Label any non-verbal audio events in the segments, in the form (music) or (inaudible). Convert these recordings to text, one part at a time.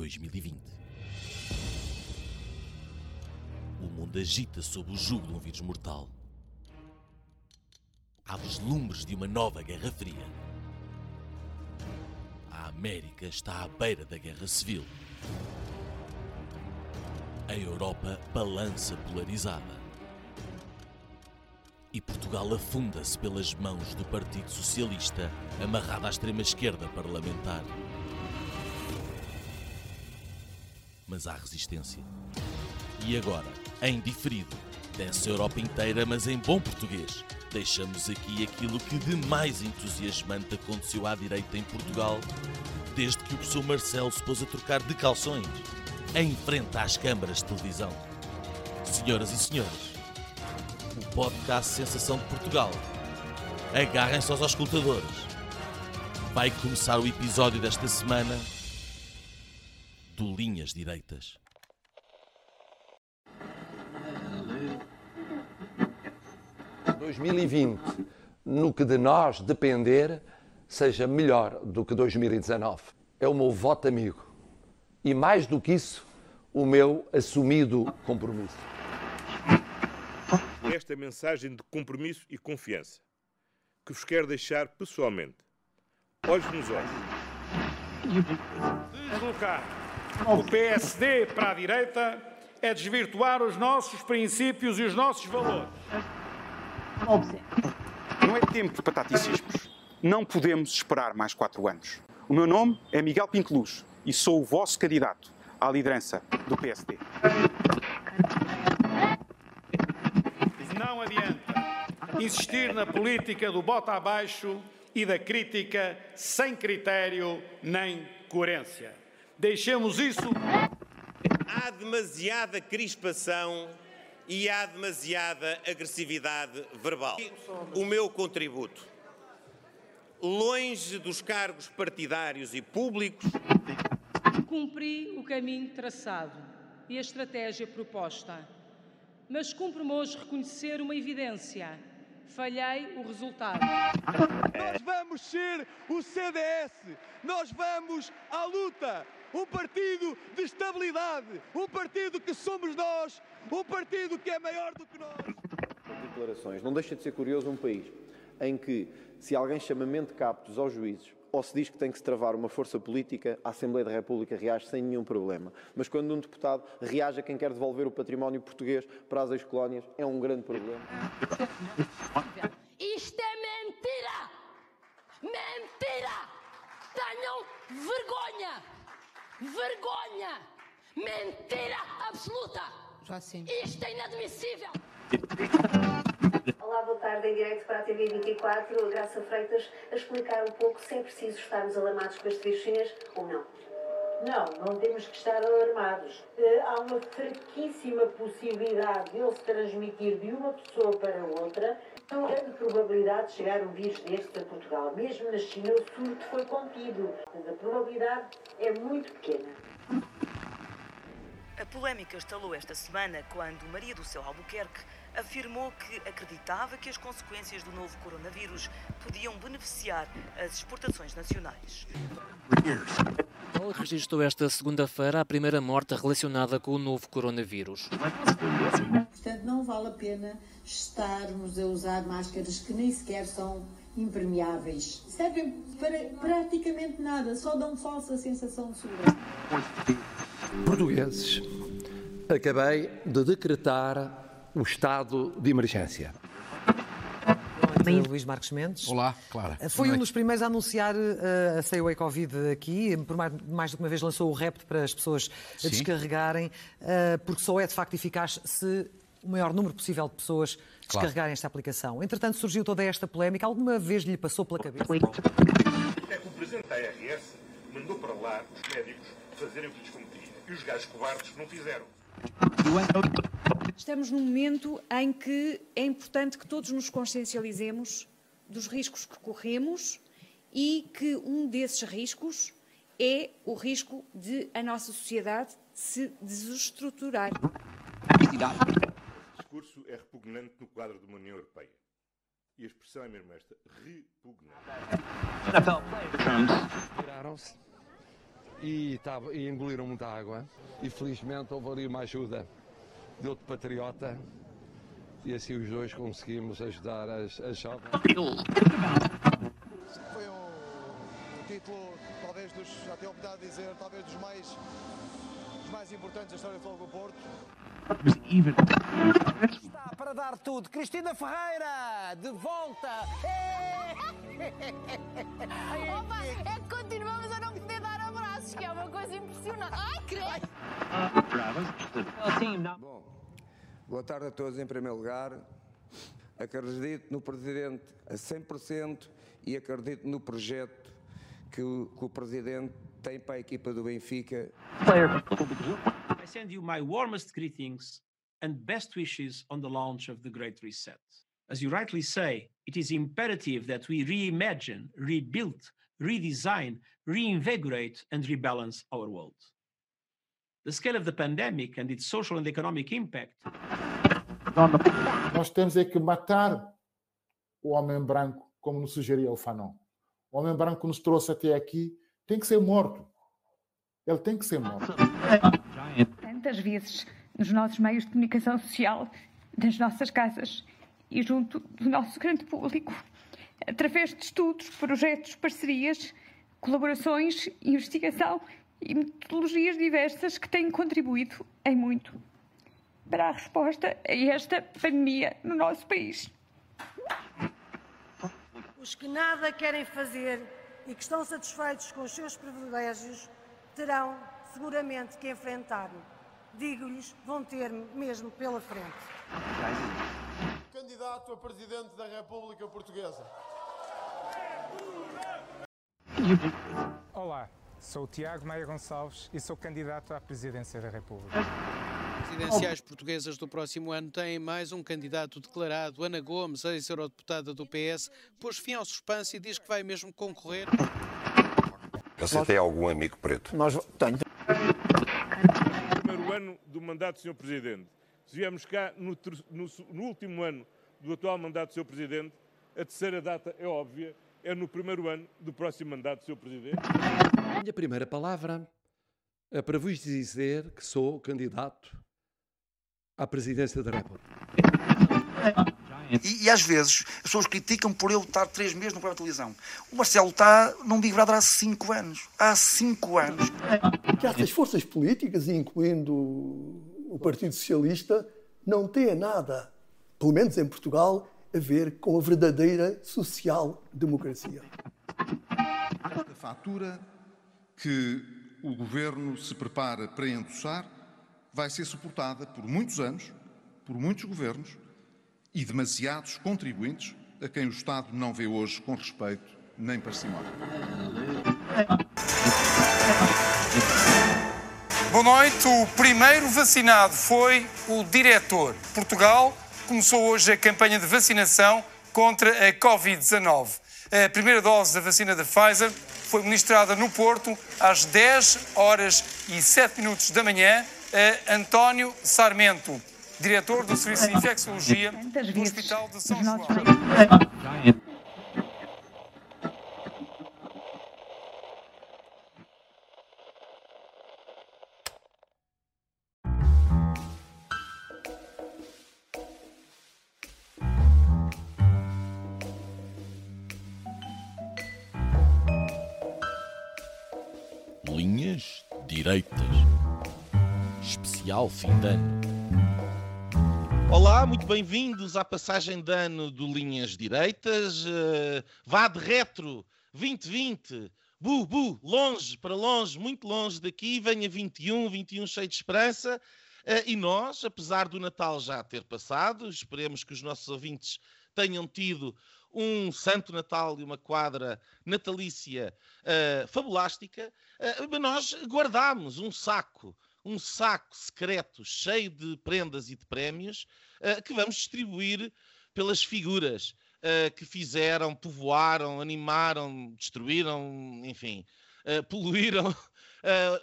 2020. O mundo agita sob o jugo de um vírus mortal. Há vislumbres de uma nova Guerra Fria. A América está à beira da Guerra Civil. A Europa balança polarizada. E Portugal afunda-se pelas mãos do Partido Socialista, amarrado à extrema-esquerda parlamentar. Mas há resistência. E agora, em diferido, dessa Europa inteira, mas em bom português, deixamos aqui aquilo que de mais entusiasmante aconteceu à direita em Portugal, desde que o professor Marcelo se pôs a trocar de calções, em frente às câmaras de televisão. Senhoras e senhores, o podcast Sensação de Portugal. Agarrem-se aos auscultadores. Vai começar o episódio desta semana do Linhas Direitas. Em 2020, no que de nós depender, seja melhor do que 2019. É o meu voto amigo. E mais do que isso, o meu assumido compromisso. Esta mensagem de compromisso e confiança que vos quero deixar pessoalmente. Olhos nos olhos. Deslocar o PSD para a direita é desvirtuar os nossos princípios e os nossos valores. Não é tempo para taticismos. Não podemos esperar mais quatro anos. O meu nome é Miguel Pinteluz e sou o vosso candidato à liderança do PSD. Não adianta insistir na política do bota abaixo e da crítica sem critério nem coerência. Deixemos isso. Há demasiada crispação e há demasiada agressividade verbal. O meu contributo, longe dos cargos partidários e públicos, Cumpri o caminho traçado e a estratégia proposta. Mas cumpre-me hoje reconhecer uma evidência. Falhei o resultado. Nós vamos ser o CDS. Nós vamos à luta. Um partido de estabilidade. Um partido que somos nós. Um partido que é maior do que nós. declarações. Não deixa de ser curioso um país em que, se alguém chama mente captos aos juízes ou se diz que tem que se travar uma força política, a Assembleia da República reage sem nenhum problema. Mas quando um deputado reage a quem quer devolver o património português para as ex-colónias, é um grande problema. Isto é mentira! Mentira! Tenham vergonha! Vergonha! Mentira absoluta! Já sim. Isto é inadmissível! Olá, boa tarde, em direto para a TV 24, a Graça Freitas a explicar um pouco se é preciso estarmos alarmados com este vírus chinês ou não. Não, não temos que estar alarmados. Eh, Há uma fraquíssima possibilidade de ele se transmitir de uma pessoa para outra. Não é de probabilidade de chegar um vírus destes a Portugal. Mesmo na China, o surto foi contido. A probabilidade é muito pequena. A polémica estalou esta semana quando Maria do Céu Albuquerque afirmou que acreditava que as consequências do novo coronavírus podiam beneficiar as exportações nacionais. Registrou esta segunda-feira a primeira morte relacionada com o novo coronavírus. Portanto, não vale a pena estarmos a usar máscaras que nem sequer são impermeáveis. Servem para praticamente nada, só dão falsa sensação de segurança. Portugueses, acabei de decretar o estado de emergência. Luís Marcos Mendes. Olá, Clara. Foi Boa um dos primeiros a anunciar uh, a Stay Away Covid aqui, por mais, mais do que uma vez lançou o repto para as pessoas Sim. descarregarem, uh, porque só é de facto eficaz se o maior número possível de pessoas descarregarem esta aplicação. Entretanto, surgiu toda esta polémica. Alguma vez lhe passou pela cabeça? É que o presidente da ARS mandou para lá os médicos fazerem o que lhes competia. E os gajos cobardes não fizeram. Estamos num momento em que é importante que todos nos consciencializemos dos riscos que corremos e que um desses riscos é o risco de a nossa sociedade se desestruturar. O discurso é repugnante no quadro de uma União Europeia. E a expressão é mesmo esta, repugnante. Viraram-se e, tava, e engoliram muita água. E felizmente houve ali uma ajuda de outro patriota e assim os dois conseguimos ajudar as, as jovens. Foi um, um título, talvez dos, já tenho a oportunidade de dizer, talvez dos mais, mais importantes da história do do Porto. Está para dar tudo. Cristina Ferreira, de volta! (laughs) Opa, é que continuamos a não poder dar abraços, que é uma coisa impressionante. Ai, creio! Bom, boa tarde a todos em primeiro lugar. Acredito no Presidente a 100% e acredito no projeto que o, que o Presidente tem para a equipa do Benfica. I send you my warmest greetings and best wishes on the launch of the Great Reset. As you rightly say, it is imperative that we reimagine, rebuild, redesign, reinvigorate, and rebalance our world. The scale of the pandemic and its social and economic impact Nós temos é que matar o homem branco, como nos sugeria o Fanon. O homem branco nos trouxe até aqui tem que ser morto. Ele tem que ser morto. Tantas vezes nos nossos meios de comunicação social, nas nossas casas e junto do nosso grande público, através de estudos, projetos, parcerias, colaborações, investigação e metodologias diversas que têm contribuído em muito para a resposta a esta pandemia no nosso país. Os que nada querem fazer e que estão satisfeitos com os seus privilégios terão seguramente que enfrentar-me. Digo-lhes, vão ter-me mesmo pela frente. Candidato a Presidente da República Portuguesa. Olá, sou o Tiago Maia Gonçalves e sou candidato à Presidência da República. Presidenciais portuguesas do próximo ano têm mais um candidato declarado. Ana Gomes, ex-eurodeputada do PS, pôs fim ao suspense e diz que vai mesmo concorrer. Você tem algum amigo preto? Nós tenho. primeiro ano do mandato do Sr. Presidente. Se viemos cá no, no no último ano do atual mandato do Sr. Presidente, a terceira data é óbvia, é no primeiro ano do próximo mandato do Sr. Presidente. A minha primeira palavra é para vos dizer que sou candidato à presidência da República. E, e às vezes as pessoas criticam por ele estar três meses no programa de televisão. O Marcelo está num Big Brother há cinco anos. Há cinco anos. que essas forças políticas, incluindo o Partido Socialista, não têm nada, pelo menos em Portugal, a ver com a verdadeira social-democracia. Esta fatura que o governo se prepara para endossar vai ser suportada por muitos anos, por muitos governos e demasiados contribuintes a quem o Estado não vê hoje com respeito nem parcimónia. Boa noite. O primeiro vacinado foi o diretor. Portugal começou hoje a campanha de vacinação contra a Covid-19. A primeira dose da vacina da Pfizer foi ministrada no Porto às 10 horas e 7 minutos da manhã António Sarmento, diretor do Serviço de Infecciologia do Hospital de São João. Linhas direitas. Especial fim de ano. Olá, muito bem-vindos à passagem de ano do Linhas Direitas. Eh, vá de retro 2020. Bu, bu, longe, para longe, muito longe daqui. Venha 21, 21 cheio de esperança. Eh, e nós, apesar do Natal já ter passado, esperemos que os nossos ouvintes tenham tido um Santo Natal e uma quadra natalícia eh, fabulástica, mas nós guardámos um saco, um saco secreto cheio de prendas e de prémios eh, que vamos distribuir pelas figuras eh, que fizeram, povoaram, animaram, destruíram, enfim, eh, (laughs) poluíram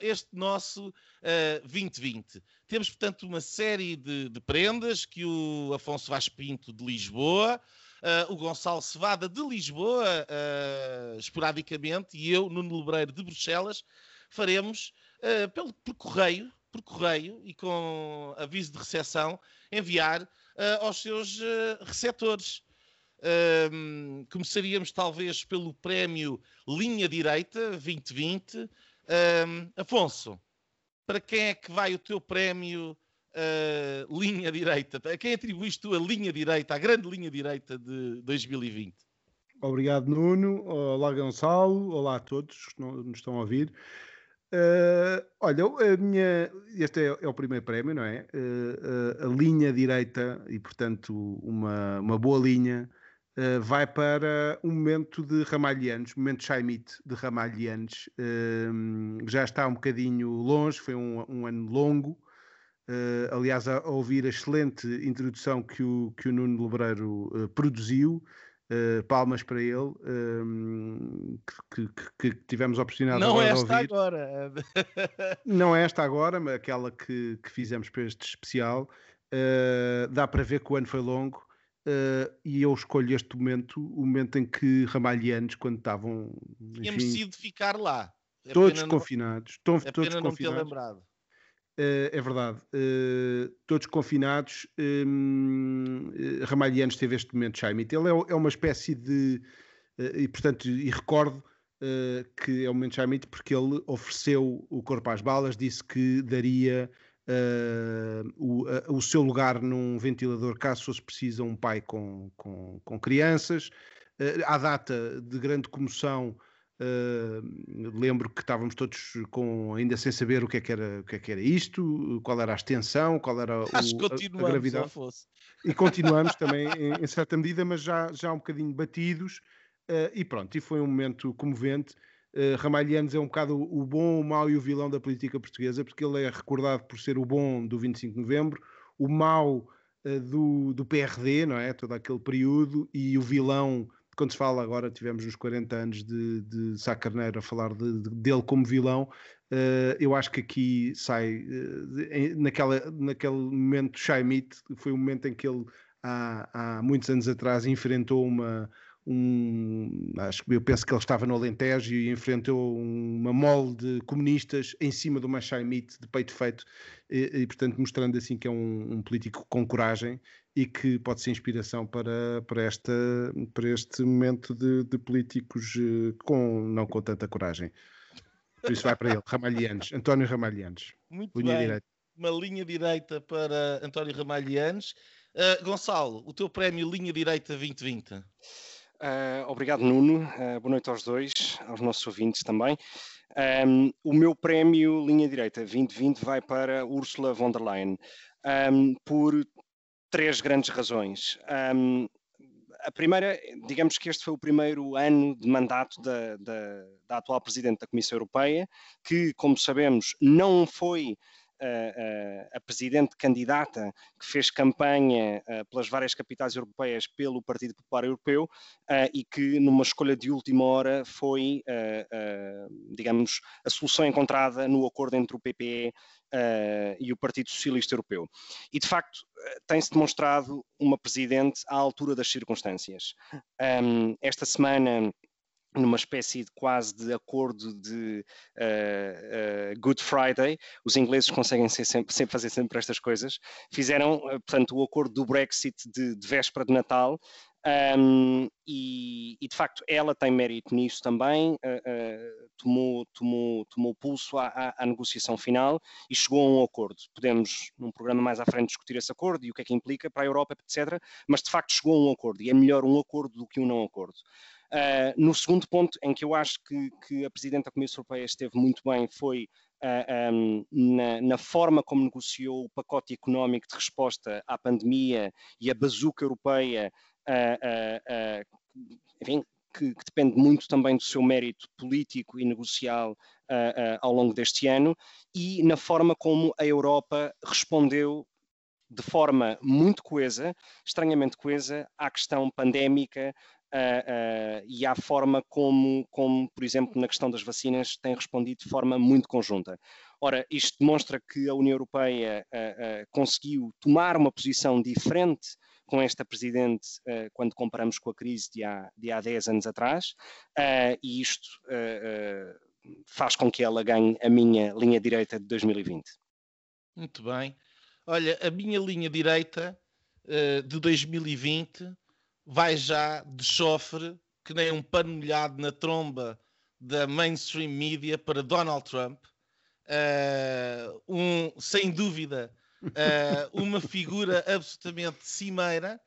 este nosso eh, 2020. Temos, portanto, uma série de, de prendas que o Afonso Vaz Pinto de Lisboa, o Gonçalo Cevada de Lisboa, esporadicamente, e eu, Nuno Lebreiro de Bruxelas, faremos uh, pelo, por correio, por correio e com aviso de recepção, enviar uh, aos seus uh, receptores. Uh, começaríamos talvez pelo prémio Linha Direita 2020. Afonso, para quem é que vai o teu prémio uh, Linha Direita? A quem atribuíste tu a linha direita, a grande linha direita de 2020? Obrigado, Nuno. Olá, Gonçalo. Olá a todos que nos estão a ouvir. Uh, olha, a minha, este é, é, o primeiro prémio, não é? Uh, uh, a linha direita e, portanto, uma, uma boa linha vai para um momento de Ramalhianos, momento Chaimite de Ramalhianos. já está um bocadinho longe, foi um, um ano longo. aliás, a, a, ouvir a excelente introdução que o, que o Nuno Lebreiro produziu. Uh, palmas para ele, uh, que, que, que, tivemos a oportunidade Não agora esta de ouvir. agora. Não é esta (laughs) agora, mas aquela que, que fizemos para este especial. Uh, dá para ver que o ano foi longo e eu escolho este momento, o momento em que Ramalhianos, quando estavam. Tínhamos sido ficar lá. É todos confinados. Não, é todos confinados. Uh, é verdade. Uh, todos confinados. Um, uh, Ramalhianos teve este momento de Chaimite. Ele é, é, uma espécie de. e, portanto, e recordo que é o momento de Chaimite porque ele ofereceu o corpo às balas, disse que daria o, o, seu lugar num ventilador caso fosse preciso um pai com, com, com crianças. à data de grande comoção Uh, lembro que estávamos todos com, ainda sem saber o que, é que era, o que é que era isto, qual era a extensão, qual era (laughs) o, a, a, gravidade. E continuamos (laughs) também em, em, certa medida, mas já, já um bocadinho batidos. Uh, e pronto, e foi um momento comovente. Uh, Ramalhianos é um bocado o bom, o mau e o vilão da política portuguesa, porque ele é recordado por ser o bom do 25 de novembro, o mau uh, do, do PRD, não é? Todo aquele período, e o vilão quando se fala agora, tivemos nos 40 anos de, de Sá Carneiro a falar de, de, dele como vilão, uh, eu acho que aqui sai, uh, naquela, naquele momento, Shaimit, foi o momento em que ele, há, há muitos anos atrás, enfrentou uma, um, acho que eu penso que ele estava no Alentejo e enfrentou uma mole de comunistas em cima de uma Chaimite de peito feito e, e, portanto mostrando assim que é um, um, político com coragem e que pode ser inspiração para, para, esta, para este momento de, de políticos eh, com, não com tanta coragem. Por isso vai para ele, Ramalhianos, António Ramalhianos. Muito linha bem. Direita. Uma linha direita para António Ramalhianos. Uh, Gonçalo, o teu prémio Linha Direita 2020? Uh, obrigado, Nuno. Uh, boa noite aos dois, aos nossos ouvintes também. Um, o meu prémio Linha Direita 2020 vai para Ursula von der Leyen um, por três grandes razões. Um, a primeira, digamos que este foi o primeiro ano de mandato da, da, da atual Presidente da Comissão Europeia, que, como sabemos, não foi a, presidente candidata que fez campanha uh, pelas várias capitais europeias pelo Partido Popular Europeu uh, e que, numa escolha de última hora, foi, uh, digamos, a solução encontrada no acordo entre o PPE e o Partido Socialista Europeu. E, de facto, tem-se demonstrado uma presidente à altura das circunstâncias. Um, esta semana numa espécie de quase de acordo de uh, uh, Good Friday, os ingleses conseguem sempre, sempre, fazer sempre estas coisas, fizeram, uh, portanto, o acordo do Brexit de, de véspera de Natal, um, e, e, de facto ela tem mérito nisso também, tomou, tomou, tomou pulso à, à, à, negociação final e chegou a um acordo. Podemos, num programa mais à frente, discutir esse acordo e o que é que implica para a Europa, etc., mas de facto chegou a um acordo, e é melhor um acordo do que um não acordo. Uh, no segundo ponto, em que eu acho que, que, a Presidente da Comissão Europeia esteve muito bem, foi uh, ah, um, na, na, forma como negociou o pacote económico de resposta à pandemia e a bazuca europeia, uh, enfim, que, que, depende muito também do seu mérito político e negocial ao longo deste ano, e na forma como a Europa respondeu de forma muito coesa, estranhamente coesa, à questão pandémica, Uh, uh, e à forma como, como, por exemplo, na questão das vacinas, tem respondido de forma muito conjunta. Ora, isto demonstra que a União Europeia uh, conseguiu tomar uma posição diferente com esta Presidente quando comparamos com a crise de há, de há 10 anos atrás, e isto faz com que ela ganhe a minha linha direita de 2020. Muito bem. Olha, a minha linha direita de 2020 vai já de chofre, que nem um pano molhado na tromba da mainstream media para Donald Trump. Uh, um, sem dúvida, uh, uma (laughs) figura absolutamente cimeira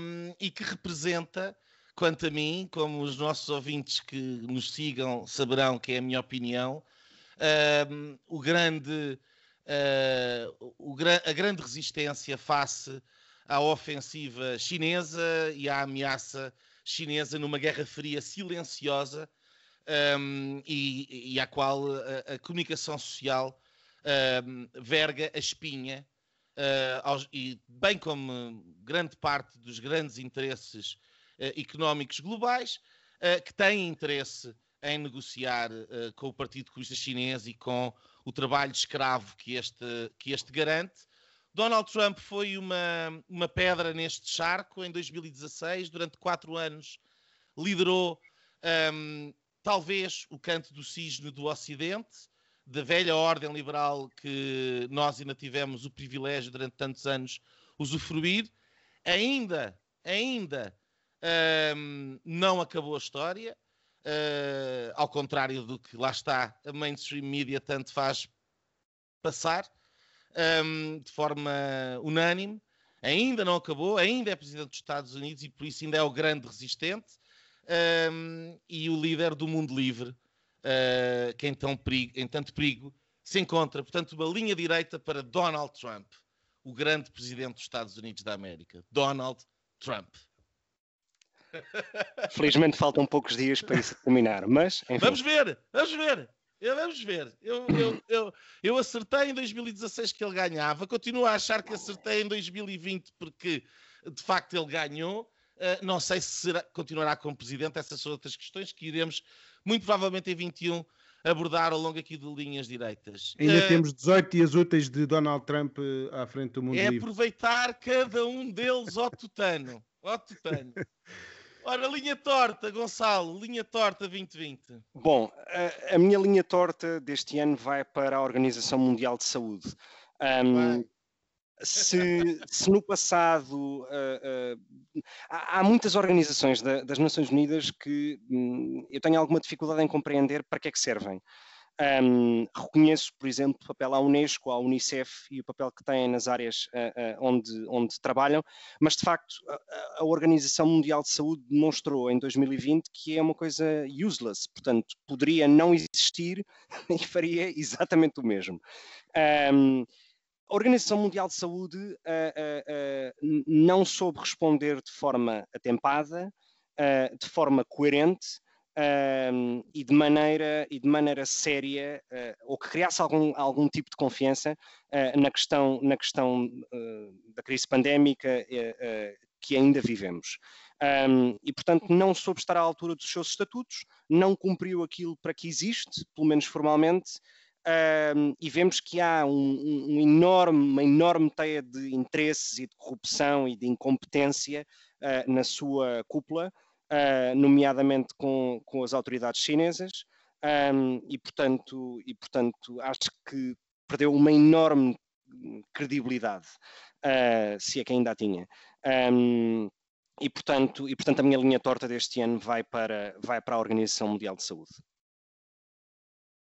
um, e que representa, quanto a mim, como os nossos ouvintes que nos sigam saberão que é a minha opinião, um, o grande, uh, o, a grande resistência face à ofensiva chinesa e à ameaça chinesa numa guerra fria silenciosa um, e, e, à qual a, a comunicação social um, verga a espinha, uh, aos, e bem como grande parte dos grandes interesses uh, económicos globais, uh, que têm interesse em negociar com o Partido Comunista Chinês e com o trabalho escravo que este, que este garante. Donald Trump foi uma, uma pedra neste charco em 2016, durante quatro anos liderou um, talvez o canto do cisne do Ocidente, da velha ordem liberal que nós ainda tivemos o privilégio durante tantos anos usufruir, ainda, ainda um, não acabou a história, uh, ao contrário do que lá está a mainstream media tanto faz passar um, de forma unânime. Ainda não acabou, ainda é presidente dos Estados Unidos e por isso ainda é o grande resistente um, e o líder do mundo livre, uh, que em, tão perigo, em tanto perigo se encontra. Portanto, uma linha direita para Donald Trump, o grande presidente dos Estados Unidos da América. Donald Trump. Felizmente faltam poucos dias para isso terminar, mas enfim. Vamos ver, vamos ver. Vamos ver. Eu, eu, eu, eu acertei em 2016 que ele ganhava, continuo a achar que acertei em 2020 porque de facto ele ganhou. Uh, não sei se será, continuará como presidente, essas são outras questões que iremos, muito provavelmente em 21, abordar ao longo aqui de linhas direitas. Ainda uh, temos 18 dias úteis de Donald Trump eh, à frente do mundo é livre. aproveitar cada um deles ao tutano. Ao tutano. (laughs) Ora, linha torta, Gonçalo, linha torta 2020. Bom, a, a, minha linha torta deste ano vai para a Organização Mundial de Saúde. Um, se, se, no passado uh, uh, há, há, muitas organizações da, das Nações Unidas que um, eu tenho alguma dificuldade em compreender para que é que servem. Um, reconheço, por exemplo, o papel à Unesco, à Unicef e o papel que têm nas áreas uh, uh, onde, onde trabalham, mas de facto a, a, Organização Mundial de Saúde demonstrou em 2020 que é uma coisa useless, portanto, poderia não existir (laughs) e faria exatamente o mesmo. Um, a Organização Mundial de Saúde uh, não soube responder de forma atempada, de forma coerente um, e, de maneira, e de maneira séria, uh, ou que criasse algum, algum tipo de confiança uh, na questão, na questão uh, da crise pandémica que ainda vivemos. Um, e, portanto, não soube estar à altura dos seus estatutos, não cumpriu aquilo para que existe, pelo menos formalmente, um, e vemos que há um, um, enorme, uma enorme teia de interesses e de corrupção e de incompetência uh, na sua cúpula, uh, nomeadamente com, com as autoridades chinesas, um, e, portanto, e portanto acho que perdeu uma enorme credibilidade, uh, se é que ainda a tinha. Um, e, portanto, e portanto a minha linha torta deste ano vai para, vai para a Organização Mundial de Saúde.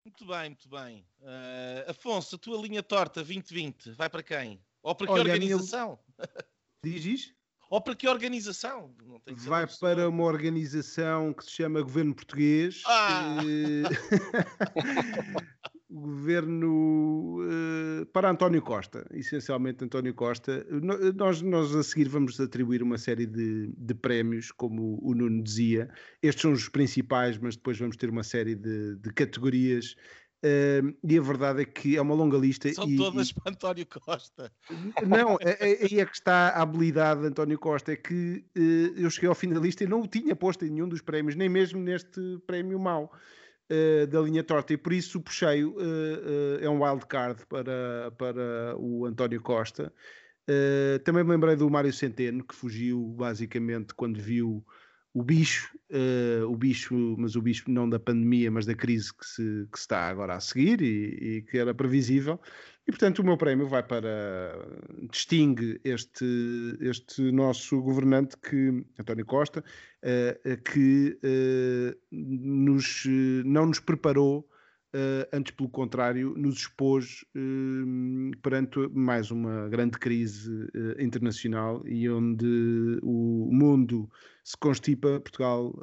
Muito bem, muito bem. Uh, Afonso, a tua linha torta 2020 vai para quem? Ou para que Olha, organização? Minha... Diz ou para que organização? Vai para uma organização que se chama Governo Português. Ah! (laughs) governo uh, para António Costa, essencialmente António Costa. Nós, nós a seguir vamos atribuir uma série de, de prémios, como o Nuno dizia. Estes são os principais, mas depois vamos ter uma série de, de categorias Uh, e a verdade é que é uma longa lista. São e, todas e... para António Costa. Não, aí (laughs) é, é, é, que está a habilidade de António Costa. É que uh, eu cheguei ao fim da lista e não o tinha posto em nenhum dos prémios, nem mesmo neste prémio mau uh, da linha torta. E por isso puxei, eh, é um wildcard para, para o António Costa. também me lembrei do Mário Centeno, que fugiu basicamente quando viu o bicho, uh, o bicho, mas o bicho não da pandemia, mas da crise que se, que está agora a seguir e, e, que era previsível. E portanto o meu prémio vai para distingue este, este nosso governante que António Costa, uh, que uh, nos, não nos preparou antes, pelo contrário, nos expôs uh, perante mais uma grande crise uh, internacional e onde o mundo se constipa, Portugal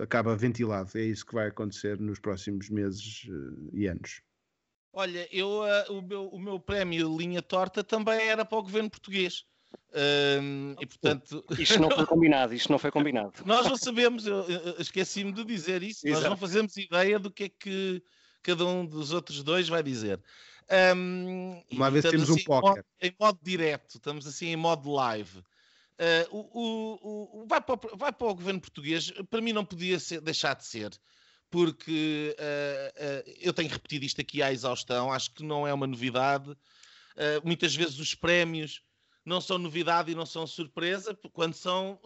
acaba ventilado. É isso que vai acontecer nos próximos meses e anos. Olha, eu, o, meu, o meu prémio Linha Torta também era para o governo português. Um, e portanto. Isto não foi (laughs) combinado, isto não foi combinado. Nós não sabemos, eu, eu esqueci-me de dizer isso, Exato. nós não fazemos ideia do que é que cada um dos outros dois vai dizer. Um, Uma vez temos assim, um póquer. Em, em modo direto, estamos assim em modo live. Uh, o, o, o, vai, para o, vai para o governo português, para mim não podia ser, deixar de ser, porque uh, uh, eu tenho repetido isto aqui à exaustão, acho que não é uma novidade. muitas vezes os prémios não são novidade e não são surpresa quando são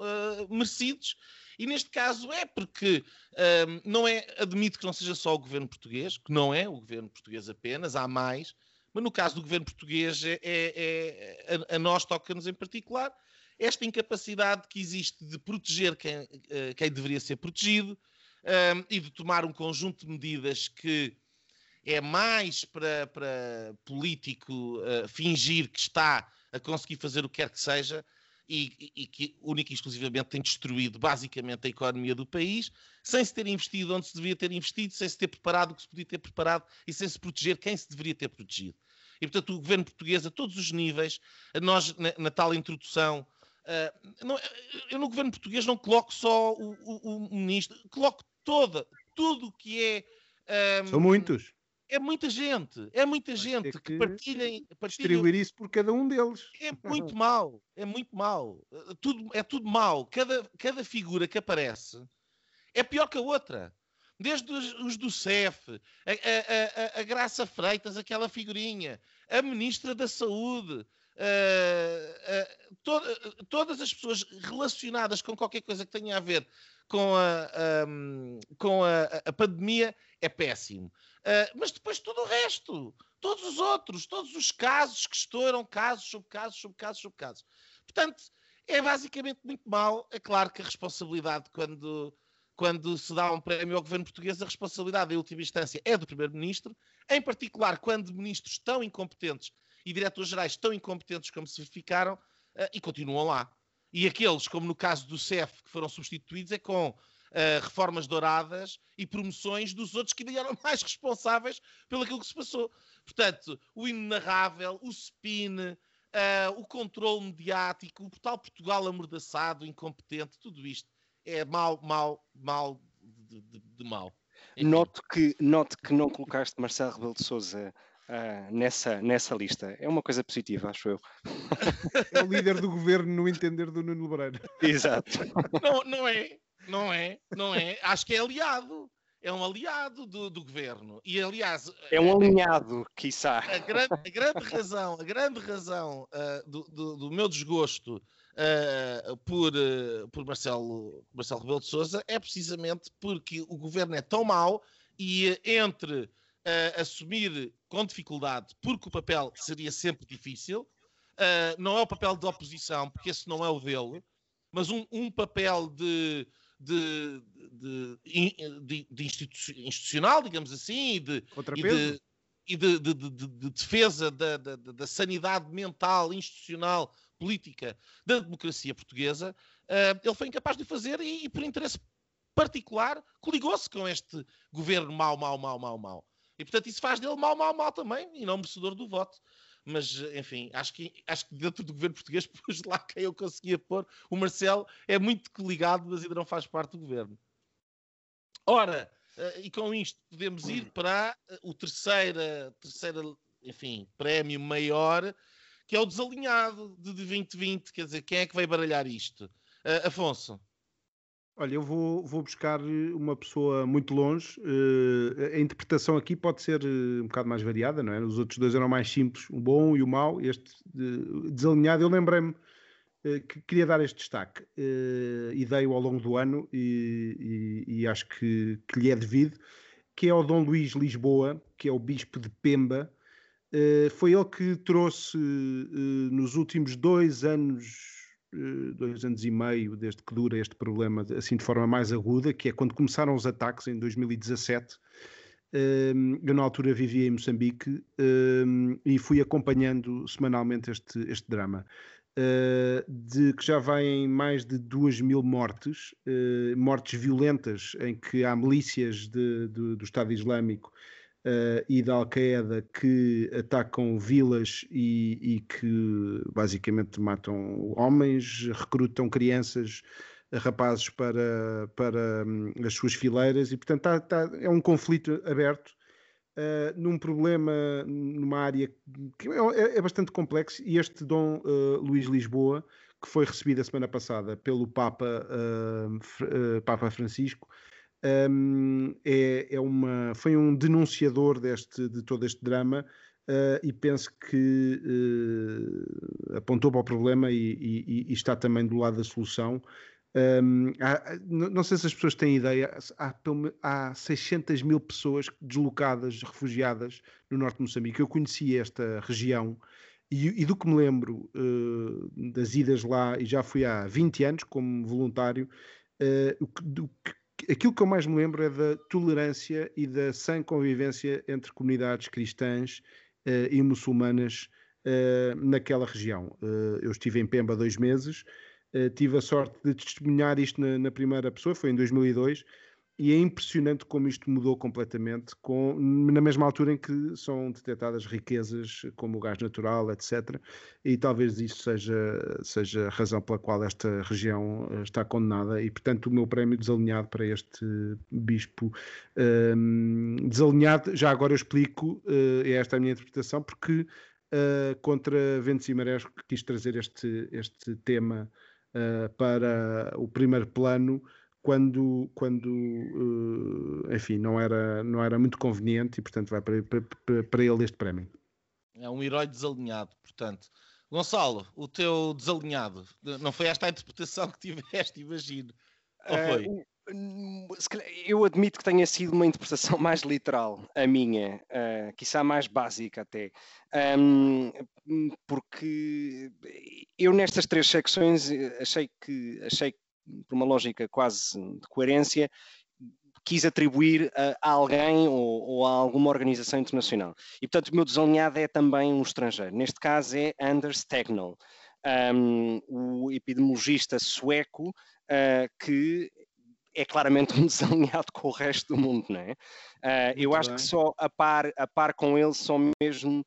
merecidos. E neste caso é porque um, não é, admito que não seja só o governo português, que não é o governo português apenas, há mais, mas no caso do governo português, é, é, é a, a, nós toca-nos em particular esta incapacidade que existe de proteger quem, uh, quem deveria ser protegido um, e de tomar um conjunto de medidas que é mais para, para político uh, fingir que está a conseguir fazer o que quer que seja e, e, que única e exclusivamente tem destruído basicamente a economia do país, sem se ter investido onde se devia ter investido, sem se ter preparado o que se podia ter preparado e sem se proteger quem se deveria ter protegido. E, portanto, o governo português, a todos os níveis, nós, na, na tal introdução, uh, não, eu no governo português não coloco só o, o, o ministro, coloco toda, tudo o que é. Um, São muitos é muita gente, é muita Vai gente que, que partilhem, partilhem, distribuir isso por cada um deles. É (laughs) muito mal, é muito mal. Eh, tudo, é tudo mal. Cada, cada figura que aparece é pior que a outra. Desde os, os do CEF, a, a, a, a, Graça Freitas, aquela figurinha, a Ministra da Saúde, uh, uh, to, todas as pessoas relacionadas com qualquer coisa que tenha a ver com a, um, com a, a pandemia é péssimo. Uh, mas depois tudo o resto, todos os outros, todos os casos que estouram, casos sobre casos, sobre casos, sobre casos. Portanto, é basicamente muito mal. É claro que a responsabilidade, quando, quando se dá um prémio ao governo português, a responsabilidade, em última instância, é do primeiro-ministro, em particular quando ministros tão incompetentes e diretores gerais tão incompetentes como se verificaram uh, e continuam lá. E aqueles, como no caso do CEF, que foram substituídos, é com uh, reformas douradas e promoções dos outros que ainda eram (laughs) mais responsáveis pelo aquilo que se passou. Portanto, o inenarrável, o spin, uh, o controle mediático, o tal Portugal amordaçado, incompetente, tudo isto é mal, mal, mal de, de, de mal. Note que, note que não colocaste Marcelo Rebelo de Souza uh, nessa, nessa lista. É uma coisa positiva, acho eu. (laughs) É o líder do governo no entender do Nuno Lebreiro. Exato. Não, não é, não é, não é. Acho que é aliado. É um aliado do, do governo. E, aliás... É um alinhado, quiçá. A grande, a grande razão, a grande razão uh, do, do, do, meu desgosto uh, por, uh, por Marcelo, Marcelo Rebelo de Sousa é precisamente porque o governo é tão mau e entre assumir com dificuldade, porque o papel seria sempre difícil. Não é o papel de oposição, porque esse não é o dele, mas um, um papel de, de, de, de, de institucional, digamos assim, e de, e de, de, defesa da, da, da, sanidade mental, institucional, política da democracia portuguesa, uh, ele foi incapaz de fazer e, e por interesse particular, coligou-se com este governo mau, mau, mau, mau, mau. E portanto isso faz dele mal, mal, mal também e não merecedor do voto. Mas, enfim, acho que, acho que dentro do governo português, (laughs) pus lá quem eu conseguia pôr. O Marcelo é muito ligado, mas ainda não faz parte do governo. Ora, eh, e com isto podemos ir para eh, o terceiro, terceiro enfim, prémio maior, que é o desalinhado de 2020. Quer dizer, quem é que vai baralhar isto? Uh, Afonso. Olha, eu vou, vou buscar eh, uma pessoa muito longe. Uh, a interpretação aqui pode ser uh, um bocado mais variada, não é? Os outros dois eram mais simples, o bom e o mau. Este uh, desalinhado, eu lembrei-me que queria dar este destaque e dei-o ao longo do ano e, e, e acho que, que, lhe é devido, que é o Dom Luís Lisboa, que é o Bispo de Pemba. foi ele que trouxe nos últimos dois anos dois anos e meio desde que dura este problema assim de forma mais aguda, que é quando começaram os ataques em 2017. Eu na altura vivia em Moçambique e fui acompanhando semanalmente este, este drama. Uh, de que já em mais de duas mil mortes, uh, mortes violentas em que há milícias de, de, do Estado Islâmico uh, e da Al-Qaeda que atacam vilas e, e, que basicamente matam homens, recrutam crianças, rapazes para, para um, as suas fileiras e, portanto, tá, tá, é um conflito aberto. Uh, num problema, numa área que é, é bastante complexo, e este Dom uh, Luís Lisboa, que foi recebido a semana passada pelo Papa, uh, Papa Francisco, um, é, é uma, foi um denunciador deste, de todo este drama uh, e penso que uh, apontou para o problema e, e, e, está também do lado da solução. Um, há, não sei se as pessoas têm ideia, há, há 600 mil pessoas deslocadas, refugiadas no norte de Moçambique. Eu conheci esta região e, e do que me lembro uh, das idas lá, e já fui há 20 anos como voluntário, uh, do que aquilo que eu mais me lembro é da tolerância e da sã convivência entre comunidades cristãs uh, e muçulmanas uh, naquela região. Uh, eu estive em Pemba dois meses, tive a sorte de testemunhar isto na, na, primeira pessoa, foi em 2002, e é impressionante como isto mudou completamente, com, na mesma altura em que são detectadas riquezas como o gás natural, etc. E talvez isso seja, seja a razão pela qual esta região eh, está condenada. E, portanto, o meu prémio desalinhado para este bispo um, desalinhado, já agora eu explico, uh, é esta a minha interpretação, porque uh, contra ventos e marés quis trazer este, este tema uh, para o primeiro plano quando, quando uh, enfim, não era, não era muito conveniente e, portanto, vai para, para, para ele este prémio. É um herói desalinhado, portanto. Gonçalo, o teu desalinhado, não foi esta a interpretação que tiveste, imagino. Ou eh, foi? Uh, eu admito que tenha sido uma interpretação (laughs) mais literal, a minha, uh, quiçá mais básica até, um, porque eu nestas três secções achei que, achei por uma lógica quase de coerência, quis atribuir a, alguém ou, ou, a alguma organização internacional. E, portanto, o meu desalinhado é também um estrangeiro. Neste caso é Anders Tegnell, um, o epidemiologista sueco uh, que é claramente um (laughs) desalinhado com o resto do mundo, não é? Uh, eu acho bem. que só a par, a par com ele, só mesmo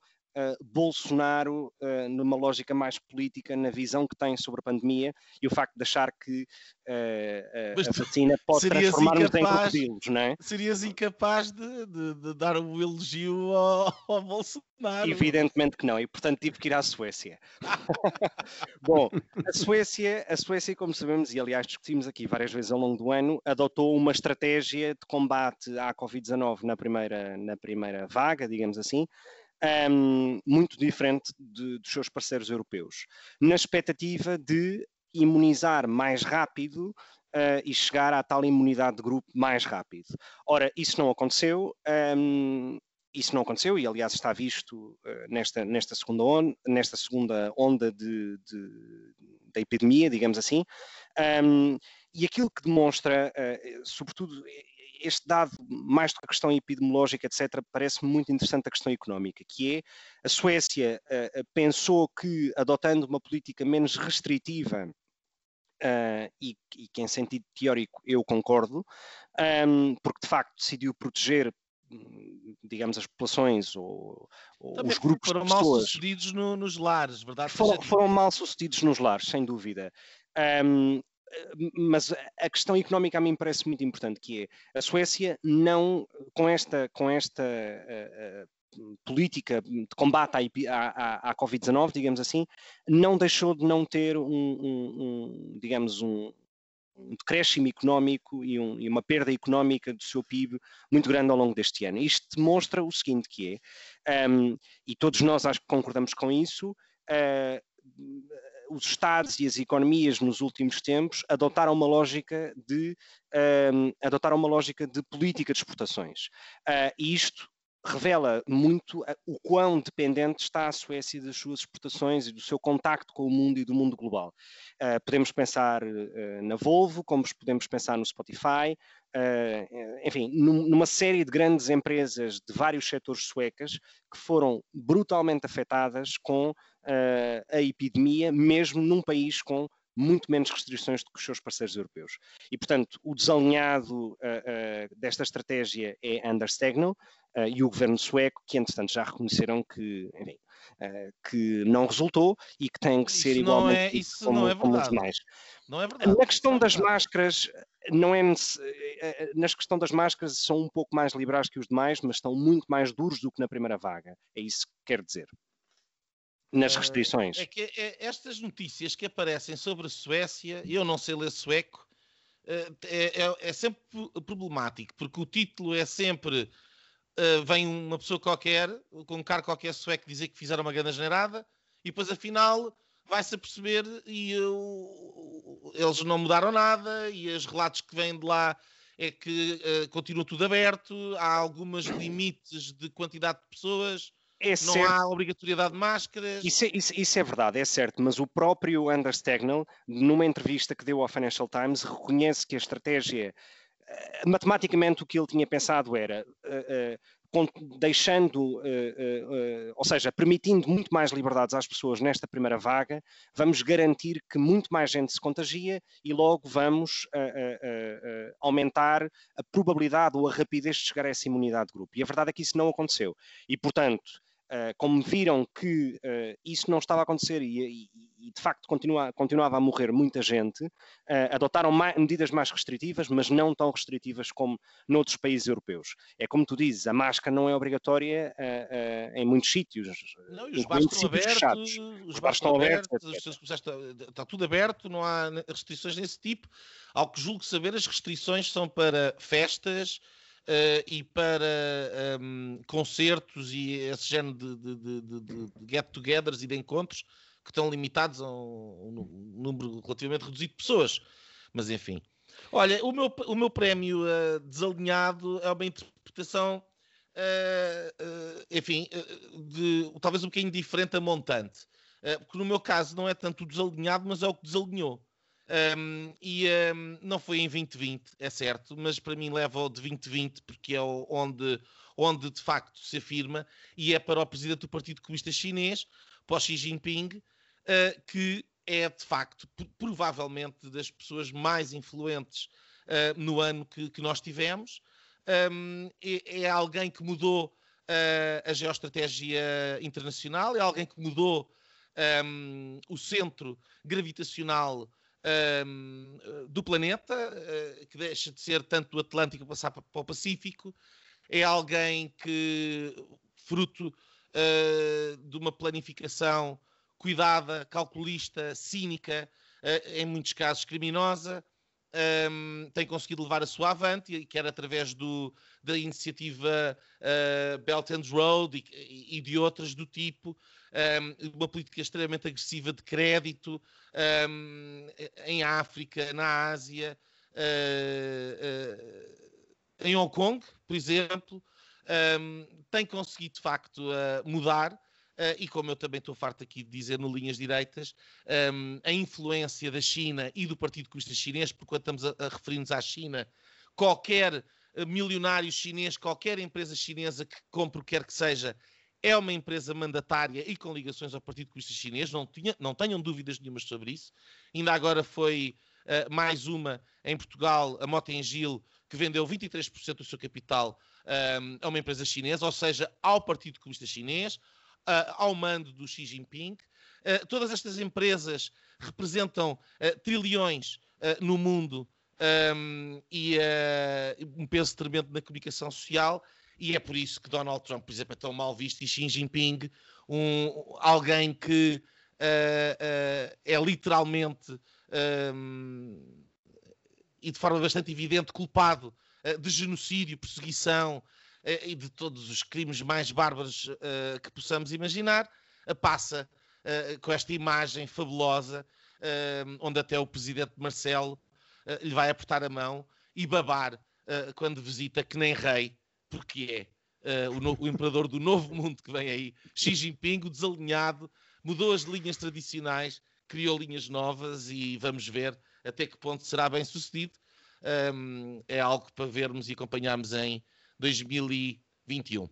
Bolsonaro uh, numa lógica mais política, na visão que tem sobre a pandemia e o facto de achar que uh, a vacina pode transformar-nos em crocodilos, não é? Serias incapaz de, de, de dar o um elogio ao, (laughs) ao, Bolsonaro? Evidentemente que não, e portanto tive que ir à Suécia. (laughs) Bom, a Suécia, a Suécia, como sabemos, e aliás discutimos aqui várias vezes ao longo do ano, adotou uma estratégia de combate à Covid-19 na primeira, na primeira vaga, digamos assim, um, muito diferente de, dos seus parceiros europeus, na expectativa de imunizar mais rápido uh, e chegar à tal imunidade de grupo mais rápido. Ora, isso não aconteceu. Um, isso não aconteceu e, aliás, está visto uh, nesta, nesta, segunda onda, nesta segunda onda de, de, da epidemia, digamos assim. Um, e aquilo que demonstra, uh, sobretudo, este dado, mais do que a questão epidemiológica, etc., parece muito interessante a questão económica, que é a Suécia uh, pensou que, adotando uma política menos restritiva, uh, e, e, que em sentido teórico eu concordo, um, porque de facto decidiu proteger digamos, as populações ou, ou os grupos foram de pessoas. mal sucedidos no, nos lares, verdade? Foram, foram, mal sucedidos nos lares, sem dúvida. Um, mas a questão económica a mim parece muito importante, que é a Suécia não, com esta, com esta uh, uh, política de combate à, à, à Covid-19, digamos assim, não deixou de não ter um, um, um digamos, um, um decréscimo económico e, um, e, uma perda económica do seu PIB muito grande ao longo deste ano. Isto demonstra o seguinte que é, um, e todos nós acho que concordamos com isso, uh, os Estados e as economias nos últimos tempos adotaram uma lógica de, um, adotaram uma lógica de política de exportações. Uh, e isto revela muito o quão dependente está a Suécia das suas exportações e do seu contacto com o mundo e do mundo global. Uh, podemos pensar uh, na Volvo, como podemos pensar no Spotify, enfim, num, numa série de grandes empresas de vários setores suecas que foram brutalmente afetadas com a epidemia, mesmo num país com muito menos restrições do que os seus parceiros europeus. E, portanto, o desalinhado uh, uh, desta estratégia é Anders Tegnell uh, e o governo sueco, que, entretanto, já reconheceram que, enfim, que não resultou e que tem que ser isso igualmente não é, isso como, não é como os verdade. demais. Não é verdade. Na questão das verdade. máscaras, não é nece- nas questão das máscaras são um pouco mais liberais que os demais, mas estão muito mais duros do que na primeira vaga. É isso que quero dizer. Nas restrições. É que é- estas notícias que aparecem sobre a Suécia, eu não sei ler sueco, eh, é, é- é sempre problemático, porque o título é sempre eh, vem uma pessoa qualquer, com um cargo qualquer sueco, dizer que fizeram uma grande generada, e depois afinal vai-se a perceber e uh, eles não mudaram nada, e os relatos que vêm de lá é que eh, continua tudo aberto, há algumas (coughs) limites de quantidade de pessoas, É não certo. há obrigatoriedade de máscaras. Isso é, isso- isso é verdade, é certo, mas o próprio Anders Tegnell, numa entrevista que deu ao Financial Times, reconhece que a estratégia, eh, matematicamente o que ele tinha pensado era, eh, eh, deixando, eh, eh, eh, ou seja, permitindo muito mais liberdades às pessoas nesta primeira vaga, vamos garantir que muito mais gente se contagia e logo vamos eh, eh, eh, eh, aumentar a probabilidade ou a rapidez de chegar a essa imunidade de grupo. E a verdade é que isso não aconteceu. E, portanto, como viram que uh, isso não estava a acontecer e, e- e, de facto continua- continuava a morrer muita gente, uh, adotaram mai- medidas mais restritivas, mas não tão restritivas como noutros países europeus. É como tu dizes, a máscara não é obrigatória em muitos sítios. Não, os bares estão abertos, fechados. os bares estão abertos, os está, está tudo aberto, não há restrições desse tipo. Ao que julgo saber, as restrições são para festas eh, e para ehm, concertos e esse género de, de- de- de- get-togethers e de encontros que estão limitados a um, um número relativamente reduzido de pessoas. Mas enfim. Olha, o meu, o meu prémio eh, desalinhado é uma interpretação, eh, enfim, de, talvez um bocadinho diferente a montante. Porque no meu caso não é tanto o desalinhado, mas é o que desalinhou. Um, e um, não foi em 2020, é certo, mas para mim leva ao de 2020 porque é o- onde, onde de facto se afirma e é para o presidente do Partido Comunista Chinês, para o Xi Jinping, uh, que é de facto provavelmente das pessoas mais influentes uh, no ano que, que nós tivemos. Um, é, é alguém que mudou uh, a geoestratégia internacional, é alguém que mudou o centro gravitacional um, do planeta, uh, que deixa de ser tanto do Atlântico passar pa- para o Pacífico. É alguém que, fruto uh, de uma planificação cuidada, calculista, cínica, em muitos casos criminosa, um, tem conseguido levar a sua avante, quer através do, da iniciativa uh, Belt and Road e, e de outras do tipo, um, uma política extremamente agressiva de crédito um, em África, na Ásia, uh, uh, em Hong Kong, por exemplo, um, tem conseguido de facto uh, mudar. E como eu também estou farto aqui de dizer no Linhas Direitas, a influência da China e do Partido Comunista Chinês, porque quando estamos a, a referir-nos à China, qualquer milionário chinês, qualquer empresa chinesa que compre o que quer que seja, é uma empresa mandatária e com ligações ao Partido Comunista Chinês, não, tinha, não tenham dúvidas nenhumas sobre isso. Ainda agora foi uh, mais uma em Portugal, a Motengil, que vendeu 23% do seu capital um, a uma empresa chinesa, ou seja, ao Partido Comunista Chinês, uh, ao mando do Xi Jinping. Uh, todas estas empresas representam trilhões no mundo um, e um peso tremendo na comunicação social. E é por isso que Donald Trump, por exemplo, é tão mal visto e Xi Jinping, um, alguém que uh, uh, é literalmente um, e de forma bastante evidente culpado uh, de genocídio, perseguição e de todos os crimes mais bárbaros que possamos imaginar, passa com esta imagem fabulosa, onde até o presidente Marcelo lhe vai apertar a mão e babar quando visita que nem rei, porque é o, no, o, imperador do novo (laughs) mundo que vem aí, Xi Jinping, o desalinhado, mudou as linhas tradicionais, criou linhas novas e vamos ver até que ponto será bem sucedido. Um, é algo para vermos e acompanharmos em 2021.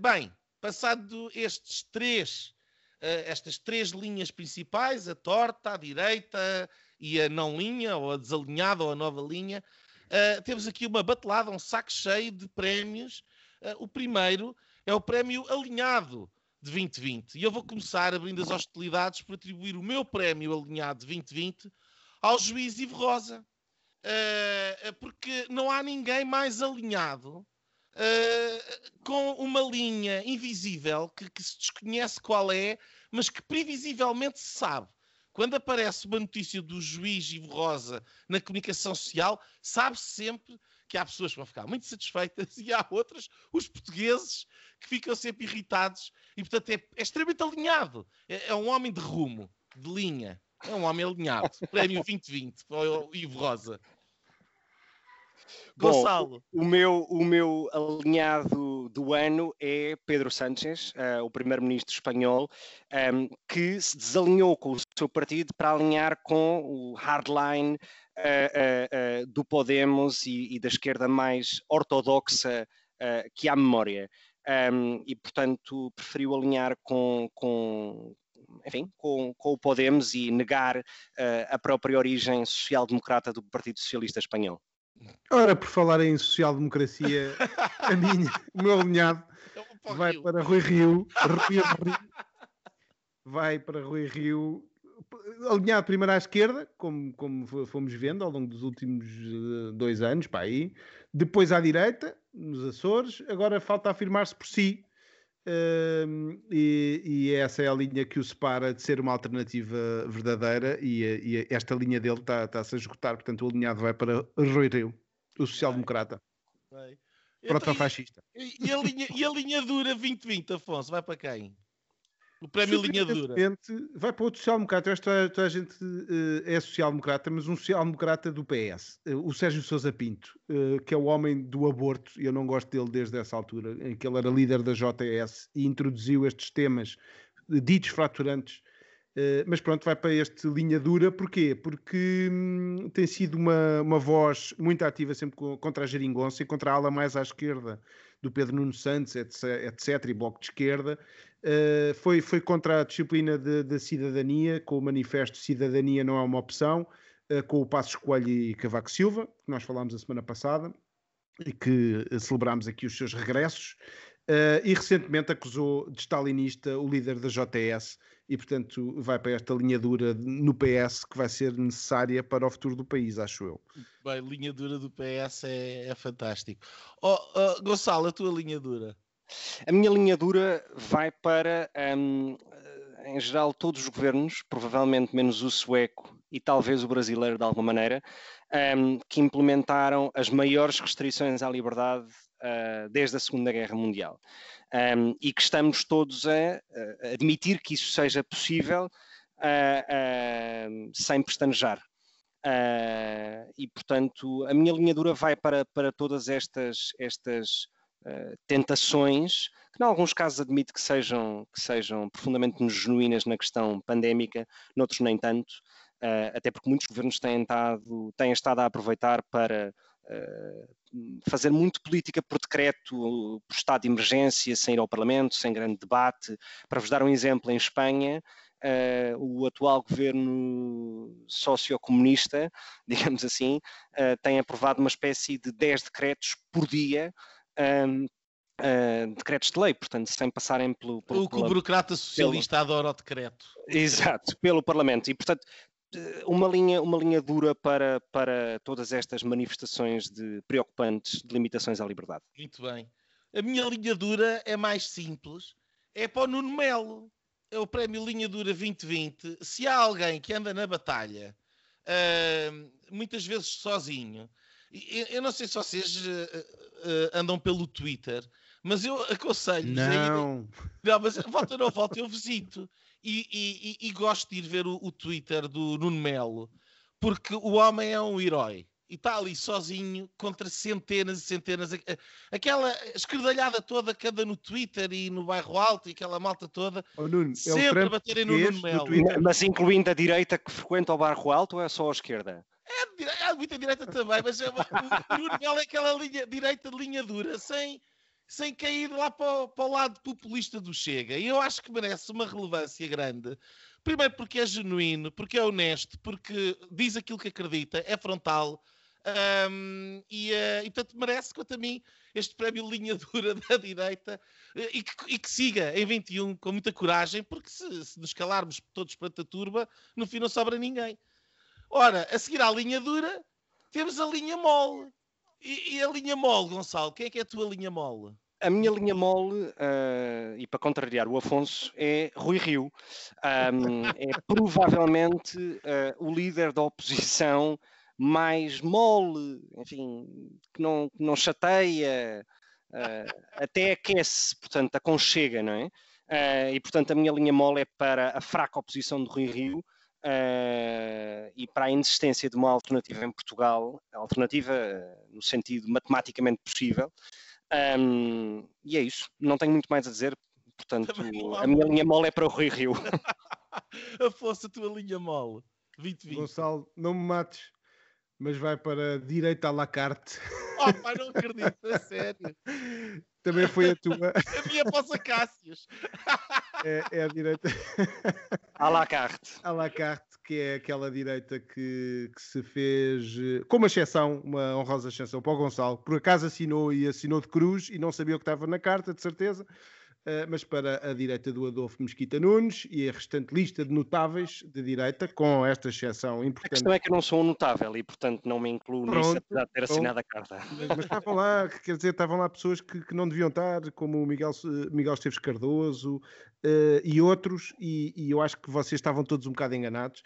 bem, passado estes três uh, estas três linhas principais, a torta, a direita e a não linha, ou a desalinhada, ou a nova linha, uh, temos aqui uma batelada, um saco cheio de prémios. Uh, o primeiro é o prémio alinhado de 2020. E eu vou começar abrindo as hostilidades por atribuir o meu prémio alinhado de 2020 ao juiz Ivo Rosa. Uh, porque não há ninguém mais alinhado uh, com uma linha invisível que, que, se desconhece qual é, mas que previsivelmente se sabe. Quando aparece uma notícia do juiz Ivo Rosa na comunicação social, sabe-se sempre que há pessoas que vão ficar muito satisfeitas (laughs) e há outras, os portugueses, que ficam sempre irritados e, portanto, é, é extremamente alinhado. É, é, um homem de rumo, de linha. É um homem alinhado. (laughs) Prémio 2020 para o Ivo Rosa. Gonçalo. Bom, o, meu, o meu alinhado do ano é Pedro Sánchez, uh, o primeiro-ministro espanhol, um, ehm, que se desalinhou com o seu partido para alinhar com o hardline uh, uh, do Podemos e, e, da esquerda mais ortodoxa que há memória. Um, ehm, e, portanto, preferiu alinhar com, com, enfim, com, com, o Podemos e negar uh, a própria origem social-democrata do Partido Socialista Espanhol. Ora, por falar em social-democracia, a minha, o meu alinhado vai para Rui Rio, Rio, vai para Rui Rio, alinhado primeiro à esquerda, como, como fomos vendo ao longo dos últimos eh, dois anos, para aí, depois à direita, nos Açores, agora falta afirmar-se por si, Uh, e, e, essa é a linha que o separa de ser uma alternativa verdadeira e, e esta linha dele está-se tá a esgotar, portanto o alinhado vai para Rui Rio, o social-democrata. Proto-fascista. E, e, a linha, e a linha dura 2020, Afonso, vai para quem? O prémio Linha Dura. Vai para outro social-democrata. Toda, toda a gente uh, é social-democrata, mas um social-democrata do PS. Uh, eh, o Sérgio Sousa Pinto, uh, que é o homem do aborto, eu não gosto dele desde essa altura, em que ele era líder da JS e introduziu estes temas ditos fraturantes. mas pronto, vai para este linha dura, porquê? Porque hum, tem sido uma, uma voz muito ativa sempre contra a geringonça e contra a ala mais à esquerda do Pedro Nuno Santos, etc, etc e Bloco de Esquerda, Uh, foi, foi contra a disciplina da cidadania, com o manifesto Cidadania não é uma opção, uh, com o Passos Coelho e Cavaco Silva, que nós falámos a semana passada, e que uh, celebramos aqui os seus regressos, e recentemente acusou de stalinista o líder da JS, e portanto vai para esta linha dura no PS que vai ser necessária para o futuro do país, acho eu. Bem, linha dura do PS é, é fantástico. Oh, oh, Gonçalo, a tua linha dura? A minha linha dura vai para, um, em geral, todos os governos, provavelmente menos o sueco e talvez o brasileiro de alguma maneira, um, que implementaram as maiores restrições à liberdade uh, desde a Segunda Guerra Mundial. Um, e que estamos todos a, a, admitir que isso seja possível uh, sem pestanejar. E, portanto, a minha linha dura vai para, para todas estas, estas uh, tentações, que, em alguns casos, admito que sejam, que sejam profundamente genuínas na questão pandémica, noutros nem tanto, uh, até porque muitos governos têm têm estado a aproveitar para fazer muito política por decreto, por estado de emergência, sem ir ao Parlamento, sem grande debate. Para vos dar um exemplo, em Espanha, Uh, o atual governo sociocomunista, (laughs) digamos assim, uh, tem aprovado uma espécie de 10 decretos por dia. Um, uh, decretos de lei, portanto, sem passarem pelo. pelo o que o burocrata socialista pelo, adora o decreto. Exato, pelo Parlamento. E, portanto, uma linha, uma linha dura para, para todas estas manifestações de preocupantes de limitações à liberdade. Muito bem. A minha linha dura é mais simples, é para o Nuno Melo é o prémio Linha Dura 2020, se há alguém que anda na batalha, uh, muitas vezes sozinho, eu não sei se vocês uh, uh, andam pelo Twitter, Mas eu aconselho. Não. Não, mas volta ou não volta, eu visito. E, e, e, e gosto de ir ver o, o, Twitter do Nuno Melo, porque o homem é um herói. E está ali sozinho contra centenas e centenas. Aquela esquerdalhada toda que anda no Twitter e no bairro alto e aquela malta toda. Oh, Nuno, sempre é baterem no Nuno Melo. Mas incluindo a direita que frequenta o bairro alto ou é só a esquerda? É, é muita direita também, mas é, o Nuno Melo é aquela linha, direita de linha dura, sem, sem cair lá para o, para o lado populista do Chega. E eu acho que merece uma relevância grande. Primeiro porque é genuíno, porque é honesto, porque diz aquilo que acredita, é frontal. Um, e, uh, e, portanto merece, quanto a mim, este prémio linha (laughs) dura da direita uh, e, que, e, que, siga em 21 com muita coragem, porque se, se nos calarmos todos perante a turba, no fim não sobra ninguém. Ora, a seguir à linha dura, temos a linha mole. E, e, a linha mole, Gonçalo, quem é que é a tua linha mole? A minha linha mole, uh, e para contrariar o Afonso, é Rui Rio. Um, (laughs) é provavelmente uh, o líder da oposição mais mole, enfim, que não, que não chateia, uh, até aquece, portanto, aconchega, não é? e, portanto, a minha linha mole é para a fraca oposição de Rui Rio, Uh, e para a inexistência de uma alternativa em Portugal, alternativa uh, no sentido matematicamente possível. Um, e é isso, não tenho muito mais a dizer, portanto, a minha linha mole é para o Rui Rio. (laughs) a força a tua linha mole. 2020. Gonçalo, não me mates, mas vai para a direita à la carte. (laughs) Oh, pai, não acredito, a sério. Também foi a tua. (laughs) A minha poça Cássios. (laughs) É, é, a direita. À la carte. À la carte, que é aquela direita que, que se fez, com uma exceção, uma honrosa exceção para o Gonçalo. Por acaso assinou e assinou de cruz e não sabia o que estava na carta, de certeza. Eh, mas para a direita do Adolfo Mesquita Nunes e a restante lista de notáveis de direita, com esta exceção importante. A questão é que eu não sou um notável e, portanto, não me incluo Pronto, nisso, apesar de ter assinado a carta. Mas, mas, estavam lá, quer dizer, estavam lá pessoas que, que não deviam estar, como o Miguel, Miguel Esteves Cardoso uh, e outros, e, e eu acho que vocês estavam todos um bocado enganados.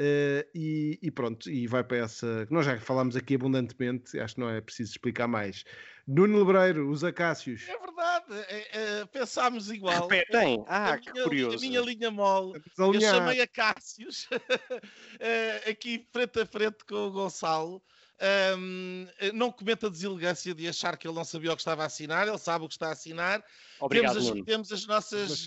Uh, e, e, pronto, e vai para essa. Nós já falámos aqui abundantemente, acho que não é preciso explicar mais. Nuno Lebreiro, os acácios. É verdade, é, é, pensámos igual. Repetem, ah, que minha, curioso. A minha linha mole, eu chamei acácios eh, (laughs) aqui frente a frente com o Gonçalo. Um, não cometa a deselegância de achar que ele não sabia o que estava a assinar, ele sabe o que está a assinar. Obrigado, temos, as, temos as nossas.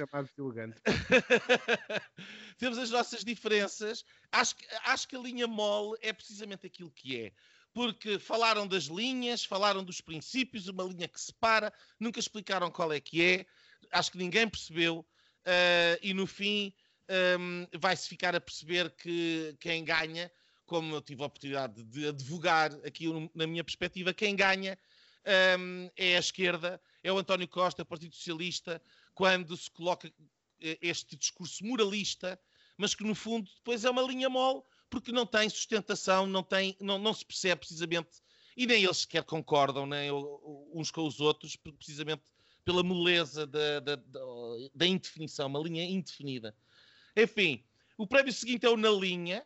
(laughs) Temos as nossas diferenças. Acho que, acho que a linha mole é precisamente aquilo que é. Porque falaram das linhas, falaram dos princípios, uma linha que separa, nunca explicaram qual é que é. Acho que ninguém percebeu. Uh, e no fim um, vai-se ficar a perceber que quem ganha como eu tive a oportunidade de advogar aqui na minha perspectiva, quem ganha um, é a esquerda, é o António Costa, o Partido Socialista, quando se coloca eh, este discurso moralista, mas que no fundo depois é uma linha mole, porque não tem sustentação, não, tem, não, não se percebe precisamente, e nem eles sequer concordam nem uns com os outros, precisamente pela moleza da, da, da, indefinição, uma linha indefinida. Enfim, o prémio seguinte é o Na Linha,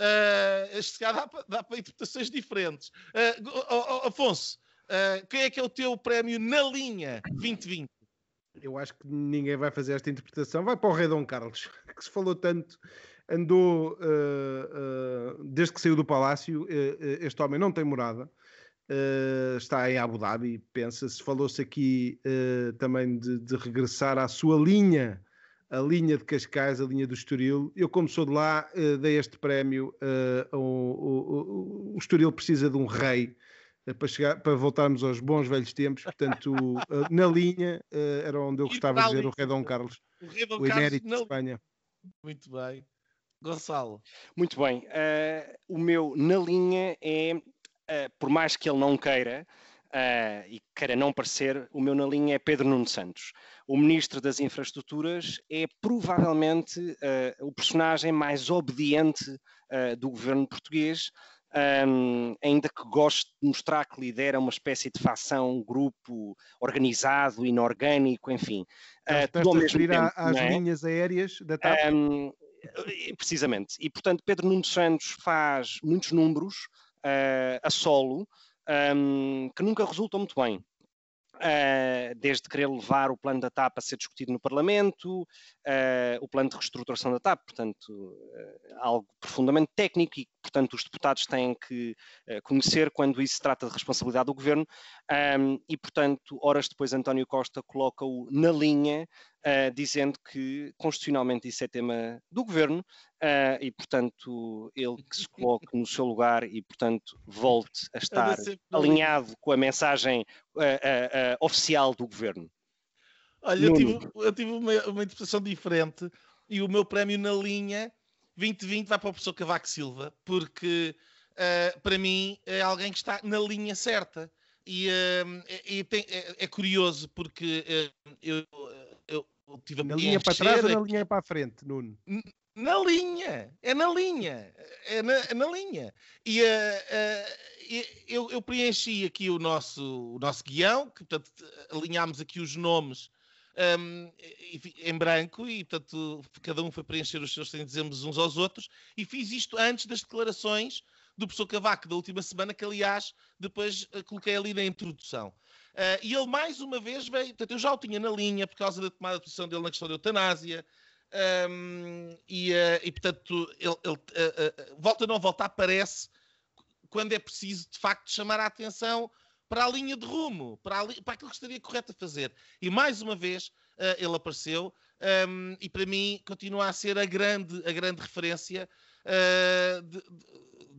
Uh, este cá dá, dá para interpretações diferentes. Uh, Afonso, uh, quem é que é o teu prémio na linha 2020? Eu acho que ninguém vai fazer esta interpretação. Vai para o Rei Dom Carlos, (laughs) que se falou tanto, andou desde que saiu do palácio. este homem não tem morada. está em Abu Dhabi, pensa-se. Falou-se aqui também de, de regressar à sua linha a linha de Cascais, a linha do Estoril. Eu, como sou de lá, uh, dei este prémio. Uh, o, o, o, Estoril precisa de um rei uh, para, chegar, para voltarmos aos bons velhos tempos. Portanto, na linha era onde eu gostava de ver o rei Dom Carlos, o, rei Dom o emérito de Espanha. Muito bem. Gonçalo. Muito bem. o meu na linha é, por mais que ele não queira, Uh, e queira não parecer, o meu na linha é Pedro Nuno Santos. O Ministro das Infraestruturas é provavelmente uh, o personagem mais obediente uh, do governo português, um, ainda que goste de mostrar que lidera uma espécie de facção, um grupo organizado, inorgânico, enfim. Uh, tudo ao mesmo tempo, às é? linhas aéreas da TAP? Um, precisamente. E, portanto, Pedro Nuno Santos faz muitos números a solo, um, que nunca resultam muito bem. Uh, desde querer levar o plano da TAP a ser discutido no Parlamento, uh, o plano de reestruturação da TAP, portanto, uh, algo profundamente técnico e, portanto, os deputados têm que conhecer quando isso se trata de responsabilidade do governo. Um, e, portanto, horas depois, António Costa coloca-o na linha, dizendo que constitucionalmente isso é tema do governo e, portanto, ele que se coloque no seu lugar e, portanto, volte a estar alinhado com a mensagem oficial do governo. Olha, eu tive, eu tive uma, uma, interpretação diferente e o meu prémio na linha 2020 vai para o professor Cavaco Silva, porque uh, para mim é alguém que está na linha certa. E, uh, tem, é, é, curioso porque uh, eu, eu, eu tive a Na linha para trás ou na linha para a frente, Nuno? Na linha, é na linha, é na, é na linha. E uh, uh, eu, eu, preenchi aqui o nosso, o nosso guião, que portanto alinhámos aqui os nomes um, em branco e portanto cada um foi preencher os seus sem dizermos uns aos outros e fiz isto antes das declarações do professor Cavaco da última semana, que aliás depois uh, coloquei ali na introdução. Uh, e ele mais uma vez veio, portanto eu já o tinha na linha por causa da tomada de posição dele na questão da eutanásia, um, e, uh, e, portanto, ele, ele uh, uh, volta ou não volta, aparece quando é preciso de facto chamar a atenção para a linha de rumo, para, li, para aquilo que estaria correto a fazer. E mais uma vez ele apareceu um, e para mim continua a ser a grande, a grande referência de,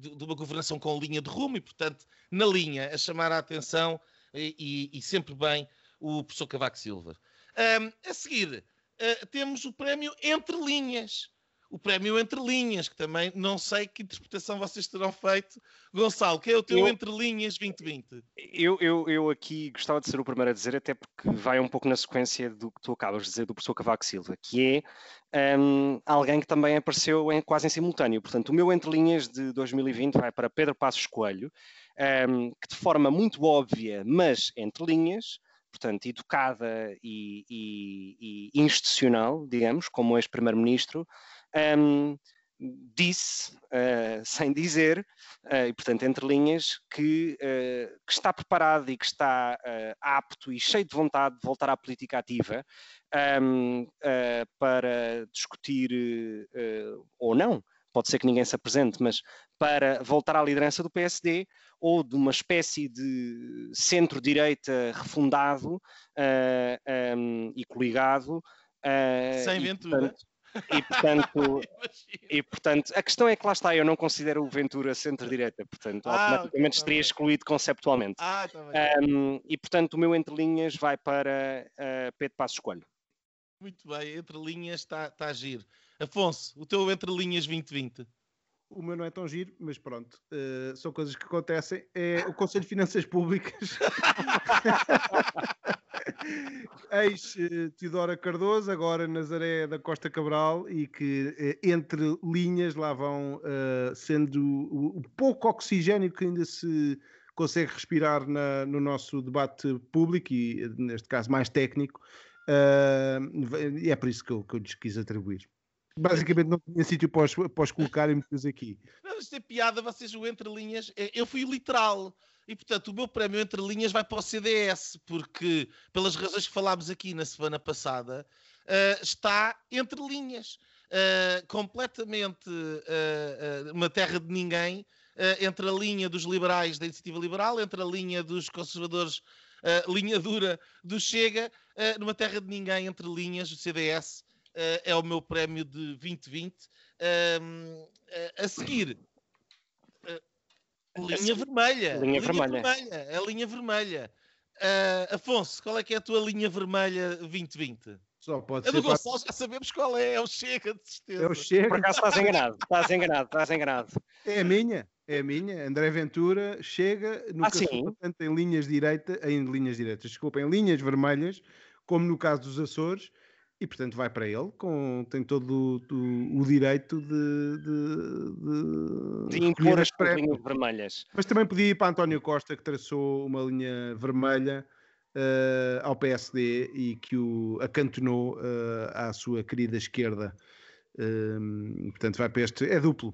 de, de, uma governação com linha de rumo e, portanto, na linha, a chamar a atenção e, e, sempre bem o professor Cavaco Silva. Um, a seguir, uh, temos o prémio Entre Linhas. O prémio Entre Linhas, que também não sei que interpretação vocês terão feito. Gonçalo, que é o teu eu, Entre Linhas 2020? Eu, eu, eu aqui gostava de ser o primeiro a dizer, até porque vai um pouco na sequência do que tu acabas de dizer do professor Cavaco Silva, que é um, alguém que também apareceu em, quase em simultâneo. Portanto, o meu Entre Linhas de 2020 vai para Pedro Passos Coelho, um, que de forma muito óbvia, mas entre linhas, portanto, educada e, e, e institucional, digamos, como ex-primeiro-ministro, um, disse, uh, (laughs) sem dizer, uh, e portanto entre linhas, que, uh, que está preparado e que está apto e cheio de vontade de voltar à política ativa um, para discutir, ou não, pode ser que ninguém se apresente, mas para voltar à liderança do PSD ou de uma espécie de centro-direita refundado um, e coligado. Sem Ventura. E portanto, (laughs) e portanto, a questão é que lá está, eu não considero o Ventura centro-direita, portanto, ah, automaticamente okay, estaria tá excluído conceptualmente. Ah, tá um, e portanto, o meu entre linhas vai para uh, Pedro Passos Coelho. Muito bem, entre linhas está tá a giro. Afonso, o teu entre linhas 2020. O meu não é tão giro, mas pronto, uh, são coisas que acontecem. É o Conselho de Finanças Públicas. (laughs) (laughs) Ex-Teodora Cardoso, agora Nazaré da Costa Cabral, e que uh, entre linhas lá vão uh, sendo o, pouco oxigênio que ainda se consegue respirar na, no nosso debate público e, neste caso, mais técnico. e é por isso que eu, que eu lhes quis atribuir. Basicamente não tinha sítio para os, para os colocar e me aqui. Não, isto é piada, vocês o entre linhas. É, eu fui literal. E portanto, o meu prémio entre linhas vai para o CDS, porque, pelas razões que falámos aqui na semana passada, uh, está entre linhas. Uh, completamente uh, uma terra de ninguém, entre a linha dos liberais da iniciativa liberal, entre a linha dos conservadores, linha dura do Chega, numa terra de ninguém, entre linhas do CDS é o meu prémio de 2020. Uh, a seguir, uh, linha vermelha. Linha, linha vermelha. vermelha. A linha vermelha. Uh, Afonso, qual é que é a tua linha vermelha 2020? Só pode é ser. do Gonçalo, já sabemos qual é, é o Chega, de certeza. É o Chega. Por acaso estás enganado, estás enganado, estás enganado. É a minha, é a minha. André Ventura chega no ah, sim? tanto em linhas direitas, em linhas direitas, desculpa, em linhas vermelhas, como no caso dos Açores, e portanto vai para ele, com, tem todo o, o direito de, de, de, de impor as linhas vermelhas. Mas também podia ir para António Costa, que traçou uma linha vermelha uh, ao PSD e que o acantonou uh, à sua querida esquerda. Uh, portanto, vai para este. É duplo.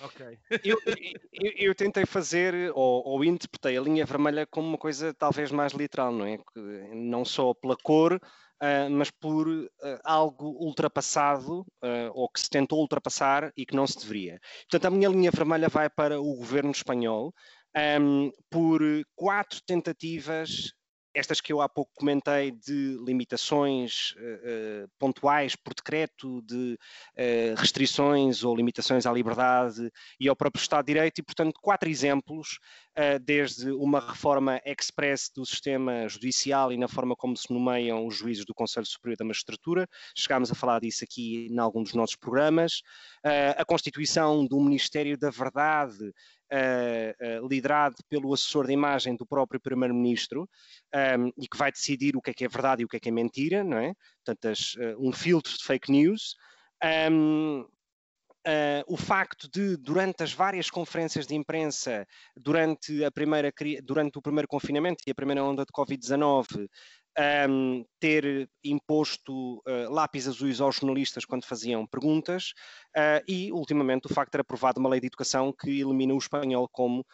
Ok. (laughs) Eu, eu, eu tentei fazer, ou, ou interpretei a linha vermelha como uma coisa talvez mais literal, não é? Que Não só pela cor, ah, mas por ah, algo ultrapassado ah, ou que se tentou ultrapassar e que não se deveria. Portanto, a minha linha vermelha vai para o governo espanhol ahm, por quatro tentativas estas que eu há pouco comentei de limitações eh, pontuais por decreto, de eh, restrições ou limitações à liberdade e ao próprio Estado de Direito, e, portanto, quatro exemplos, eh, desde uma reforma express do sistema judicial e na forma como se nomeiam os juízes do Conselho Superior da Magistratura, chegámos a falar disso aqui em algum dos nossos programas, a constituição do Ministério da Verdade, eh, eh, liderado pelo assessor de imagem do próprio Primeiro-Ministro um, e que vai decidir o que é que é verdade e o que é que é mentira, não é? Portanto, as, uh, um filtro de fake news. Um, Uh, o facto de, durante as várias conferências de imprensa, durante, a primeira, durante o primeiro confinamento e a primeira onda de Covid-19, um, ter imposto uh, lápis azuis aos jornalistas quando faziam perguntas uh, e, ultimamente, o facto de ter aprovado uma lei de educação que elimina o espanhol como uh,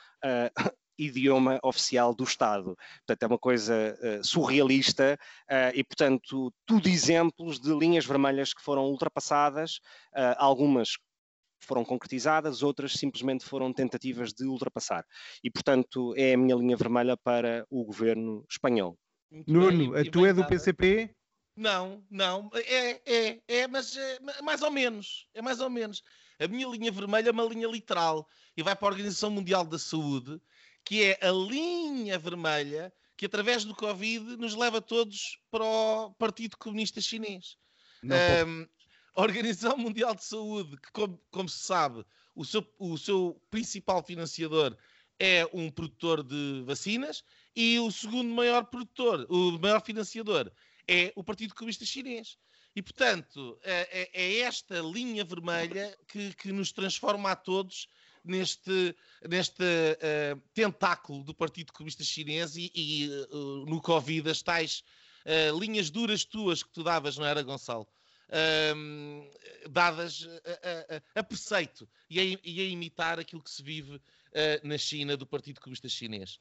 (laughs) idioma oficial do Estado. Portanto, é uma coisa surrealista e, portanto, tudo exemplos de linhas vermelhas que foram ultrapassadas, algumas foram concretizadas, outras simplesmente foram tentativas de ultrapassar. E, portanto, é a minha linha vermelha para o governo espanhol. Muito Nuno, bem, e tu é do. PCP? Não, não, é, é, é, mas é ma- mais ou menos, é mais ou menos. A minha linha vermelha é uma linha literal e vai para a Organização Mundial da Saúde, que é a linha vermelha que, através do Covid, nos leva todos para o Partido Comunista Chinês. Não Ahm, a Organização Mundial de Saúde, que, como, como se sabe, o seu, o seu principal financiador é um produtor de vacinas e o segundo maior produtor, o maior financiador, é o Partido Comunista Chinês. E, portanto, é, é- é esta linha vermelha que, que nos transforma a todos neste, neste eh, tentáculo do Partido Comunista Chinês e, e, eh, no Covid as tais eh, linhas duras tuas que tu davas, não era, Gonçalo? Ahm, dadas a, a- a- preceito e a, e a imitar aquilo que se vive eh, na China do Partido Comunista Chinês.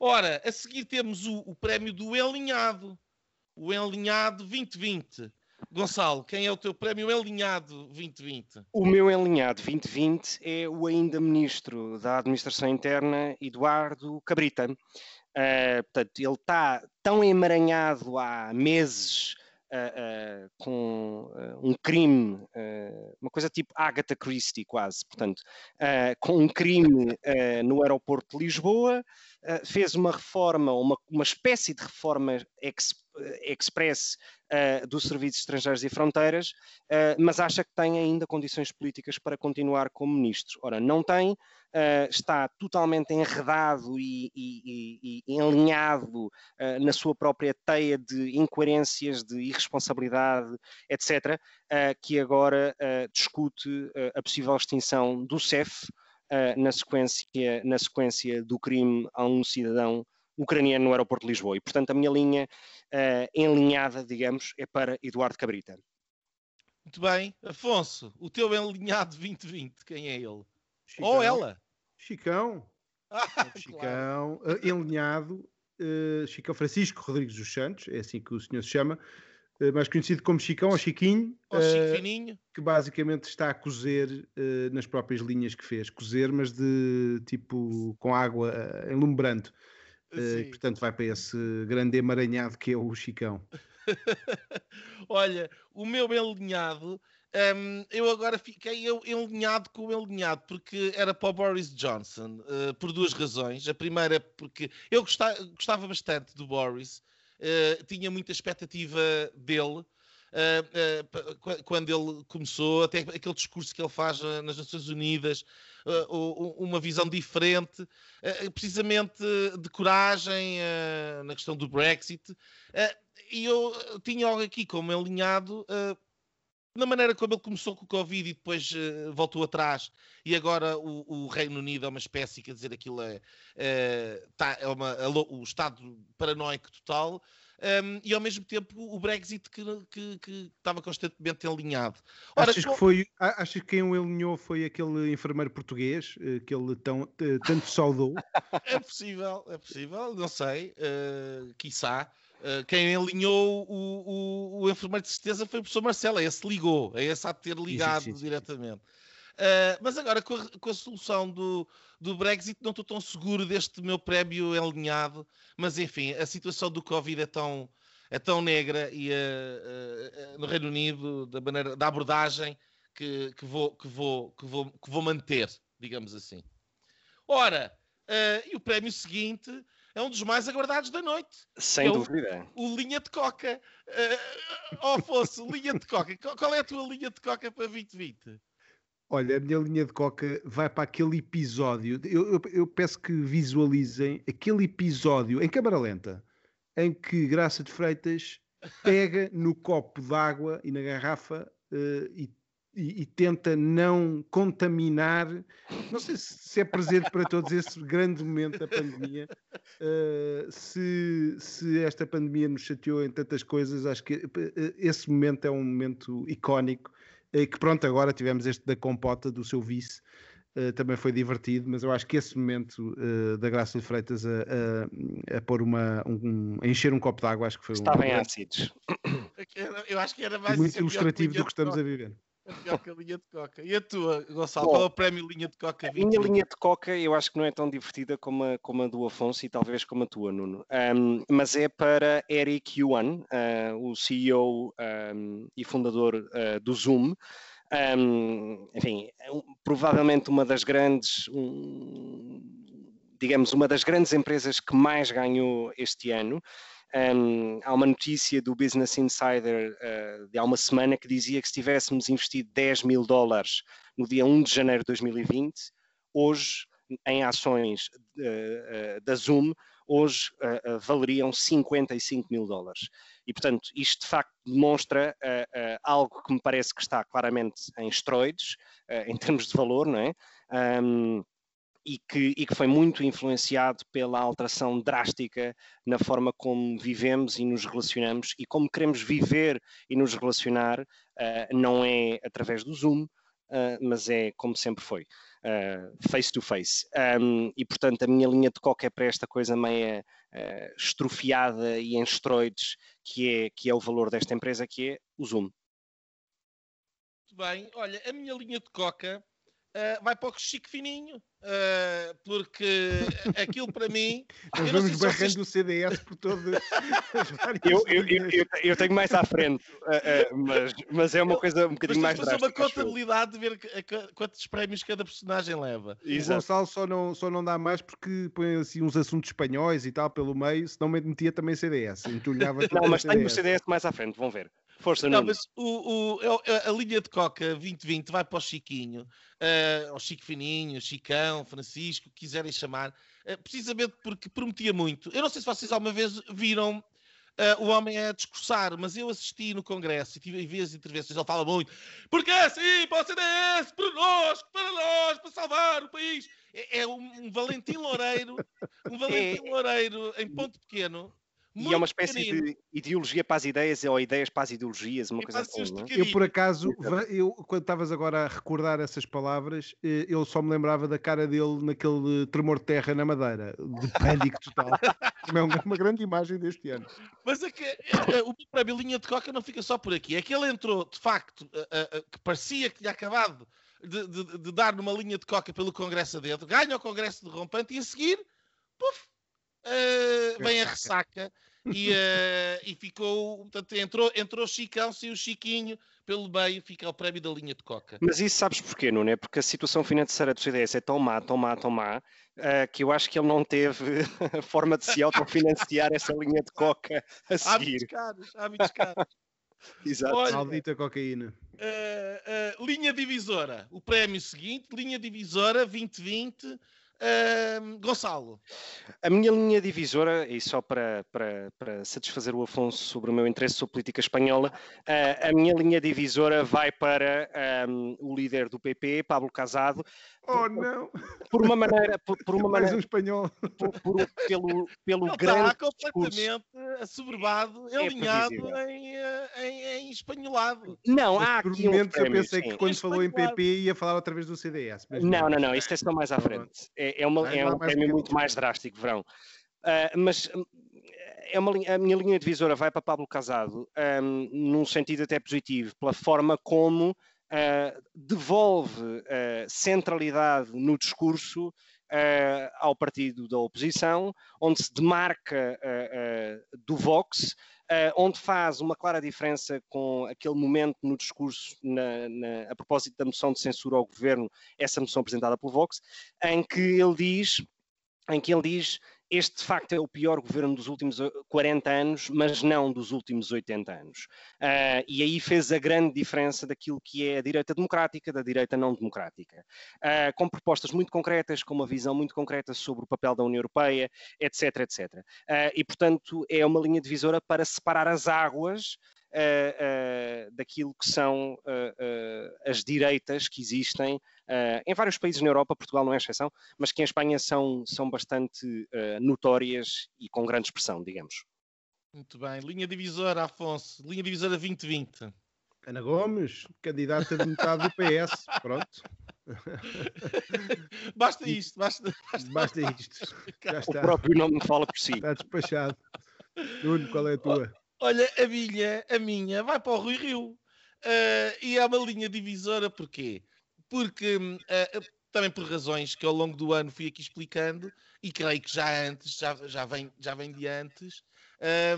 Ora, a seguir temos o, o prémio do Enlinhado, o Enlinhado 2020. Gonçalo, quem é o teu prémio Enlinhado 2020? O meu enlinhado 2020 é o ainda Ministro da Administração Interna, Eduardo Cabrita. Uh, portanto, ele está tão emaranhado há meses uh, com uh, um crime, uma coisa tipo Agatha Christie quase, portanto, com um crime no aeroporto de Lisboa, fez uma reforma, uma, uma espécie de reforma ex- express uh, dos Serviços Estrangeiros e Fronteiras, uh, mas acha que tem ainda condições políticas para continuar como ministro. Ora, não tem, uh, está totalmente enredado e, e- e- e alinhado na sua própria teia de incoerências, de irresponsabilidade, etc., que agora discute a possível extinção do CEF na, sequência, na sequência do crime a um cidadão ucraniano no aeroporto de Lisboa. E, portanto, a minha linha uh, enlinhada, digamos, é para Eduardo Cabrita. Muito bem. Afonso, o teu Enlinhado 2020, quem é ele? Chicão. Ou ela? Chicão. (laughs) Ah, Chicão, eh, enlinhado, eh, Chicão Francisco Rodrigues dos Santos, é assim que o senhor se chama, eh, mais conhecido como Chicão ou Chiquinho, Ou Chico eh, Fininho? que basicamente está a cozer nas próprias linhas que fez, cozer, mas de tipo com água em lume brando. Eh, e, portanto, vai para esse grande emaranhado que é o Chicão. (laughs) Olha, o meu enlinhado, hum, eu agora fiquei eu enlinhado com o enlinhado, porque era para o Boris Johnson, eh, por duas razões. A primeira é porque eu gosta- gostava, bastante do Boris, eh, tinha muita expectativa dele. Pa- qu- quando ele começou, até aquele discurso que ele faz eh, nas Nações Unidas, uma visão diferente, precisamente de coragem na questão do Brexit. E eu tinha algo aqui como alinhado na maneira como ele começou com o Covid e depois voltou atrás, e agora o, Reino Unido é uma espécie, quer dizer, aquilo é, é uma- é lo- o estado paranoico total. Um, e ao mesmo tempo o Brexit que, que, que estava constantemente alinhado. Ora, achas, que foi, achas que quem o alinhou foi aquele enfermeiro português eh, que ele tão, tanto saudou? (laughs) É possível, é possível, não sei, uh, quiçá. Uh, quem alinhou o, o, o, enfermeiro de certeza foi o professor Marcelo, é esse ligou, é esse a ter ligado sim, sim, sim, diretamente. Uh, mas agora, com a, com a solução do, do, Brexit, não estou tão seguro deste meu prémio alinhado. Mas enfim, a situação do Covid é tão, é tão negra e uh, uh, no Reino Unido, da, maneira, da abordagem que, que, vou, que, vou, que, vou, que vou manter, digamos assim. Ora, e o prémio seguinte é um dos mais aguardados da noite. Sem é dúvida. O, o, linha de coca. Uh, fosse, linha de coca. Qual é a tua linha de coca para 2020? Olha, a minha linha de coca vai para aquele episódio. Eu, eu, eu, peço que visualizem aquele episódio em câmara lenta em que Graça de Freitas pega (laughs) no copo d'água e na garrafa uh, e, e, e, tenta não contaminar. Não sei se, se, é presente para todos esse grande momento da pandemia. Uh, se, se esta pandemia nos chateou em tantas coisas, acho que uh, esse momento é um momento icónico que pronto, agora tivemos este da compota do seu vice, uh, também foi divertido, mas eu acho que esse momento uh, da Graça de Freitas a, a, a pôr uma, um, a encher um copo de água, acho que foi Estava um... em ácidos. Eu acho que era mais... Muito ilustrativo do que estamos a viver. É linha de coca. E a tua, Gonçalo? Bom, qual é o prémio linha de coca? 20? A minha linha de coca eu acho que não é tão divertida como a, como a do Afonso e talvez como a tua, Nuno. Um, mas é para Eric Yuan, uh, o CEO um, e fundador uh, do Zoom. Um, enfim, é provavelmente uma das grandes, digamos, uma das grandes empresas que mais ganhou este ano. Um, há uma notícia do Business Insider uh, de há uma semana que dizia que se tivéssemos investido 10 mil dólares no dia 1 de janeiro de 2020, hoje, em ações uh, uh, da Zoom, hoje valeriam 55 mil dólares. E, portanto, isto de facto demonstra algo que me parece que está claramente em esteroides, em termos de valor, não é? Um, e que, e que foi muito influenciado pela alteração drástica na forma como vivemos e nos relacionamos e como queremos viver e nos relacionar, uh, não é através do Zoom, uh, mas é como sempre foi, uh, face to face. Um, e portanto, a minha linha de coca é para esta coisa meia estrofiada e em esteroides, que é, que é o valor desta empresa, que é o Zoom. Muito bem, olha, a minha linha de coca uh, vai para o Chico Fininho, uh, porque aquilo para mim. (laughs) Nós vamos barrando vocês... o CDS por todas (laughs) as várias. Eu, eu, eu, eu, tenho mais à frente, uh, mas, mas é uma coisa um bocadinho mais drástica. uma contabilidade de ver quantos prémios cada personagem leva. O Gonçalo só não, só não dá mais porque põe assim uns assuntos espanhóis e tal pelo meio, senão metia também CDS. Não, mas tenho o CDS mais à frente, vão ver. Força, não, mas o, o, a, linha de Coca 2020 vai para o Chiquinho, uh, ao Chico Fininho, Chicão, Francisco, quiserem chamar, uh, precisamente porque prometia muito. Eu não sei se vocês alguma vez viram uh, o homem a discursar, mas eu assisti no Congresso e tive as entrevistas, ele fala muito, porque é assim, para o CDS, para nós, para nós, para salvar o país. É, é um, um Valentim Loureiro, um (laughs) Valentim é... Loureiro em ponto pequeno, e é uma espécie pequenino. de ideologia para as ideias ou ideias para as ideologias, uma e coisa assim. Não? É? Eu, por acaso, eu, quando estavas agora a recordar essas palavras, eh, eu só me lembrava da cara dele naquele tremor de terra na Madeira, de (laughs) pânico total. é uma grande imagem deste ano. Mas é que é, é, o prémio linha de coca não fica só por aqui. É que ele entrou, de facto, a, a, a, que parecia que tinha acabado de, de, de, dar numa linha de coca pelo Congresso adentro, ganha o Congresso de Rompante e a seguir, puf, uh, vem a ressaca e, uh, (laughs) e ficou, portanto, entrou, entrou Chicão, e o Chiquinho, pelo meio fica o prémio da linha de coca. Mas isso sabes porquê, não é? Porque a situação financeira do CDS é tão má, tão má, tão má, uh, que eu acho que ele não teve (laughs) forma de se autofinanciar essa linha de coca a seguir. Hábitos caros, hábitos (laughs) caros. Exato. Olha, Maldita cocaína. Uh, uh, linha divisora. O prémio seguinte, linha divisora 2020 Gonçalo. A minha linha divisora, e só para, para, para, satisfazer o Afonso sobre o meu interesse sobre política espanhola, uh, a minha linha divisora vai para um, o líder do PP, Pablo Casado, Oh, não! Por uma maneira. Por, por uma Mais maneira um espanhol. por- por- pelo, pelo Ele grande. está completamente assoberbado, alinhado previsível. em, eh, em, em espanholado. Não, Mas há por aqui uns momentos eu prémios, pensei sim. que quando falou em. PP ia falar outra vez do CDS. mas Não, não, não, isso é só mais à Tá frente. É, é, uma- é um mais prémio muito mais drástico, verão. Ah, mas hum, é uma a minha linha divisora vai para Pablo Casado, hum, num sentido até positivo, pela forma como ah, devolve ah, centralidade no discurso ah, ao partido da oposição, onde se demarca do Vox, onde faz uma clara diferença com aquele momento no discurso na- na- a propósito da moção de censura ao governo, essa moção apresentada pelo Vox, em que ele diz, em que ele diz este de facto é o pior governo dos últimos eh, 40 anos, mas não dos últimos 80 anos. Ah, e aí fez a grande diferença daquilo que é a direita democrática da direita não democrática. Ah, com propostas muito concretas, com uma visão muito concreta sobre o papel da União Europeia, etc, etc. Ah, e, portanto, é uma linha divisora para separar as águas ah, daquilo que são as direitas que existem em vários países na Europa, Portugal não é exceção, mas que em Espanha são, são bastante notórias e com grande expressão, digamos. Muito bem. Linha divisora, Afonso. Linha divisora 2020. Ana Gomes, candidata de metade do PS. Pronto. (laughs) Basta isto, basta, basta, Basta isto. Já O está. próprio nome fala por si. Está despachado. Nuno, qual é a tua? Olha, a minha, a minha vai para o Rui Rio. Ah, e é uma linha divisora, porquê? Porque, ah, também por razões que ao longo do ano fui aqui explicando, e creio que já antes, já, já, vem, já vem de antes, ah,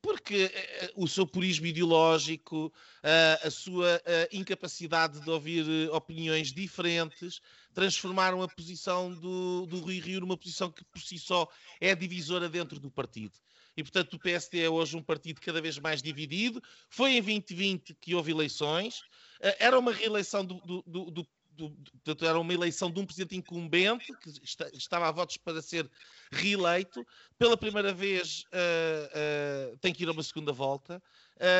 porque o seu purismo ideológico, a sua incapacidade de ouvir opiniões diferentes, transformaram a posição do, do Rui Rio numa posição que por si só é divisora dentro do partido. E, portanto, o PSD é hoje um partido cada vez mais dividido. Foi em 2020 que houve eleições. Eh, Era uma reeleição do, do- do- do- era uma eleição de um presidente incumbente que esta- estava a votos para ser reeleito. Pela primeira vez eh, eh, tem que ir a uma segunda volta.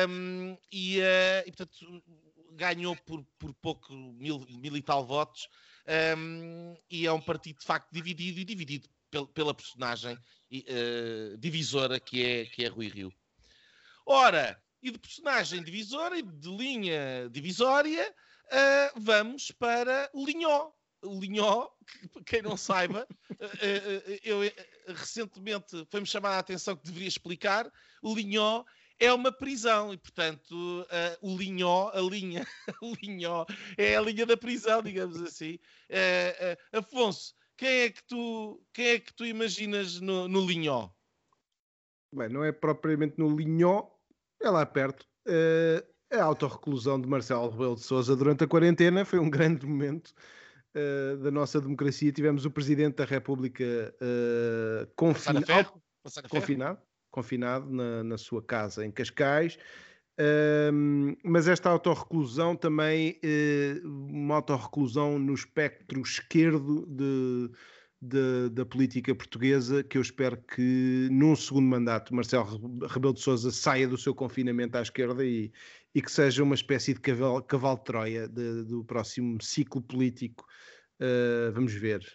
Um, e, eh, e, portanto, ganhou por, por pouco mil, mil e tal votos. Um, e é um partido de facto dividido e dividido pel- pela personagem eh, divisora que é, que é Rui Rio. Ora, e de personagem divisora e de linha divisória, ah, vamos para o Linhó. O Linhó, que, quem não saiba, ah, (laughs) eu recentemente foi-me chamada a atenção que deveria explicar, o Linhó é uma prisão e, portanto, ah, o Linhó, a linha, (laughs) o Linhó é a linha da prisão, digamos assim. Ah, ah, Afonso, quem é que tu, quem é que tu imaginas no, no Linhó? Bem, não é propriamente no Linhó, é lá perto. Eh, a autorreclusão de Marcelo Rebelo de Sousa durante a quarentena foi um grande momento eh, da nossa democracia. Tivemos o Presidente da República a ferro? confinado, confinado na, na sua casa em Cascais. Ahm, mas esta autorreclusão também, eh, uma autorreclusão no espectro esquerdo de, de- da política portuguesa, que eu espero que num segundo mandato Marcelo Re- Rebelo de Sousa saia do seu confinamento à esquerda e, e que seja uma espécie de cavalo, cavalo de Troia de- do próximo ciclo político. Ah, vamos ver.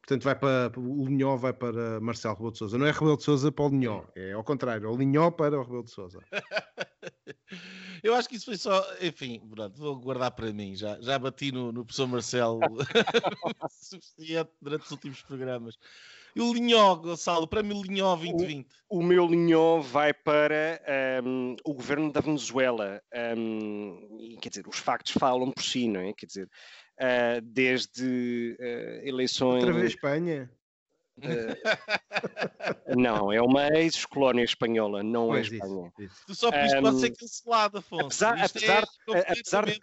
Portanto, vai para, o Linhó vai para Marcelo Rebelo de Sousa. Não é Rebelo de Sousa para o Linhó, é ao contrário, é o Linhó para o Rebelo de Sousa. (laughs) Eu acho que isso foi só, enfim, pronto, vou guardar para mim. Já, já bati no, no professor Marcelo o (laughs) suficiente durante os últimos programas. E o Linhó, Gonçalo, para mim o Linhó 2020. O meu linhó vai para hum, o governo da Venezuela. hum, e, quer dizer, os factos falam por si, não é? Quer dizer, ah, desde ah, eleições. Outra vez Espanha. Ah, (laughs) não, é uma ex-colónia espanhola, não é Pois, isso, Espanha. Tu só por isto pode Hum, ser cancelado, Afonso. Apesar, apesar, é apesar, de,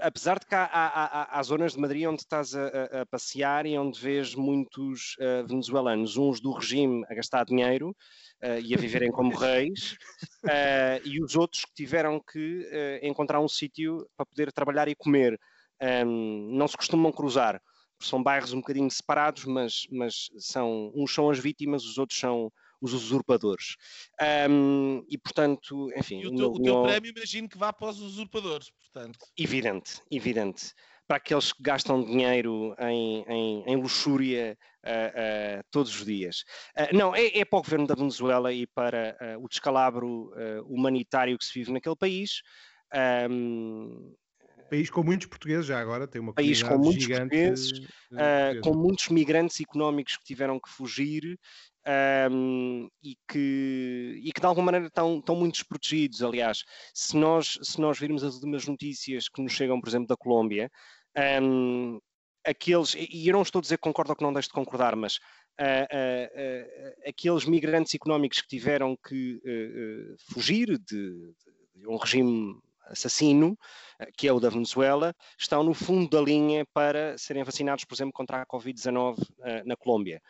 apesar de que há, há- há- há zonas de Madrid onde estás a, a- a passear e onde vês muitos ah, venezuelanos, uns do regime a gastar dinheiro ah, e a viverem como (laughs) reis, ah, e os outros que tiveram que ah, encontrar um sítio para poder trabalhar e comer. Ahm, não se costumam cruzar, são bairros um bocadinho separados, mas, mas são, uns são as vítimas, os outros são os usurpadores. Ahm, e portanto, enfim, E o teu, o teu prémio imagino que vá para os usurpadores, portanto. Evidente, evidente. para aqueles que gastam dinheiro em, em, em luxúria uh, uh, todos os dias. Uh, não, é, é, para o governo da Venezuela e para o descalabro humanitário que se vive naquele país. Um, país com muitos portugueses já agora, tem uma país com muitos portugueses, uh, com muitos migrantes económicos que tiveram que fugir um, e, que, e que de alguma maneira estão, estão muito desprotegidos. Aliás, se nós, se nós virmos as últimas notícias que nos chegam, por exemplo, da Colômbia, um, aqueles, e eu não estou a dizer que concordo ou que não deixo de concordar, mas uh, uh, aqueles migrantes económicos que tiveram que fugir de, de, um regime assassino, que é o da Venezuela, estão no fundo da linha para serem vacinados, por exemplo, contra a Covid-19 na Colômbia.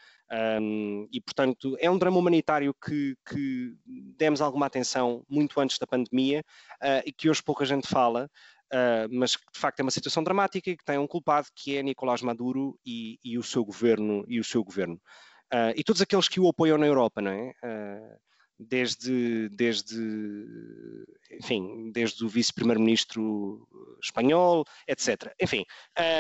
Um, e, portanto, é um drama humanitário que, que, demos alguma atenção muito antes da pandemia uh, e que hoje pouca gente fala, uh, mas que de facto é uma situação dramática e que tem um culpado que é Nicolás Maduro e, e o seu governo. E, o seu governo. Uh, e todos aqueles que o apoiam na Europa, não é? Desde, desde, enfim, desde o vice-primeiro-ministro espanhol, etc. Enfim,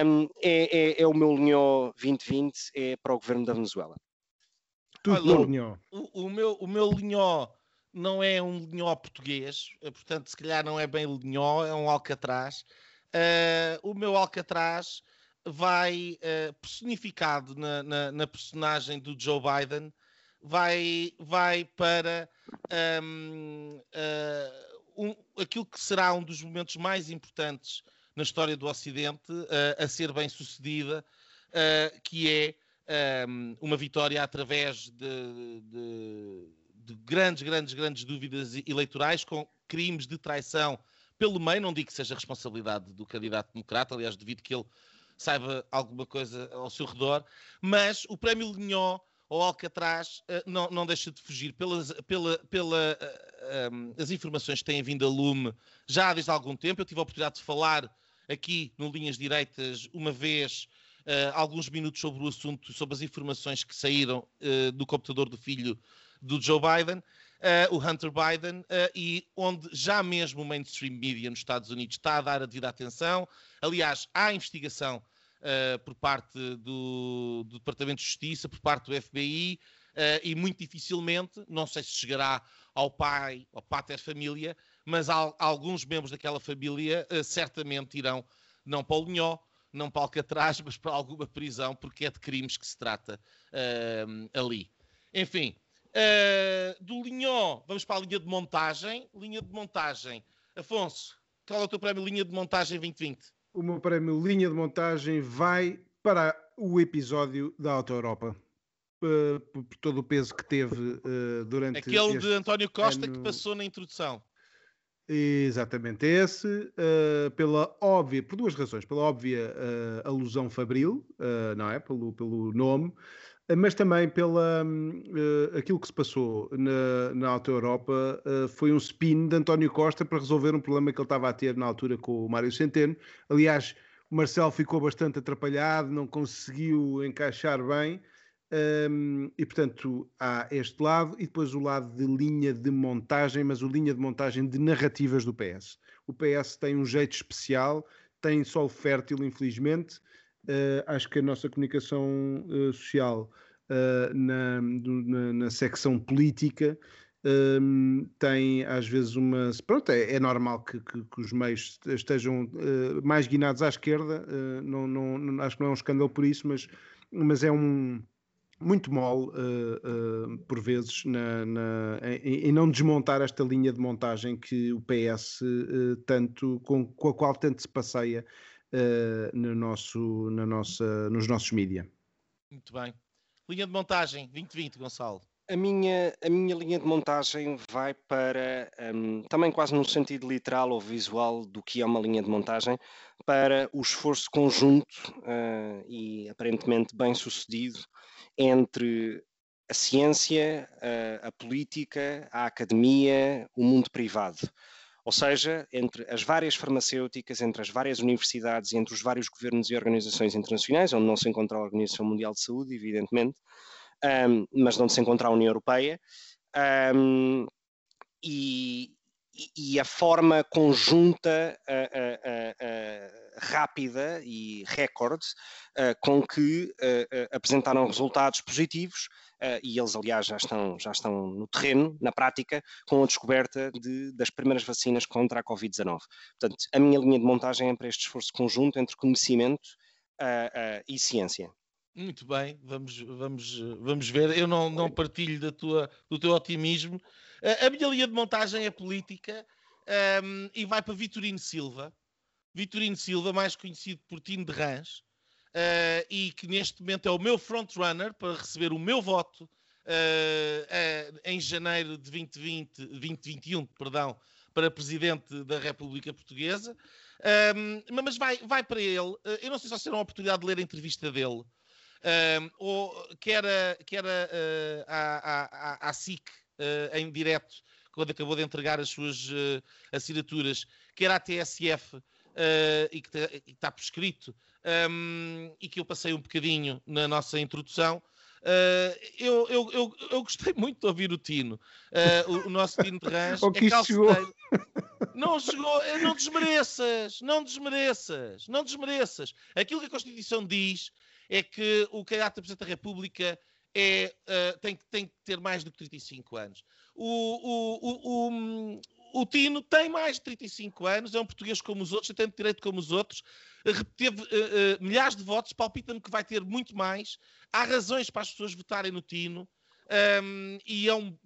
um, é, é, é, o meu linhó 2020 é para o governo da Venezuela. Tudo Olha, o, o, meu, o meu linhó não é um linhó português, eh, portanto, se calhar não é bem linhó, é um alcatraz. Uh, o meu alcatraz vai uh, personificado na, na, na personagem do Joe Biden vai, vai para um, uh, um, aquilo que será um dos momentos mais importantes na história do Ocidente uh, a ser bem sucedida, uh, que é um, uma vitória através de, de, de, grandes, grandes, grandes dúvidas eleitorais com crimes de traição pelo meio. Não digo que seja responsabilidade do candidato democrata, aliás, devido que ele saiba alguma coisa ao seu redor, mas o prémio Lignon ou Alcatraz uh, não, não deixa de fugir pelas, pela, pela, uh, um, as informações que têm vindo a lume já desde algum tempo. Eu tive a oportunidade de falar aqui no Linhas Direitas uma vez, uh, alguns minutos sobre o assunto, sobre as informações que saíram do computador do filho do Joe Biden. Uh, o Hunter Biden, uh, e onde já mesmo o mainstream media nos Estados Unidos está a dar a devida atenção. Aliás, há investigação uh, por parte do, do, Departamento de Justiça, por parte do FBI, uh, eh, e muito dificilmente, não sei se chegará ao pai, ao pater família, mas al, alguns membros daquela família uh, certamente irão, não para o Linhó, não para Alcatraz, (laughs) mas para alguma prisão, porque é de crimes que se trata ali. Enfim, do Linhó, vamos para a linha de montagem. Linha de montagem. Afonso, qual é o teu prémio linha de montagem 2020? O meu prémio linha de montagem vai para o episódio da Auto Europa. Uh, por todo o peso que teve uh, durante aquele de António Costa ano... que passou na introdução. Exatamente esse uh, pela óbvia por duas razões. Pela óbvia alusão fabril não é? Pelo pelo nome mas também pela uh, aquilo que se passou na, na Auto Europa uh, foi um spin de António Costa para resolver um problema que ele estava a ter na altura com o Mário Centeno. Aliás, o Marcelo ficou bastante atrapalhado, não conseguiu encaixar bem. Um, e portanto há este lado e depois o lado de linha de montagem, mas o linha de montagem de narrativas do PS. O PS tem um jeito especial, tem solo fértil, infelizmente, acho que a nossa comunicação uh, social uh, na, na, na, secção política um, tem às vezes uma. Pronto, é, é normal que, que, que, os meios estejam mais guinados à esquerda, não, não, acho que não é um escândalo por isso, mas, mas é um muito mole, uh, uh, por vezes, na, na, em, em, não desmontar esta linha de montagem que o PS uh, tanto, com, com, a qual tanto se passeia uh, no nosso, na nossa, nos nossos mídia. Muito bem. Linha de montagem 2020, Gonçalo. A minha, a minha linha de montagem vai para, um, também quase no sentido literal ou visual do que é uma linha de montagem, para o esforço conjunto uh, e aparentemente bem sucedido entre a ciência, a, a política, a academia, o mundo privado. Ou seja, entre as várias farmacêuticas, entre as várias universidades e entre os vários governos e organizações internacionais, onde não se encontra a Organização Mundial de Saúde, evidentemente, um, mas onde se encontra a União Europeia, um, e, e, a forma conjunta, a, a, a, rápida e recorde uh, com que uh, apresentaram resultados positivos e eles, aliás, já estão, já estão no terreno, na prática, com a descoberta de, das primeiras vacinas contra a Covid-19. Portanto, a minha linha de montagem é para este esforço conjunto entre conhecimento e ciência. Muito bem, vamos, vamos, vamos ver. Eu não, não partilho da tua, do teu otimismo. A minha linha de montagem é política um, e vai para Vitorino Silva. Vitorino Silva, mais conhecido por Tino de Rãs, uh, e que neste momento é o meu frontrunner para receber o meu voto uh, uh, em janeiro de 2020, 2021, perdão, para presidente da República Portuguesa. Um, mas vai, vai para ele. eu não sei se vai ser uma oportunidade de ler a entrevista dele um, ou que era, que era uh, à, SIC uh, em direto, quando acabou de entregar as suas uh, assinaturas, que era a TSF e que está prescrito, um, e que eu passei um bocadinho na nossa introdução. Uh, eu, eu, eu, eu, gostei muito de ouvir o Tino. Uh, o, o, nosso Tino de Rãs (laughs) é chegou. Não chegou, não desmereças, não desmereças, não desmereças. Aquilo que a Constituição diz é que o candidato a Presidente da República é, uh, tem, tem que ter mais do que 35 anos. O, o, o, Tino tem mais de 35 anos, é um português como os outros, tem direito como os outros, teve uh, uh, milhares de votos, palpita-me que vai ter muito mais. Há razões para as pessoas votarem no Tino, um, ehm, e é um,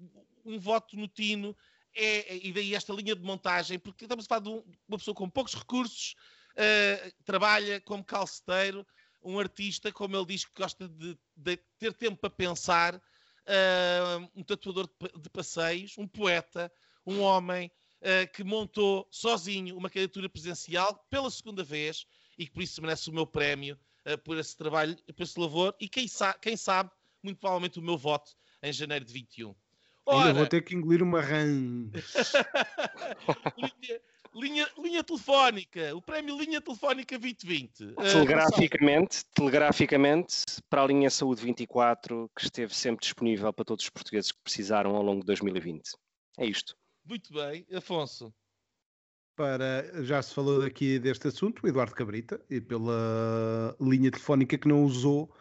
um voto no Tino, é, e daí esta linha de montagem, porque estamos a falar de um, uma pessoa com poucos recursos, uh, trabalha como calceteiro, um artista, como ele diz, que gosta de, de ter tempo para pensar, uh, um tatuador de, de, passeios, um poeta, um homem uh, que montou sozinho uma candidatura presidencial pela segunda vez e que por isso merece o meu prémio uh, por esse trabalho, por esse lavor e quem, sa quem sabe, muito provavelmente o meu voto em janeiro de 21. Ora, Ainda vou ter que engolir uma rã. (laughs) linha, linha telefónica, o prémio Linha Telefónica 2020. Ah, telegraficamente, uh, telegraficamente, para a linha Saúde 24, que esteve sempre disponível para todos os portugueses que precisaram ao longo de 2020. É isto. Muito bem, Afonso. Para, já se falou aqui deste assunto, o Eduardo Cabrita, e pela linha telefónica que não usou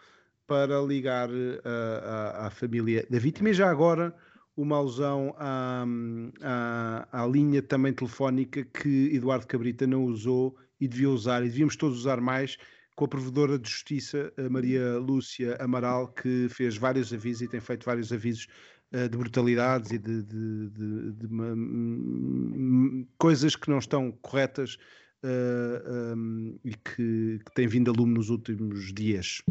para ligar à, à família da vítima. E já agora, uma alusão à, à, à, linha também telefónica que Eduardo Cabrita não usou e devia usar, e devíamos todos usar mais, com a Provedora de Justiça, a Maria Lúcia Amaral, que fez vários avisos e tem feito vários avisos de brutalidades e de, de, de, de uma, um, coisas que não estão corretas uh, eh, um, e que, que têm vindo a lume nos últimos dias.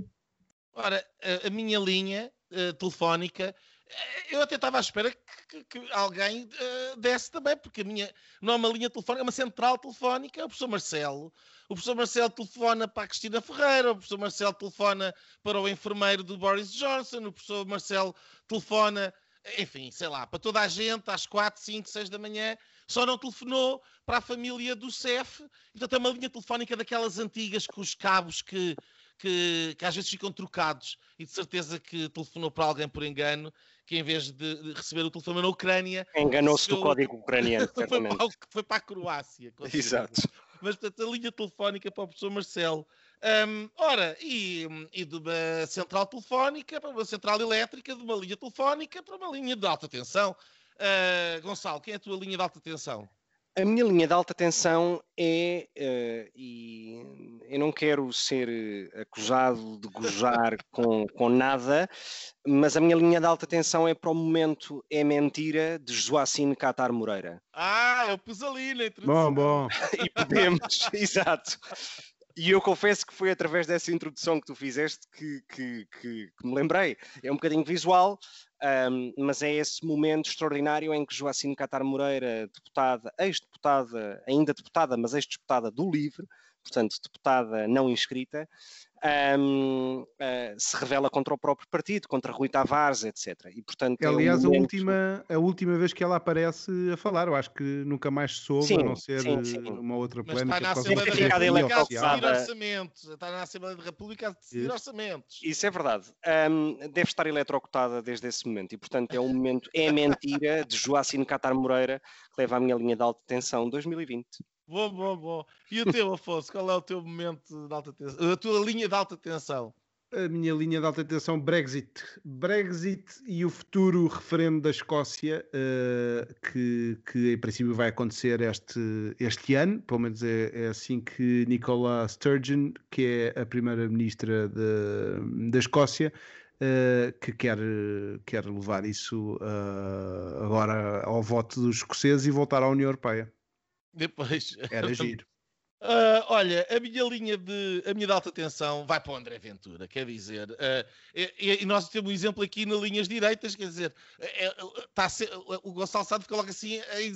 Ora, a, minha linha uh, telefónica eh, eu até estava à espera que, que, que alguém uh, desse também, porque a minha não é uma linha telefónica, é uma central telefónica. O professor Marcelo, o professor Marcelo telefona para a Cristina Ferreira, o professor Marcelo telefona para o enfermeiro do Boris Johnson, o professor Marcelo telefona, enfim, sei lá, para toda a gente às 4, 5, 6 da manhã. Só não telefonou para a família do CEF. Portanto, é uma linha telefónica daquelas antigas com os cabos que que, que, às vezes ficam trocados e de certeza que telefonou para alguém por engano, que em vez de receber o telefone na Ucrânia. Enganou-se do código ucraniano, certamente. (laughs) foi, para, foi para a Croácia. Exato. Mas portanto, a linha telefónica para o professor Marcelo. Um, ora, e, e de uma central telefónica para uma central elétrica, de uma linha telefónica para uma linha de alta tensão. Uh, Gonçalo, quem é a tua linha de alta tensão? A minha linha de alta tensão é, uh, e eu não quero ser acusado de gozar (laughs) com, com nada, mas a minha linha de alta tensão é para o momento É Mentira de Joacine Catar Moreira. Ah, eu pus ali na introdução. Bom, bom. (laughs) e podemos, (laughs) exato. E eu confesso que foi através dessa introdução que tu fizeste que, que, que, que me lembrei. É um bocadinho visual, um, mas é esse momento extraordinário em que Joacine Catar Moreira, deputada, ex-deputada, ainda deputada, mas ex-deputada do LIVRE, portanto, deputada não inscrita, um, uh, eh, se revela contra o próprio partido, contra Rui Tavares, etc. E, portanto, Aliás, é um a, última, a última vez que ela aparece a falar, eu acho que nunca mais soube, sim, a não ser sim, sim. uma outra polémica. Mas está na Assembleia da República a decidir orçamentos. Está na Assembleia da República a decidir orçamentos. Isso é verdade. Um, deve estar eletrocutada desde esse momento e, portanto, é um momento, é mentira de Joacine Catar Moreira que leva a minha linha de alta tensão 2020. Bom, bom, bom. E o teu, Afonso, qual é o teu momento de alta tensão? A tua linha de alta tensão? A minha linha de alta tensão, Brexit. Brexit e o futuro referendo da Escócia, uh, que, que em princípio vai acontecer este, este ano, pelo menos é, é assim que Nicola Sturgeon, que é a primeira-ministra da Escócia, uh, que quer, quer levar isso uh, agora ao voto dos escoceses e voltar à União Europeia. Depois. Era giro. Uh, (laughs) olha, a minha linha de a minha de alta tensão vai para o André Ventura, quer dizer, uh, e, e, nós temos um exemplo aqui nas linhas direitas, quer dizer, é, tá ser, o Gonçalo Sado logo assim em,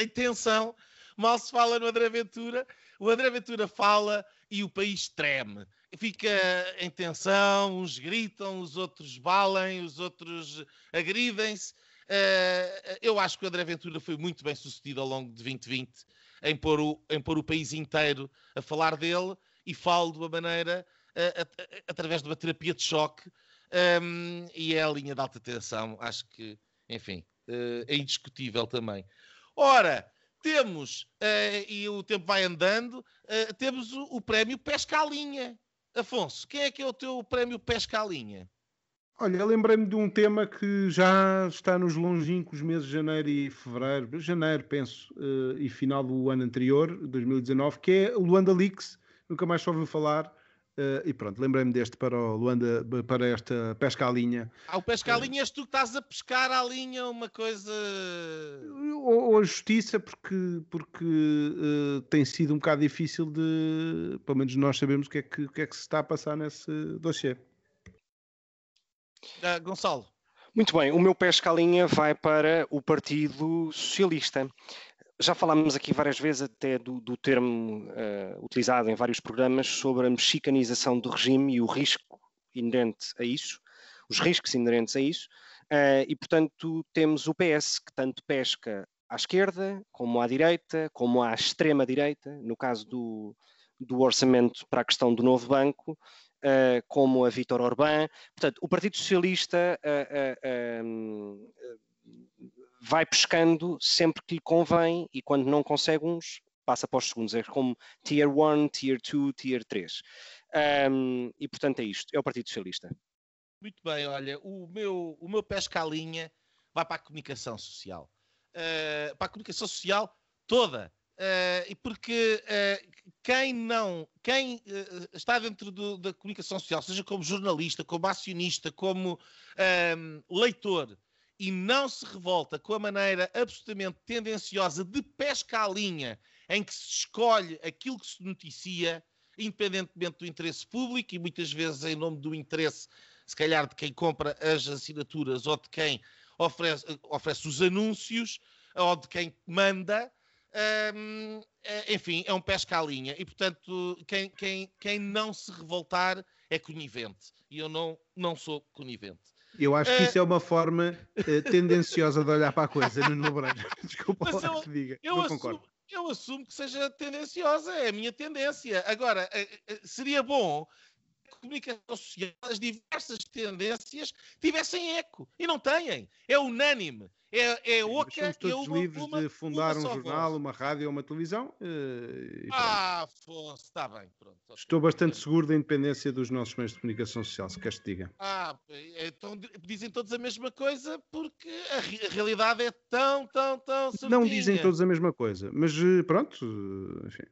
em tensão, mal se fala no André Ventura, o André Ventura fala e o país treme, fica em tensão, uns gritam, os outros balem, os outros agridem-se. Uh, eu acho que o André Ventura foi muito bem sucedido ao longo de 2020 em pôr o, em pôr o país inteiro a falar dele e falo de uma maneira uh, através de uma terapia de choque um, e é a linha de alta tensão, acho que, enfim, uh, é indiscutível também. Ora, temos, uh, e o tempo vai andando, temos o, o prémio Pesca à Linha. Afonso, quem é que é o teu prémio Pesca à Linha? Olha, lembrei-me de um tema que já está nos longínquos meses de janeiro e fevereiro, janeiro, penso, uh, e final do ano anterior, 2019, que é o Luanda Leaks, nunca mais só ouviu falar. Uh, e pronto, lembrei-me deste para o Luanda, para esta pesca à linha. Ah, o pesca à linha és tu que estás a pescar à linha uma coisa. Ou, ou a justiça, porque, porque uh, tem sido um bocado difícil de. Pelo menos nós sabemos o que é que, o que, é que se está a passar nesse dossiê. Uh, Gonçalo. Muito bem, o meu pé escalinha vai para o Partido Socialista. Já falámos aqui várias vezes até do, do termo uh, utilizado em vários programas sobre a mexicanização do regime e o risco inerente a isso, os riscos inerentes a isso, uh, e portanto temos o PS que tanto pesca à esquerda, como à direita, como à extrema direita, no caso do, do orçamento para a questão do novo banco, como a Vítor Orbán. Portanto, o Partido Socialista uh, uh, vai pescando sempre que lhe convém e quando não consegue uns, passa para os segundos. É como Tier 1, Tier 2, Tier 3. Um, e portanto é isto, é o Partido Socialista. Muito bem, olha, o meu, o meu pesca à linha vai para a comunicação social. Uh, para a comunicação social toda. Uh, e porque uh, quem não, quem uh, está dentro do, da comunicação social, seja como jornalista, como acionista, como ehm, leitor, e não se revolta com a maneira absolutamente tendenciosa de pesca à linha em que se escolhe aquilo que se noticia, independentemente do interesse público e muitas vezes em nome do interesse, se calhar, de quem compra as assinaturas ou de quem oferece, oferece os anúncios ou de quem manda. É, enfim, é um pesca à linha e, portanto, quem, quem, quem não se revoltar é conivente. E eu não, não sou conivente. Eu acho que isso é uma forma uh, tendenciosa de olhar para a coisa, Nuno Lebreiro. (laughs) Desculpa Mas eu, que diga. Eu não assumo, concordo. Eu assumo que seja tendenciosa, é a minha tendência. Agora, seria bom que a comunicação social, as diversas tendências, tivessem eco. E não têm. É unânime. É, é oca somos todos é uma, livres uma, de fundar um jornal, voz. uma rádio ou uma televisão. pronto. Ah, Afonso, está bem, pronto. Estou bastante seguro da independência dos nossos meios de comunicação social, se queres que diga. Ah, então dizem todos a mesma coisa porque a, a realidade é tão, tão, tão Não certinha. dizem todos a mesma coisa, mas eh, pronto, eh, enfim.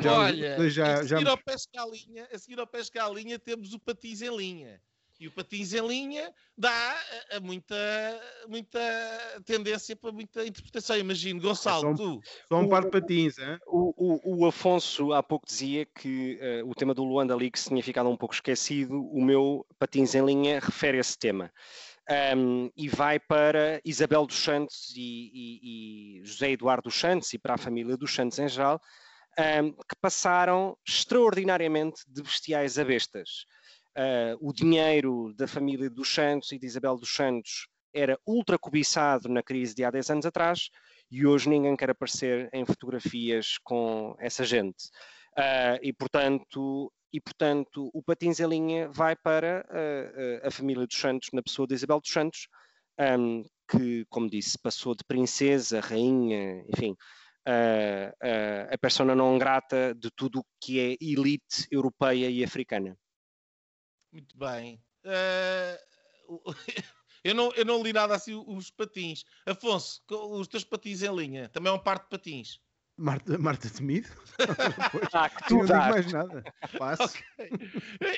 Já- Olha, já, a, já seguir ao pesca à linha, a seguir ao pesca à linha temos o patins em linha. E o patins em linha dá a, a muita, muita tendência para muita interpretação. Imagino, Gonçalo, Só um- tu. Só um par de patins, hein? O, o- o Afonso há pouco dizia que eh, o tema do Luanda Leaks tinha ficado um pouco esquecido. O meu patins em linha refere a esse tema. Um, e vai para Isabel dos Santos e, e- e José Eduardo dos Santos e para a família dos Santos em geral, um, que passaram extraordinariamente de bestiais a bestas. Uh, o dinheiro da família dos Santos e de Isabel dos Santos era ultra cobiçado na crise de há 10 anos atrás e hoje ninguém quer aparecer em fotografias com essa gente. Uh, e, portanto, e, portanto, o Patins em Linha vai para uh, a família dos Santos, na pessoa de Isabel dos Santos, um, que, como disse, passou de princesa, rainha, enfim, uh, a persona não grata de tudo o que é elite europeia e africana. Muito bem. Uh, (laughs) eu, não, eu não li nada assim os patins. Afonso, os teus patins em linha, também é um par de patins. Marta, Marta Temido? (laughs) ah, que tu não digo mais nada. Okay.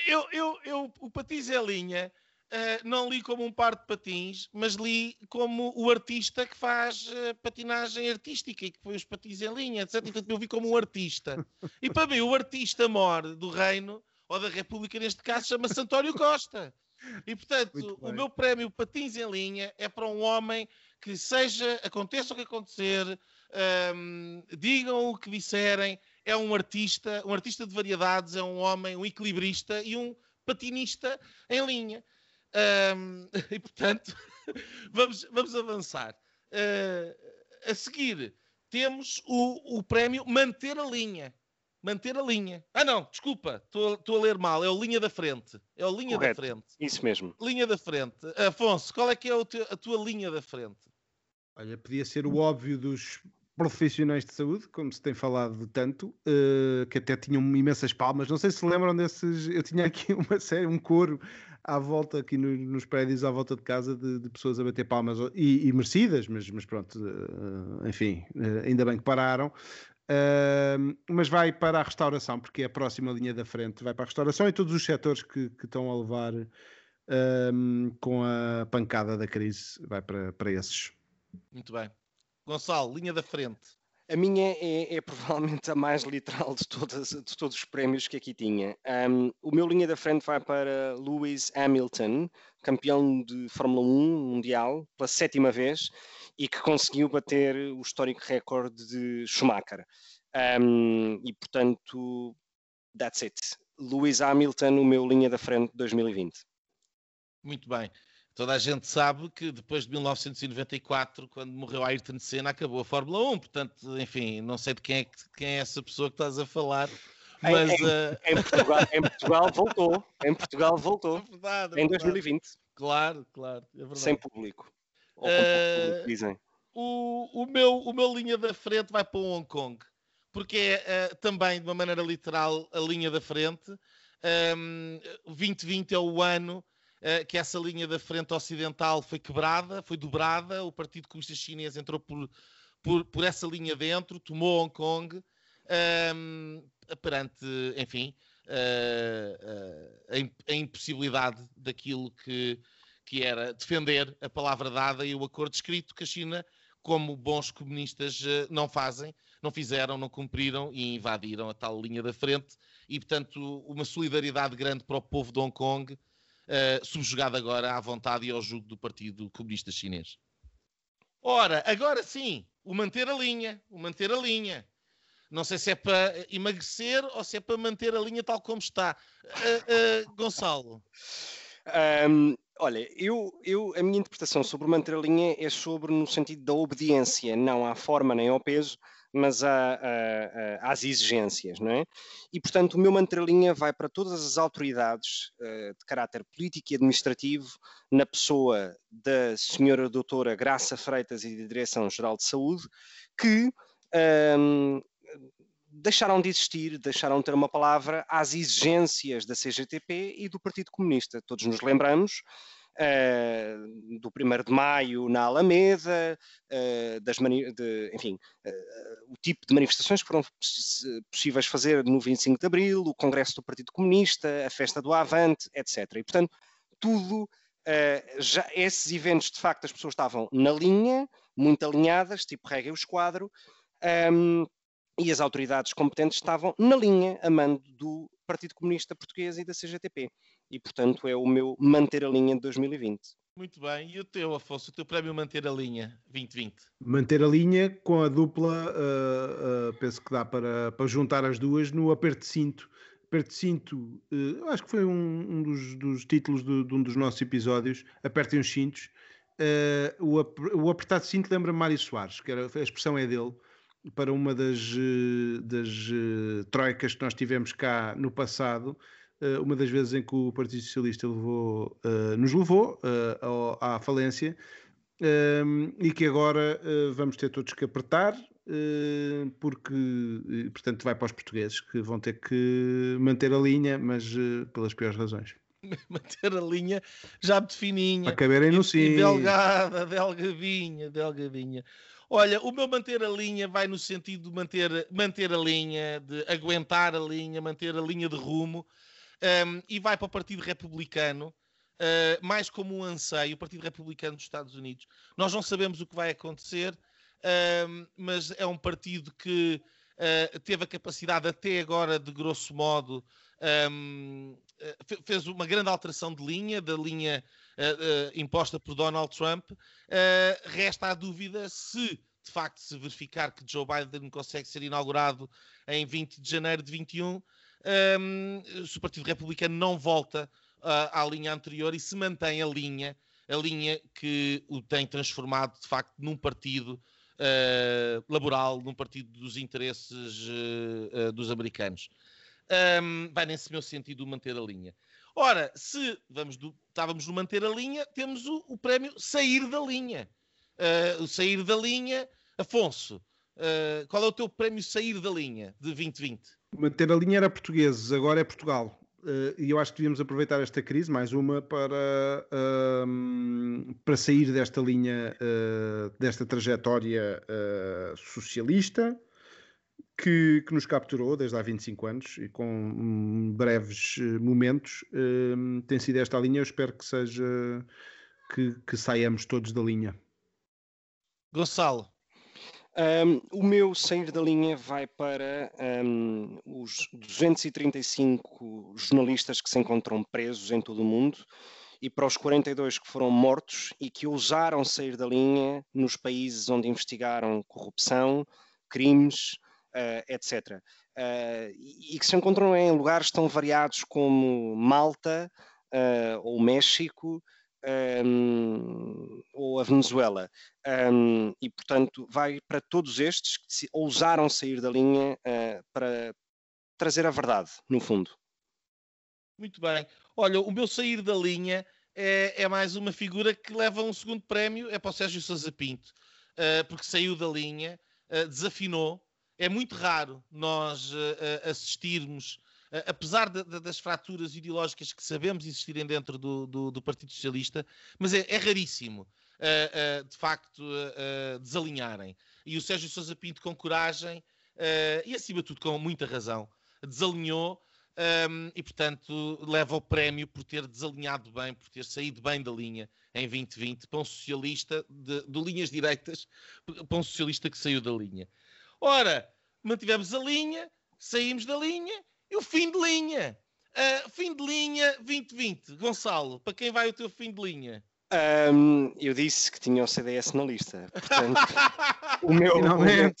Eu, eu, eu, o patins em linha uh, não li como um par de patins, mas li como o artista que faz uh, patinagem artística e que põe os patins em linha, etc. Então eu vi como um artista. E para mim, o artista mor do reino, ou da República neste caso, chama-se António Costa. E portanto, o meu prémio Patins em Linha é para um homem que seja, aconteça o que acontecer, um, digam o que disserem, é um artista, um artista de variedades, é um homem, um equilibrista e um patinista em linha. Um, (laughs) e portanto, (laughs) vamos, vamos avançar. Uh, a seguir, temos o, o prémio Manter a Linha. Manter a linha. Ah, não, desculpa, estou a ler mal. É o linha da frente. É o linha Correto. da frente. Isso mesmo. Linha da frente. Afonso, qual é que é teu, a tua linha da frente? Olha, podia ser o óbvio dos profissionais de saúde, como se tem falado tanto, uh, que até tinham imensas palmas. Não sei se lembram desses. Eu tinha aqui (laughs) uma série, um coro à volta, aqui no, nos prédios à volta de casa, de, de pessoas a bater palmas e, e merecidas, mas, mas pronto, uh, enfim, uh, ainda bem que pararam. Mas vai para a restauração, porque é a próxima linha da frente. Vai para a restauração e todos os setores que, que estão a levar com a pancada da crise, vai para, para esses. Muito bem. Gonçalo, linha da frente. A minha é, é, provavelmente a mais literal de, todas, de todos os prémios que aqui tinha. Um, o meu linha da frente vai para Lewis Hamilton, campeão de Fórmula 1 mundial pela sétima vez e que conseguiu bater o histórico recorde de Schumacher. Um, e portanto, that's it. Lewis Hamilton, o meu linha da frente de 2020. Muito bem. Toda a gente sabe que depois de 1994, quando morreu Ayrton Senna, acabou a Fórmula 1. Portanto, enfim, não sei de quem é, quem é essa pessoa que estás a falar. Mas, em, uh... em, Portugal, em, Portugal, voltou. Em Portugal voltou. É verdade, é em 2020. Claro, claro. É Sem público. Ou com uh... público, dizem. O, o, meu, o meu linha da frente vai para o Hong Kong. Porque é uh, também, de uma maneira literal, a linha da frente. Um, 2020 é o ano que essa linha da frente ocidental foi quebrada, foi dobrada, o Partido Comunista Chinês entrou por, por, por essa linha dentro, tomou Hong Kong, um, ehm, perante, enfim, uh, uh, a, impossibilidade daquilo que, que era defender a palavra dada e o acordo escrito que a China, como bons comunistas, não fazem, não fizeram, não cumpriram e invadiram a tal linha da frente. E, portanto, uma solidariedade grande para o povo de Hong Kong uh, subjugado agora à vontade e ao jugo do Partido Comunista Chinês. Ora, agora sim, o manter a linha, o manter a linha. Não sei se é para emagrecer ou se é para manter a linha tal como está. Uh, uh, Gonçalo. Um, olha, eu, eu, a minha interpretação sobre manter a linha é sobre no sentido da obediência, não à forma nem ao peso, mas a, a, às exigências, não é? E, portanto, o meu manter linha vai para todas as autoridades uh, de caráter político e administrativo, na pessoa da senhora doutora Graça Freitas e da Direção-Geral de Saúde, que um, ehm, deixaram de existir, deixaram de ter uma palavra às exigências da CGTP e do Partido Comunista. Todos nos lembramos uh, do 1 de Maio na Alameda, uh, das de, enfim, uh, o tipo de manifestações que foram possíveis fazer no 25 de Abril, o Congresso do Partido Comunista, a festa do Avante, etc. E, portanto, tudo, já esses eventos, de facto, as pessoas estavam na linha, muito alinhadas, tipo regra o esquadro, um, e as autoridades competentes estavam na linha, a mando do Partido Comunista Português e da CGTP e, portanto, é o meu manter a linha de 2020. Muito bem. E o teu, Afonso, o teu prémio manter a linha 2020? Manter a linha com a dupla, uh, uh, penso que dá para, para juntar as duas no aperto de cinto. Aperto de cinto, uh, acho que foi um, um dos, dos, títulos de, de, um dos nossos episódios. Apertem os cintos. o, o apertado de cinto lembra Mário Soares, que era, a expressão é dele, para uma das, das troicas que nós tivemos cá no passado uma das vezes em que o Partido Socialista levou, uh, nos levou uh, à falência ehm, e que agora vamos ter todos que apertar porque, portanto, vai para os portugueses que vão ter que manter a linha, mas pelas piores razões. (laughs) manter a linha já muito fininha. Para caberem no sim. Delgada, delgadinha, delgadinha. Olha, o meu manter a linha vai no sentido de manter, manter a linha, de aguentar a linha, manter a linha de rumo, um, e vai para o Partido Republicano, uh, mais como um anseio, o Partido Republicano dos Estados Unidos. Nós não sabemos o que vai acontecer, mas é um partido que uh, teve a capacidade até agora, de grosso modo, um, eh, fez uma grande alteração de linha, da linha imposta por Donald Trump. Resta a dúvida se, de facto, se verificar que Joe Biden consegue ser inaugurado em 20 de janeiro de 21, um, se o Partido Republicano não volta à linha anterior e se mantém a linha, a linha que o tem transformado, de facto, num partido laboral, num partido dos interesses dos americanos um, vai nesse meu sentido manter a linha. Ora, se vamos do, estávamos no manter a linha, temos o, o prémio sair da linha. Uh, o sair da linha, Afonso, uh, qual é o teu prémio sair da linha de 2020? Manter a linha era portugueses, agora é Portugal. Uh, e eu acho que devíamos aproveitar esta crise, mais uma, para, uh, para sair desta linha, uh, desta trajetória socialista, que, que, nos capturou desde há 25 anos e com um, breves eh, momentos um, tem sido esta a linha. Eu espero que seja que, que saiamos todos da linha. Gonçalo. Um, o meu sair da linha vai para um, os 235 jornalistas que se encontram presos em todo o mundo e para os 42 que foram mortos e que ousaram sair da linha nos países onde investigaram corrupção, crimes, uh, etc. Uh, e que se encontram em lugares tão variados como Malta uh, ou México um, ou a Venezuela. Um, e, portanto, vai para todos estes que ousaram sair da linha para trazer a verdade, no fundo. Muito bem. Olha, o meu sair da linha é, é, mais uma figura que leva um segundo prémio, é para o Sérgio Sousa Pinto, uh, porque saiu da linha, uh, desafinou, é muito raro nós uh, assistirmos, uh, apesar de, de, das fraturas ideológicas que sabemos existirem dentro do, do, do Partido Socialista, mas é, é raríssimo, uh, de facto, desalinharem. E o Sérgio Sousa Pinto, com coragem e, acima de tudo, com muita razão, desalinhou. Um, e, portanto, leva o prémio por ter desalinhado bem, por ter saído bem da linha em 2020 para um socialista de, de linhas direitas, para um socialista que saiu da linha. Ora, mantivemos a linha, saímos da linha e o fim de linha. Uh, fim de linha 2020. Gonçalo, para quem vai o teu fim de linha? Um, eu disse que tinha o CDS na lista. Portanto, (laughs) o, meu, o, meu,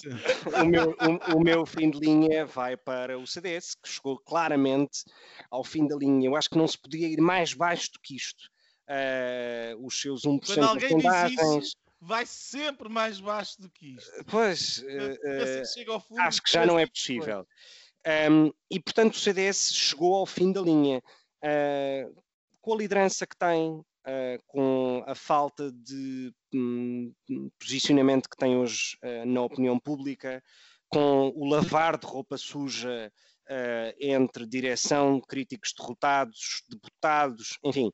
o, meu, o, o, meu fim de linha vai para o CDS, que chegou claramente ao fim da linha. Eu acho que não se podia ir mais baixo do que isto. Uh, os seus 1% Quando alguém de sondagens. Diz isso, vai sempre mais baixo do que isto. Pois, (laughs) uh, fundo, acho que já não é possível. Um, e portanto o CDS chegou ao fim da linha. Uh, com a liderança que tem, uh, com a falta de um, posicionamento que tem hoje na opinião pública, com o lavar de roupa suja entre direção, críticos derrotados, deputados, enfim,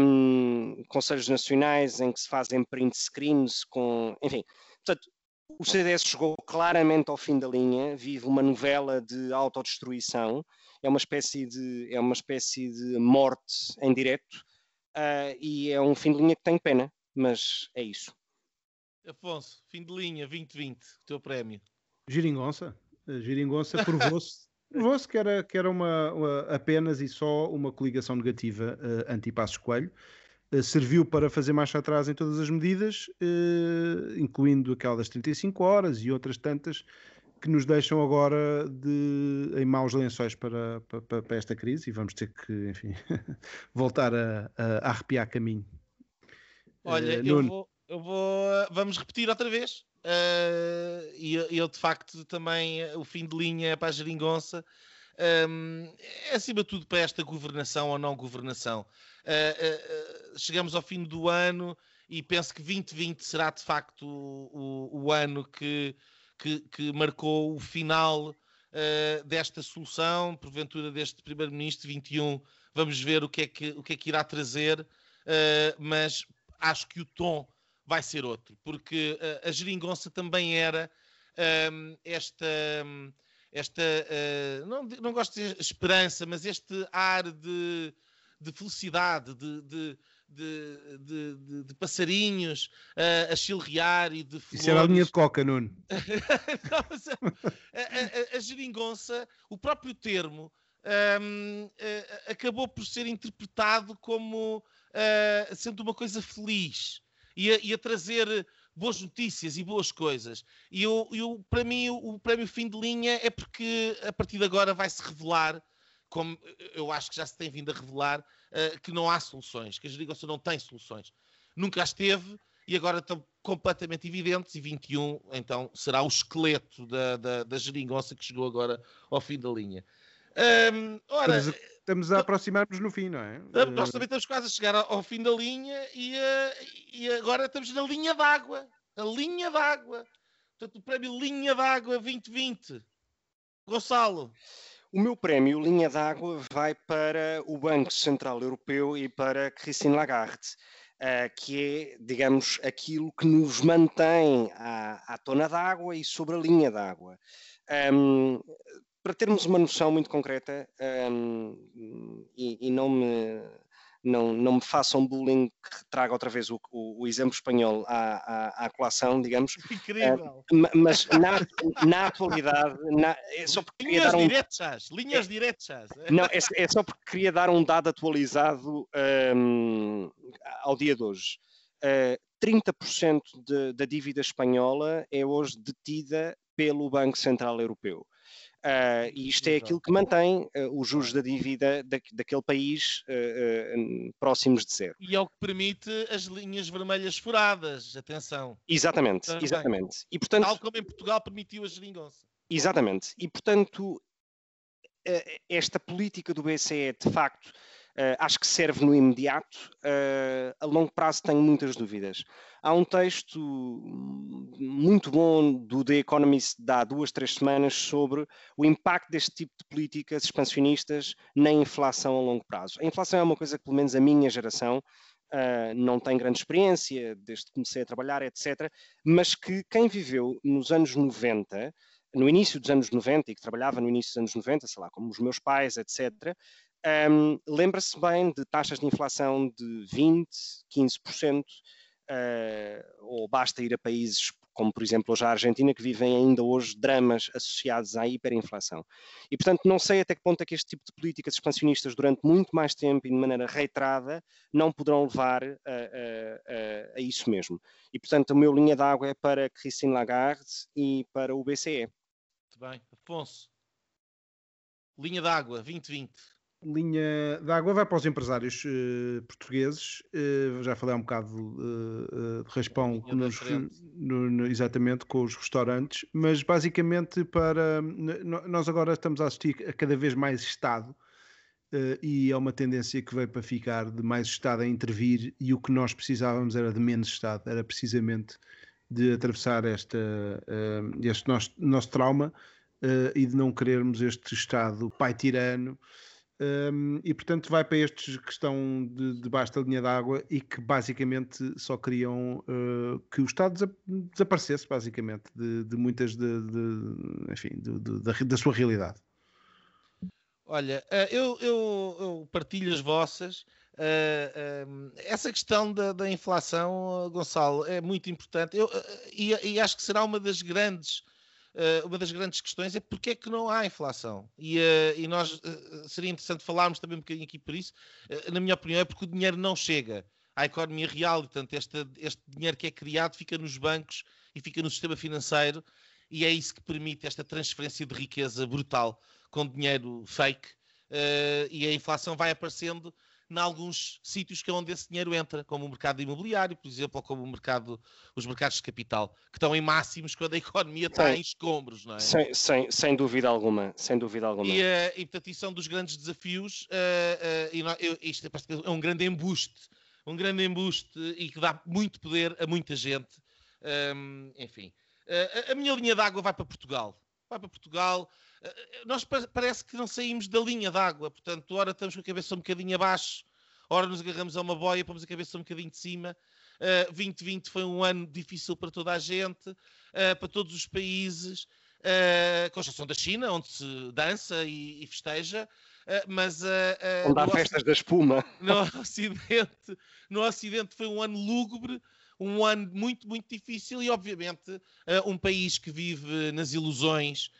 um, conselhos nacionais em que se fazem print screens com, enfim, portanto, o CDS chegou claramente ao fim da linha, vive uma novela de autodestruição, é uma espécie de, é uma espécie de morte em direto uh, e é um fim de linha que tem pena, mas é isso. Afonso, fim de linha 2020, o teu prémio. Giringonça. Giringonça provou-se (laughs) Provou-se que era, que era uma, uma, apenas e só uma coligação negativa uh, anti-Passos Coelho. Uh, serviu para fazer marcha atrás em todas as medidas, uh, incluindo aquela das 35 horas e outras tantas que nos deixam agora de, em maus lençóis para, para, para esta crise e vamos ter que, enfim, (laughs) voltar a, a, arrepiar caminho. Olha, eu vou, eu vou. Vamos repetir outra vez. Uh, e ele de facto também o fim de linha para a geringonça um, é acima de tudo para esta governação ou não governação. Uh, uh, chegamos ao fim do ano e penso que 2020 será de facto o, o, ano que, que, que marcou o final desta solução, porventura deste Primeiro-Ministro 21. Vamos ver o que é que, o que, é que irá trazer, mas acho que o tom vai ser outro, porque a geringonça também era um, esta. Esta não, não gosto de esperança, mas este ar de, de felicidade, de, de, de, de, passarinhos uh, a chilrear e de flores. Isso era a linha de coca, Nuno. (laughs) não, a, a, a, geringonça, o próprio termo, um, uh, acabou por ser interpretado como uh, sendo uma coisa feliz e a, e a, trazer boas notícias e boas coisas. E eu, eu, para mim, o, prémio fim de linha é porque a partir de agora vai-se revelar como eu acho que já se tem vindo a revelar, uh, que não há soluções, que a geringonça não tem soluções. Nunca as teve e agora estão completamente evidentes e 21 então será o esqueleto da, da, da geringonça que chegou agora ao fim da linha. Um, ora, estamos, a, aproximar-nos no fim, não é? Nós também estamos quase a chegar ao fim da linha e, uh, e agora estamos na linha d'água. A linha d'água. Portanto, o prémio Linha d'Água 2020. Gonçalo. O meu prémio Linha d'Água vai para o Banco Central Europeu e para Christine Lagarde, uh, que é, digamos, aquilo que nos mantém à, à tona d'água e sobre a linha d'água. Um, para termos uma noção muito concreta, um, e, e, não me não, não me façam bullying que traga outra vez o, o, o exemplo espanhol à, à, à colação, digamos. (laughs) Incrível! Uh, mas na, na atualidade, na, é só porque linhas dar um... diretas, linhas é, diretas. Não, é, é, só porque queria dar um dado atualizado um, ao dia de hoje. Uh, 30% de, da dívida espanhola é hoje detida pelo Banco Central Europeu. Uh, e isto é aquilo que mantém uh, os juros da dívida da, daquele país uh, próximos de zero. E é o que permite as linhas vermelhas furadas, atenção. Exatamente, Também. exatamente. E, portanto, Tal como em Portugal permitiu a geringonça. Exatamente. E, portanto, esta política do BCE, de facto, Uh, acho que serve no imediato. Uh, a longo prazo tenho muitas dúvidas. Há um texto muito bom do The Economist de há duas, três semanas sobre o impacto deste tipo de políticas expansionistas na inflação a longo prazo. A inflação é uma coisa que, pelo menos, a minha geração Uh, não tem grande experiência, desde que comecei a trabalhar, etc., mas que quem viveu nos anos 90, no início dos anos 90 e que trabalhava no início dos anos 90, sei lá, como os meus pais, etc., um, Lembra-se bem de taxas de inflação de 20%, 15%, uh, ou basta ir a países como, por exemplo, hoje a Argentina, que vivem ainda hoje dramas associados à hiperinflação. E, portanto, não sei até que ponto é que este tipo de políticas expansionistas, durante muito mais tempo e de maneira reiterada, não poderão levar a, a, a, a isso mesmo. E, portanto, a meu linha d'água é para Christine Lagarde e para o BCE. Muito bem. Afonso, linha d'água 2020 linha d'água vai para os empresários uh, portugueses. Uh, já falei um bocado uh, de raspão nos, no, no, exatamente com os restaurantes, mas basicamente para nós agora estamos a assistir a cada vez mais Estado e é uma tendência que veio para ficar de mais Estado a intervir e o que nós precisávamos era de menos Estado, era precisamente de atravessar esta, este nosso, nosso trauma e de não querermos este Estado pai tirano um, e portanto vai para estes que estão de, debaixo da linha d'água e que basicamente só queriam uh, que o Estado desaparecesse basicamente de, de muitas de, de enfim, da, da, sua realidade. Olha, uh, eu, eu, eu, partilho as vossas. Uh, essa questão da, da, inflação, Gonçalo, é muito importante eu, e, e acho que será uma das grandes uh, uma das grandes questões é porque é que não há inflação. E, uh, e nós uh, seria interessante falarmos também um bocadinho aqui por isso. na minha opinião, é porque o dinheiro não chega à economia real, e, portanto, este, este dinheiro que é criado fica nos bancos e fica no sistema financeiro, e é isso que permite esta transferência de riqueza brutal com dinheiro fake, e a inflação vai aparecendo em alguns sítios que é onde esse dinheiro entra, como o mercado imobiliário, por exemplo, ou como o mercado, os mercados de capital, que estão em máximos quando a economia está em escombros, não é? Sem, sem, sem dúvida alguma, sem dúvida alguma. E, uh, e portanto, isso são dos grandes desafios, uh, uh, e nós, eu, isto é, é um grande embuste, um grande embuste e que dá muito poder a muita gente, um, enfim. Uh, a, a, minha linha d'água vai para Portugal. Vai para Portugal. Nós parece que não saímos da linha d'água, portanto, ora estamos com a cabeça um bocadinho abaixo, ora nos agarramos a uma boia, pomos a cabeça um bocadinho de cima. Uh, 2020 foi um ano difícil para toda a gente, uh, para todos os países, uh, com exceção da China, onde se dança e, e festeja. Mas onde há festas da espuma (laughs) no Ocidente, no Ocidente foi um ano lúgubre, um ano muito, muito difícil e, obviamente, um país que vive nas ilusões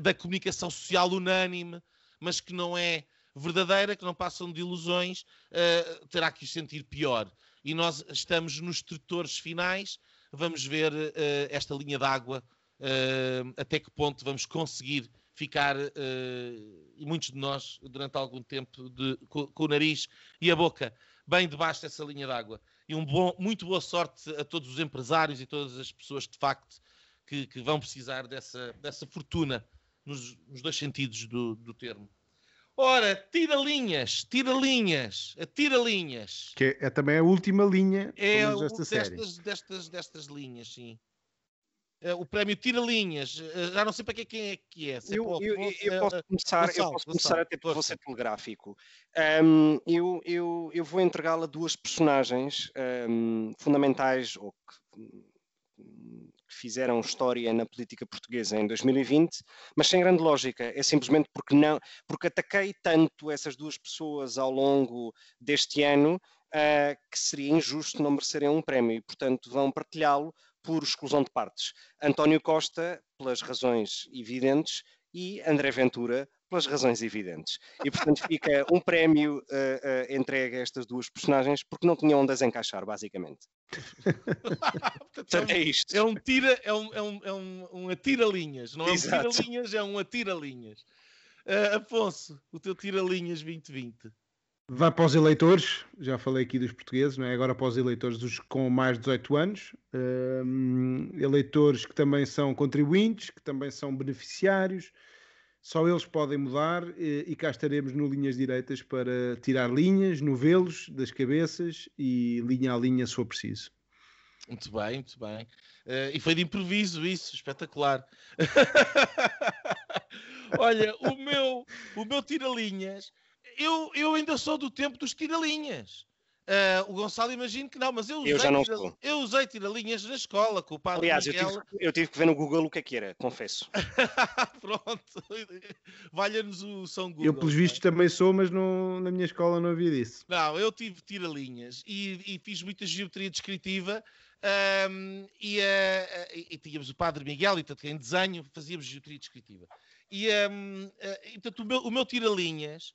da comunicação social unânime, mas que não é verdadeira, que não passam de ilusões, terá que o sentir pior e nós estamos nos tretores finais. Vamos ver esta linha d'água, até que ponto vamos conseguir ficar, e muitos de nós, durante algum tempo, de, com, com, o nariz e a boca bem debaixo dessa linha d'água. E um bom, muito boa sorte a todos os empresários e todas as pessoas, de facto, que, que vão precisar dessa, dessa fortuna nos, nos dois sentidos do, do termo. Ora, tira linhas, tira linhas, tira linhas. Que é, é também a última linha é desta série. Destas, destas, destas linhas, sim. É, o prémio Tira Linhas, é, já não sei para quem é que é. eu, eu, eu, eu, posso começar, Gonçalo, eu posso começar até vou ser telegráfico. Um, eu, eu, eu vou entregá-la a duas personagens um, fundamentais, ou que que fizeram história na política portuguesa em 2020, mas sem grande lógica. É simplesmente porque não, porque ataquei tanto essas duas pessoas ao longo deste ano uh, que seria injusto não merecerem um prémio e, portanto, vão partilhá-lo por exclusão de partes. António Costa, pelas razões evidentes, e André Ventura, pelas razões evidentes. E, portanto, fica (laughs) um prémio uh, uh, entregue a estas duas personagens porque não tinham onde as encaixar, basicamente. portanto, é, um, é isto. É um tira, é um, é um, é um, um atira-linhas, não é Exato. um tira-linhas, é um atira-linhas. Uh, Afonso, o teu tira-linhas 2020. Vai para os eleitores, já falei aqui dos portugueses, não é? agora para os eleitores dos com mais de 18 anos, eleitores que também são contribuintes, que também são beneficiários, só eles podem mudar e, e cá estaremos no Linhas Direitas para tirar linhas, novelos das cabeças e linha a linha se for preciso. Muito bem, muito bem. Uh, e foi de improviso isso, espetacular. (laughs) Olha, o meu, o meu tira-linhas, eu, eu ainda sou do tempo dos tira-linhas. Uh, o Gonçalo imagino que não, mas eu usei, eu já não tira, sou. eu usei tira-linhas na escola com o padre Aliás, Miguel. eu tive, eu tive, que ver no Google o que é que era, confesso. (laughs) Pronto, valha-nos o São Google. Eu, pelos vistos, também sou, mas não, na minha escola não havia disso. Não, eu tive tira-linhas e, e, fiz muita geometria descritiva. Um, e, uh, e, e, tínhamos o padre Miguel, e tanto em desenho fazíamos geometria descritiva. E, um, uh, e portanto, o meu, o meu tira-linhas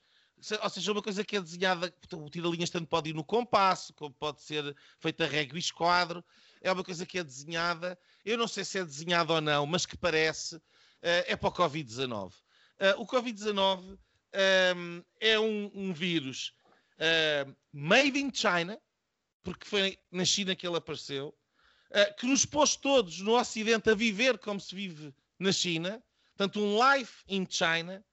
ou seja, uma coisa que é desenhada, o tira-linhas tanto pode ir no compasso, como pode ser feita régua e esquadro, é uma coisa que é desenhada, eu não sei se é desenhada ou não, mas que parece, uh, é para o Covid-19. Uh, o Covid-19 um, ehm, é um, um vírus uh, made in China, porque foi na China que ele apareceu, que nos pôs todos no Ocidente a viver como se vive na China, portanto, um life in China,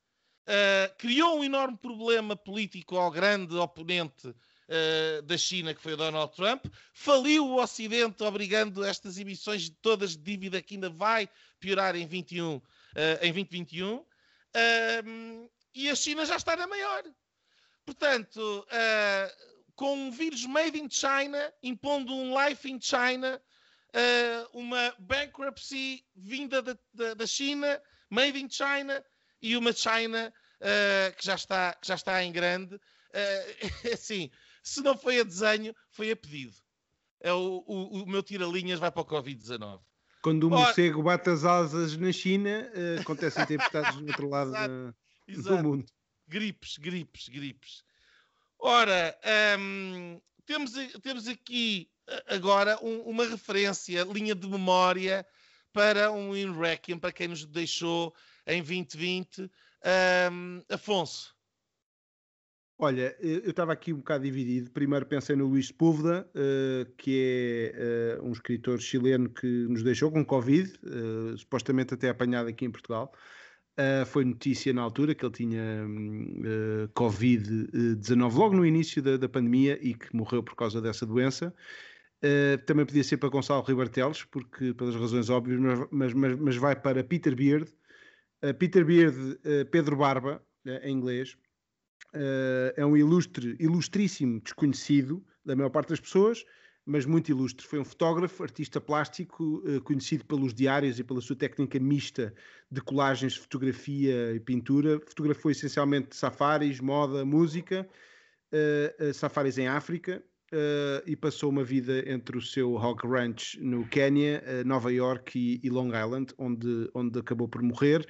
uh, criou um enorme problema político ao grande oponente uh, da China, que foi o Donald Trump, faliu o Ocidente, obrigando estas emissões todas de dívida que ainda vai piorar em, 21, uh, eh, em 2021, e a China já está na maior. Portanto, com um vírus made in China, impondo um life in China, uma bankruptcy vinda da, da, da China, made in China, e uma China uh, que, já está, que já está em grande. Uh, (laughs) assim, se não foi a desenho, foi a pedido. É o, o, o meu tira-linhas vai para o Covid-19. Quando o morcego bate as asas na China, uh, acontecem tempestades no outro lado Exato. (laughs) Exato. do mundo. Gripes, gripes, gripes. Ora, um, temos, temos aqui agora um, uma referência, linha de memória para um In Requiem, para quem nos deixou em 2020. Um, Afonso. Olha, eu estava aqui um bocado dividido. Primeiro pensei no Luís Púlveda, uh, que é uh, um escritor chileno que nos deixou com Covid, uh, supostamente até apanhado aqui em Portugal. foi notícia na altura que ele tinha Covid-19 logo no início da, da, pandemia e que morreu por causa dessa doença. Uh, também podia ser para Gonçalo Ribartelos, porque pelas razões óbvias, mas, mas, mas vai para Peter Beard. Uh, Peter Beard, uh, Pedro Barba, em inglês, é um ilustre, ilustríssimo desconhecido da maior parte das pessoas, mas muito ilustre. Foi um fotógrafo, artista plástico, eh, conhecido pelos diários e pela sua técnica mista de colagens de fotografia e pintura. Fotografou essencialmente safaris, moda, música, safaris em África uh, e passou uma vida entre o seu Hog Ranch no Quênia, Nova York e, e, Long Island, onde, onde acabou por morrer.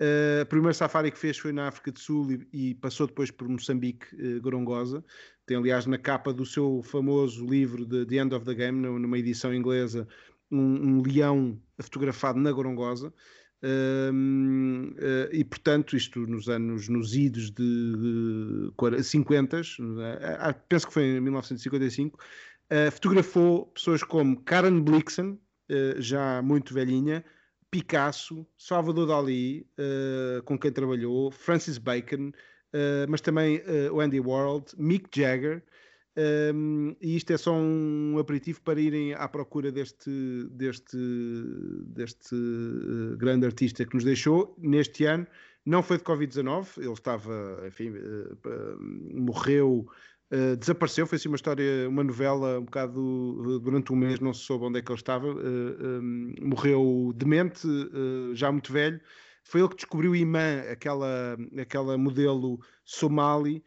Uh, o primeiro safari que fez foi na África do Sul e, e passou depois por Moçambique, uh, Gorongosa. Tem, aliás, na capa do seu famoso livro de The End of the Game, numa edição inglesa, um, um leão fotografado na Gorongosa. Uh, e portanto, isto nos anos, nos idos de, de 50, uh, penso que foi em 1955, uh, fotografou pessoas como Karen Blixen, já muito velhinha, Picasso, Salvador Dali, com quem trabalhou, Francis Bacon, mas também o Andy Warhol, Mick Jagger, um, e isto é só um aperitivo para irem à procura deste, deste, deste grande artista que nos deixou neste ano. Não foi de Covid-19, ele estava, enfim, morreu Uh, desapareceu, foi assim uma história, uma novela um bocado durante um mês, não se soube onde é que ele estava, uh, um, morreu demente, uh, já muito velho. Foi ele que descobriu Imã, aquela, aquela modelo somali,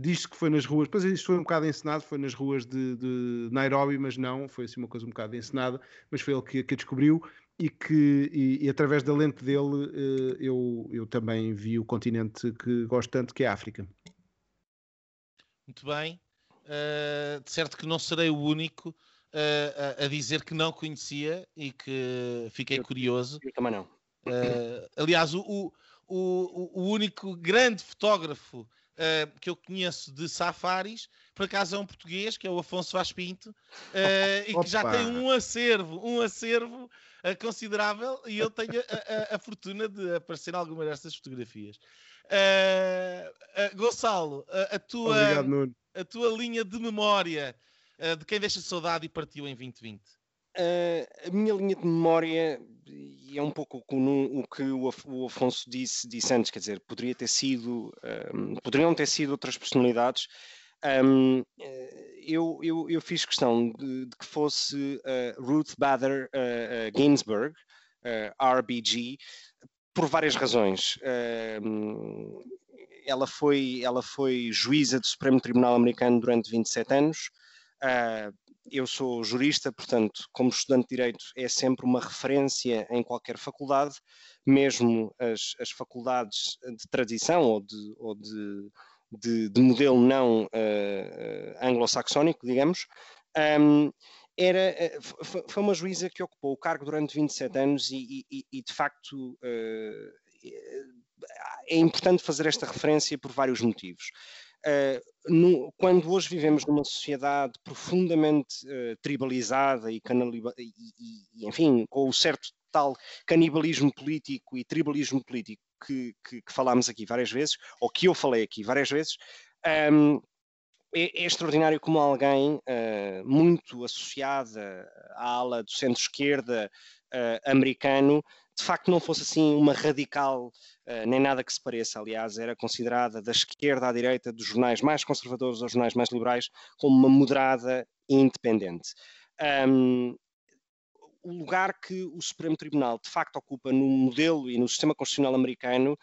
diz-se que foi nas ruas, depois isto foi um bocado encenado, foi nas ruas de, de, Nairobi, mas não, foi assim uma coisa um bocado encenada, mas foi ele que, que a descobriu e que e, e através da lente dele eu, eu também vi o continente que gosto tanto, que é a África. Muito bem. Uh, de certo que não serei o único uh, a, a, dizer que não conhecia e que fiquei eu, curioso. Eu também não. Uh, aliás, o, o, o, o, único grande fotógrafo que eu conheço de safaris, por acaso é um português, que é o Afonso Vaz Pinto, e que já tem um acervo, um acervo considerável, e eu tenho a, a, a fortuna de aparecer em alguma destas fotografias. Uh, uh, Gonçalo, a, a tua, Obrigado, a tua linha de memória uh, de quem deixa saudade e partiu em 2020? A minha linha de memória é um pouco o que o Afonso disse, disse antes, quer dizer, poderia ter sido, um, poderiam ter sido outras personalidades. Um, eu, eu, eu, fiz questão de, de que fosse Ruth Bader Ginsburg, RBG, por várias razões. ela, foi, ela foi juíza do Supremo Tribunal Americano durante 27 anos. Ah, eu sou jurista, portanto, como estudante de Direito, é sempre uma referência em qualquer faculdade, mesmo as, as faculdades de tradição ou de, ou de, de, de modelo não uh, anglo-saxónico, digamos. Um, era, eh, foi uma juíza que ocupou o cargo durante 27 anos e, e, e de facto eh, é importante fazer esta referência por vários motivos. Uh, no, quando hoje vivemos numa sociedade profundamente uh, tribalizada e, e, e, enfim, com o certo tal canibalismo político e tribalismo político que, que, que, falámos aqui várias vezes, ou que eu falei aqui várias vezes, um, ehm, é, é, extraordinário como alguém uh, muito associada à ala do centro-esquerda americano, de facto não fosse assim uma radical, uh, nem nada que se pareça, aliás, era considerada da esquerda à direita, dos jornais mais conservadores aos jornais mais liberais, como uma moderada e independente. Um, o lugar que o Supremo Tribunal de facto ocupa no modelo e no sistema constitucional americano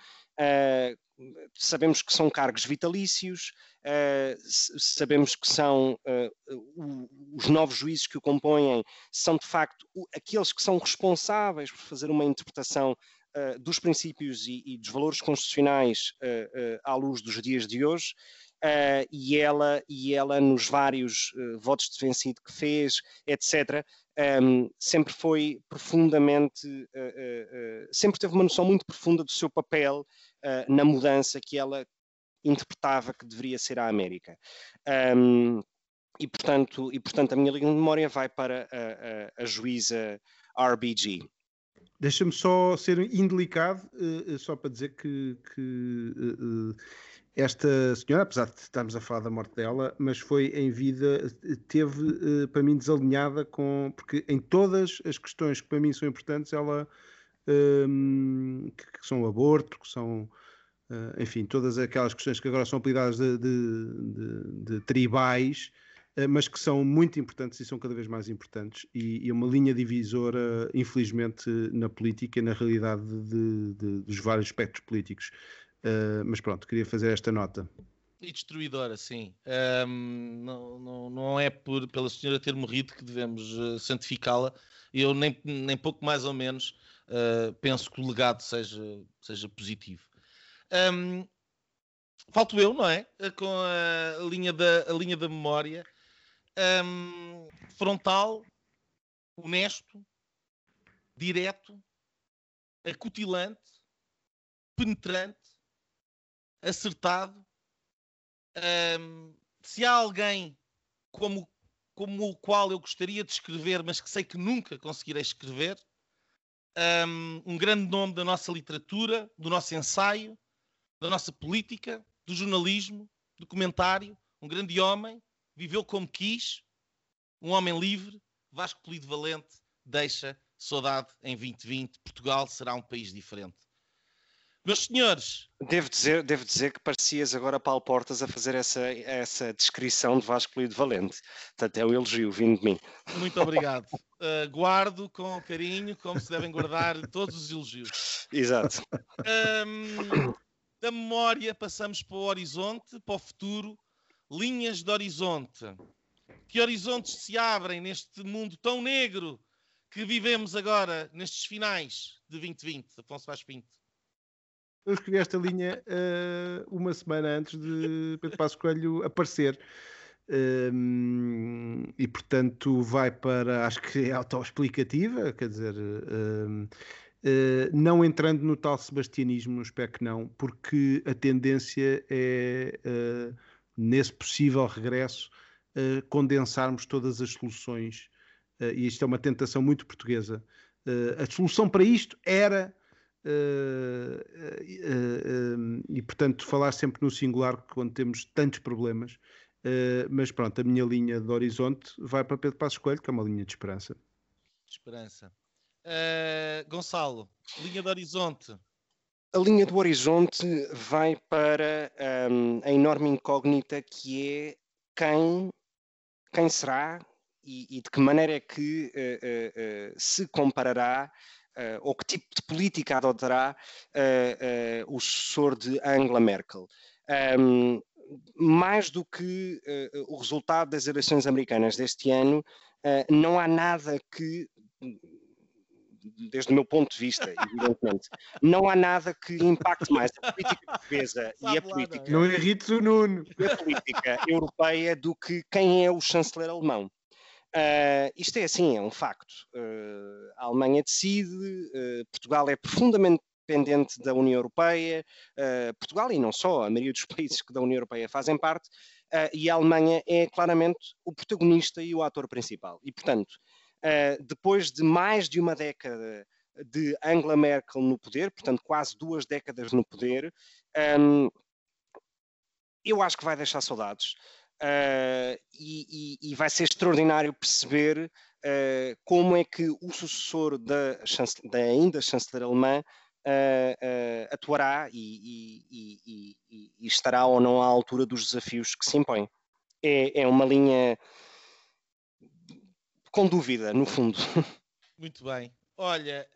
sabemos que são cargos vitalícios, uh, sabemos que são uh, os novos juízes que o compõem, são de facto aqueles que são responsáveis por fazer uma interpretação dos princípios e, e, dos valores constitucionais à luz dos dias de hoje. E, ela, e ela, nos vários votos de vencido que fez, etc., um, sempre foi profundamente, sempre teve uma noção muito profunda do seu papel uh, na mudança que ela interpretava que deveria ser a América. Um, e, portanto, e, portanto, a minha linha de memória vai para a, a, a juíza RBG. Deixa-me só ser indelicado, uh, só para dizer que, que uh, esta senhora, apesar de estarmos a falar da morte dela, mas foi em vida, teve para mim desalinhada com. Porque em todas as questões que para mim são importantes, ela. Um, que, que são o aborto, que são. Uh, enfim, todas aquelas questões que agora são apelidadas de, de, de, de tribais, uh, mas que são muito importantes e são cada vez mais importantes, e, e uma linha divisora, infelizmente, na política e na realidade dos vários aspectos políticos. Uh, mas pronto, queria fazer esta nota. E destruidora, sim. Um, não, não, não é por, pela senhora ter morrido que devemos uh, santificá-la. Eu nem, nem pouco mais ou menos uh, penso que o legado seja, seja positivo. Um, falto eu, não é? Com a linha da, a linha da memória. Um, frontal, honesto, direto, acutilante, penetrante, acertado. Um, se há alguém como, como o qual eu gostaria de escrever, mas que sei que nunca conseguirei escrever, um, um grande nome da nossa literatura, do nosso ensaio, da nossa política, do jornalismo, do comentário, um grande homem, viveu como quis, um homem livre, Vasco Polido Valente, deixa saudade em 2020, Portugal será um país diferente. Meus senhores. Devo dizer, devo dizer que parecias agora Paulo Portas a fazer essa, essa descrição de Vasco Polido Valente. Portanto, é um elogio vindo de mim. Muito obrigado. Uh, (laughs) guardo com carinho, como se devem guardar todos os elogios. Exato. Um, da memória passamos para o horizonte, para o futuro. Linhas de horizonte. Que horizontes se abrem neste mundo tão negro que vivemos agora, nestes finais de 2020, Afonso Vaz Pinto? Eu escrevi esta linha uh, uma semana antes de Pedro Passos Coelho aparecer. Um, e portanto vai para, acho que é autoexplicativa, quer dizer, um, uh, eh, não entrando no tal sebastianismo, espero que não, porque a tendência é, uh, nesse possível regresso, uh, condensarmos todas as soluções, e isto é uma tentação muito portuguesa. a solução para isto era Uh, uh, uh, e portanto falar sempre no singular quando temos tantos problemas. Mas pronto, a minha linha de horizonte vai para Pedro Passos Coelho que é uma linha de esperança. Esperança. Gonçalo, linha de horizonte. A linha do horizonte vai para um, a enorme incógnita que é quem, quem será e, e de que maneira é que se comparará uh, ou que tipo de política adotará uh, o sucessor de Angela Merkel. Um, mais do que o resultado das eleições americanas deste ano, não há nada que desde o meu ponto de vista, (laughs) evidentemente, não há nada que impacte mais a política portuguesa (laughs) e a política. Não irrites o Nuno. A política europeia do que quem é o chanceler alemão. Uh, isto é assim, é um facto. Uh, a Alemanha decide, uh, Portugal é profundamente dependente da União Europeia, Portugal e não só, a maioria dos (laughs) países que da União Europeia fazem parte, e a Alemanha é claramente o protagonista e o ator principal. E, portanto, depois de mais de uma década de Angela Merkel no poder, portanto, quase duas décadas no poder, um, eu acho que vai deixar saudades. Uh, e, e, e, vai ser extraordinário perceber uh, como é que o sucessor da, da ainda chanceler alemã uh, atuará e, e, estará ou não à altura dos desafios que se impõem. É, é uma linha com dúvida, no fundo. (laughs) Muito bem. Olha,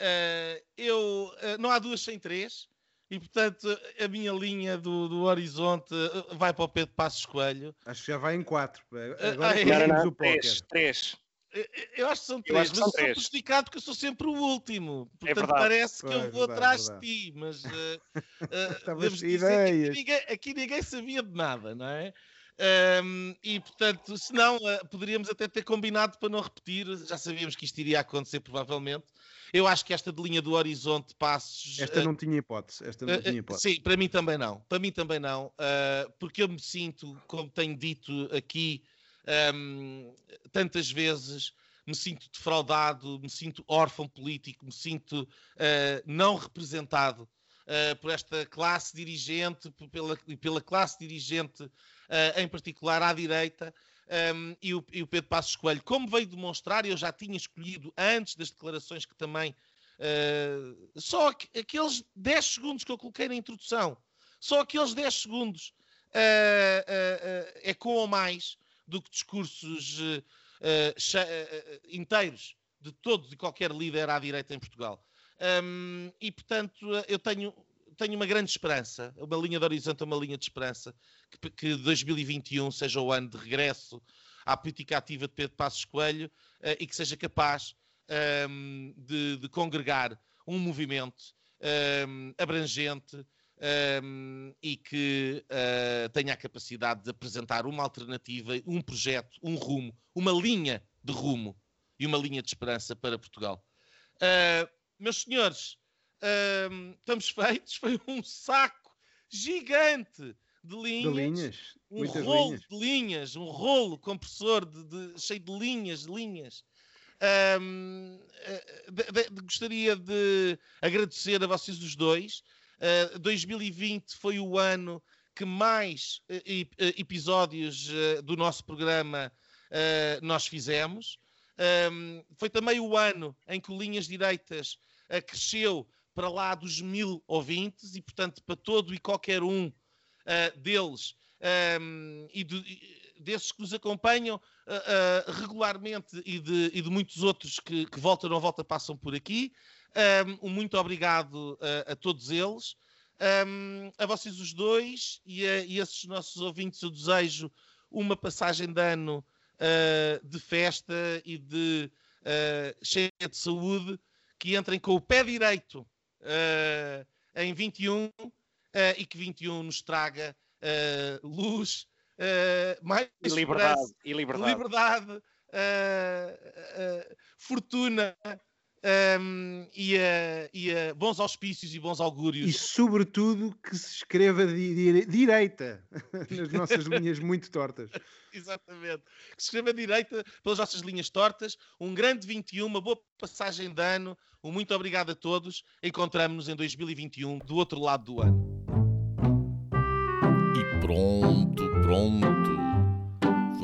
eu não há duas sem três. E portanto, a minha linha do, do horizonte eh, vai para o Pedro Passos Coelho. Acho que já vai em quatro. Eh, Agora ah, é, não, não, o três, três. Eh, eu acho que são três, mas são sou prejudicado porque eu sou sempre o último. Portanto, é parece que eu vou atrás de ti, mas (laughs) uh, uh, dizer aqui ninguém, aqui ninguém sabia de nada, não é? Um, e portanto, se não, uh, poderíamos até ter combinado para não repetir, já sabíamos que isto iria acontecer provavelmente. Eu acho que esta de linha do horizonte passos. Esta não uh, tinha hipótese. Esta não uh, tinha hipótese. Sim, para mim também não. Para mim também não. porque eu me sinto, como tenho dito aqui um, tantas vezes, me sinto defraudado, me sinto órfão político, me sinto não representado uh, por esta classe dirigente, pela, pela classe dirigente uh, em particular à direita, um, e, o, e, o, Pedro Passos Coelho, como veio demonstrar, eu já tinha escolhido antes das declarações que também. Uh, só aqueles 10 segundos que eu coloquei na introdução, só aqueles 10 segundos uh, uh, ecoam mais do que discursos inteiros de todos e qualquer líder à direita em Portugal. Um, e portanto, eu tenho tenho uma grande esperança, uma linha de horizonte, uma linha de esperança, que, que 2021 seja o ano de regresso à política ativa de Pedro Passos Coelho uh, e que seja capaz um, ehm, de, de, congregar um movimento um, ehm, abrangente um, ehm, e que uh, tenha a capacidade de apresentar uma alternativa, um projeto, um rumo, uma linha de rumo e uma linha de esperança para Portugal. Uh, meus senhores, estamos feitos. (laughs) Foi um saco gigante de linhas. De linhas. Um rolo linhas. de linhas, um rolo compressor de, de, cheio de linhas, linhas. Um, de, de, gostaria de agradecer a vocês os dois. Uh, ah, 2020 foi o ano que mais uh, episódios uh, do nosso programa nós fizemos. Um, foi também o ano em que o Linhas Direitas cresceu para lá dos mil ouvintes e, portanto, para todo e qualquer um uh, deles um, e, de, e, desses que nos acompanham uh, uh, regularmente e de, e de, muitos outros que, que volta ou não volta passam por aqui. Um, muito obrigado a todos eles. Um, a vocês os dois e a, e esses nossos ouvintes eu desejo uma passagem de ano uh, de festa e de uh, cheia de saúde, que entrem com o pé direito uh, em 21 uh, eh, e que 21 nos traga uh, luz, mais liberdade, e liberdade, liberdade fortuna um, e, a, e a bons auspícios e bons augúrios. E, sobretudo, que se escreva di direita (laughs) nas nossas linhas muito tortas. (laughs) Exatamente. Que se escreva direita pelas nossas linhas tortas. Um grande 21, uma boa passagem de ano. Um muito obrigado a todos. Encontramos-nos em 2021 do outro lado do ano. E pronto, pronto.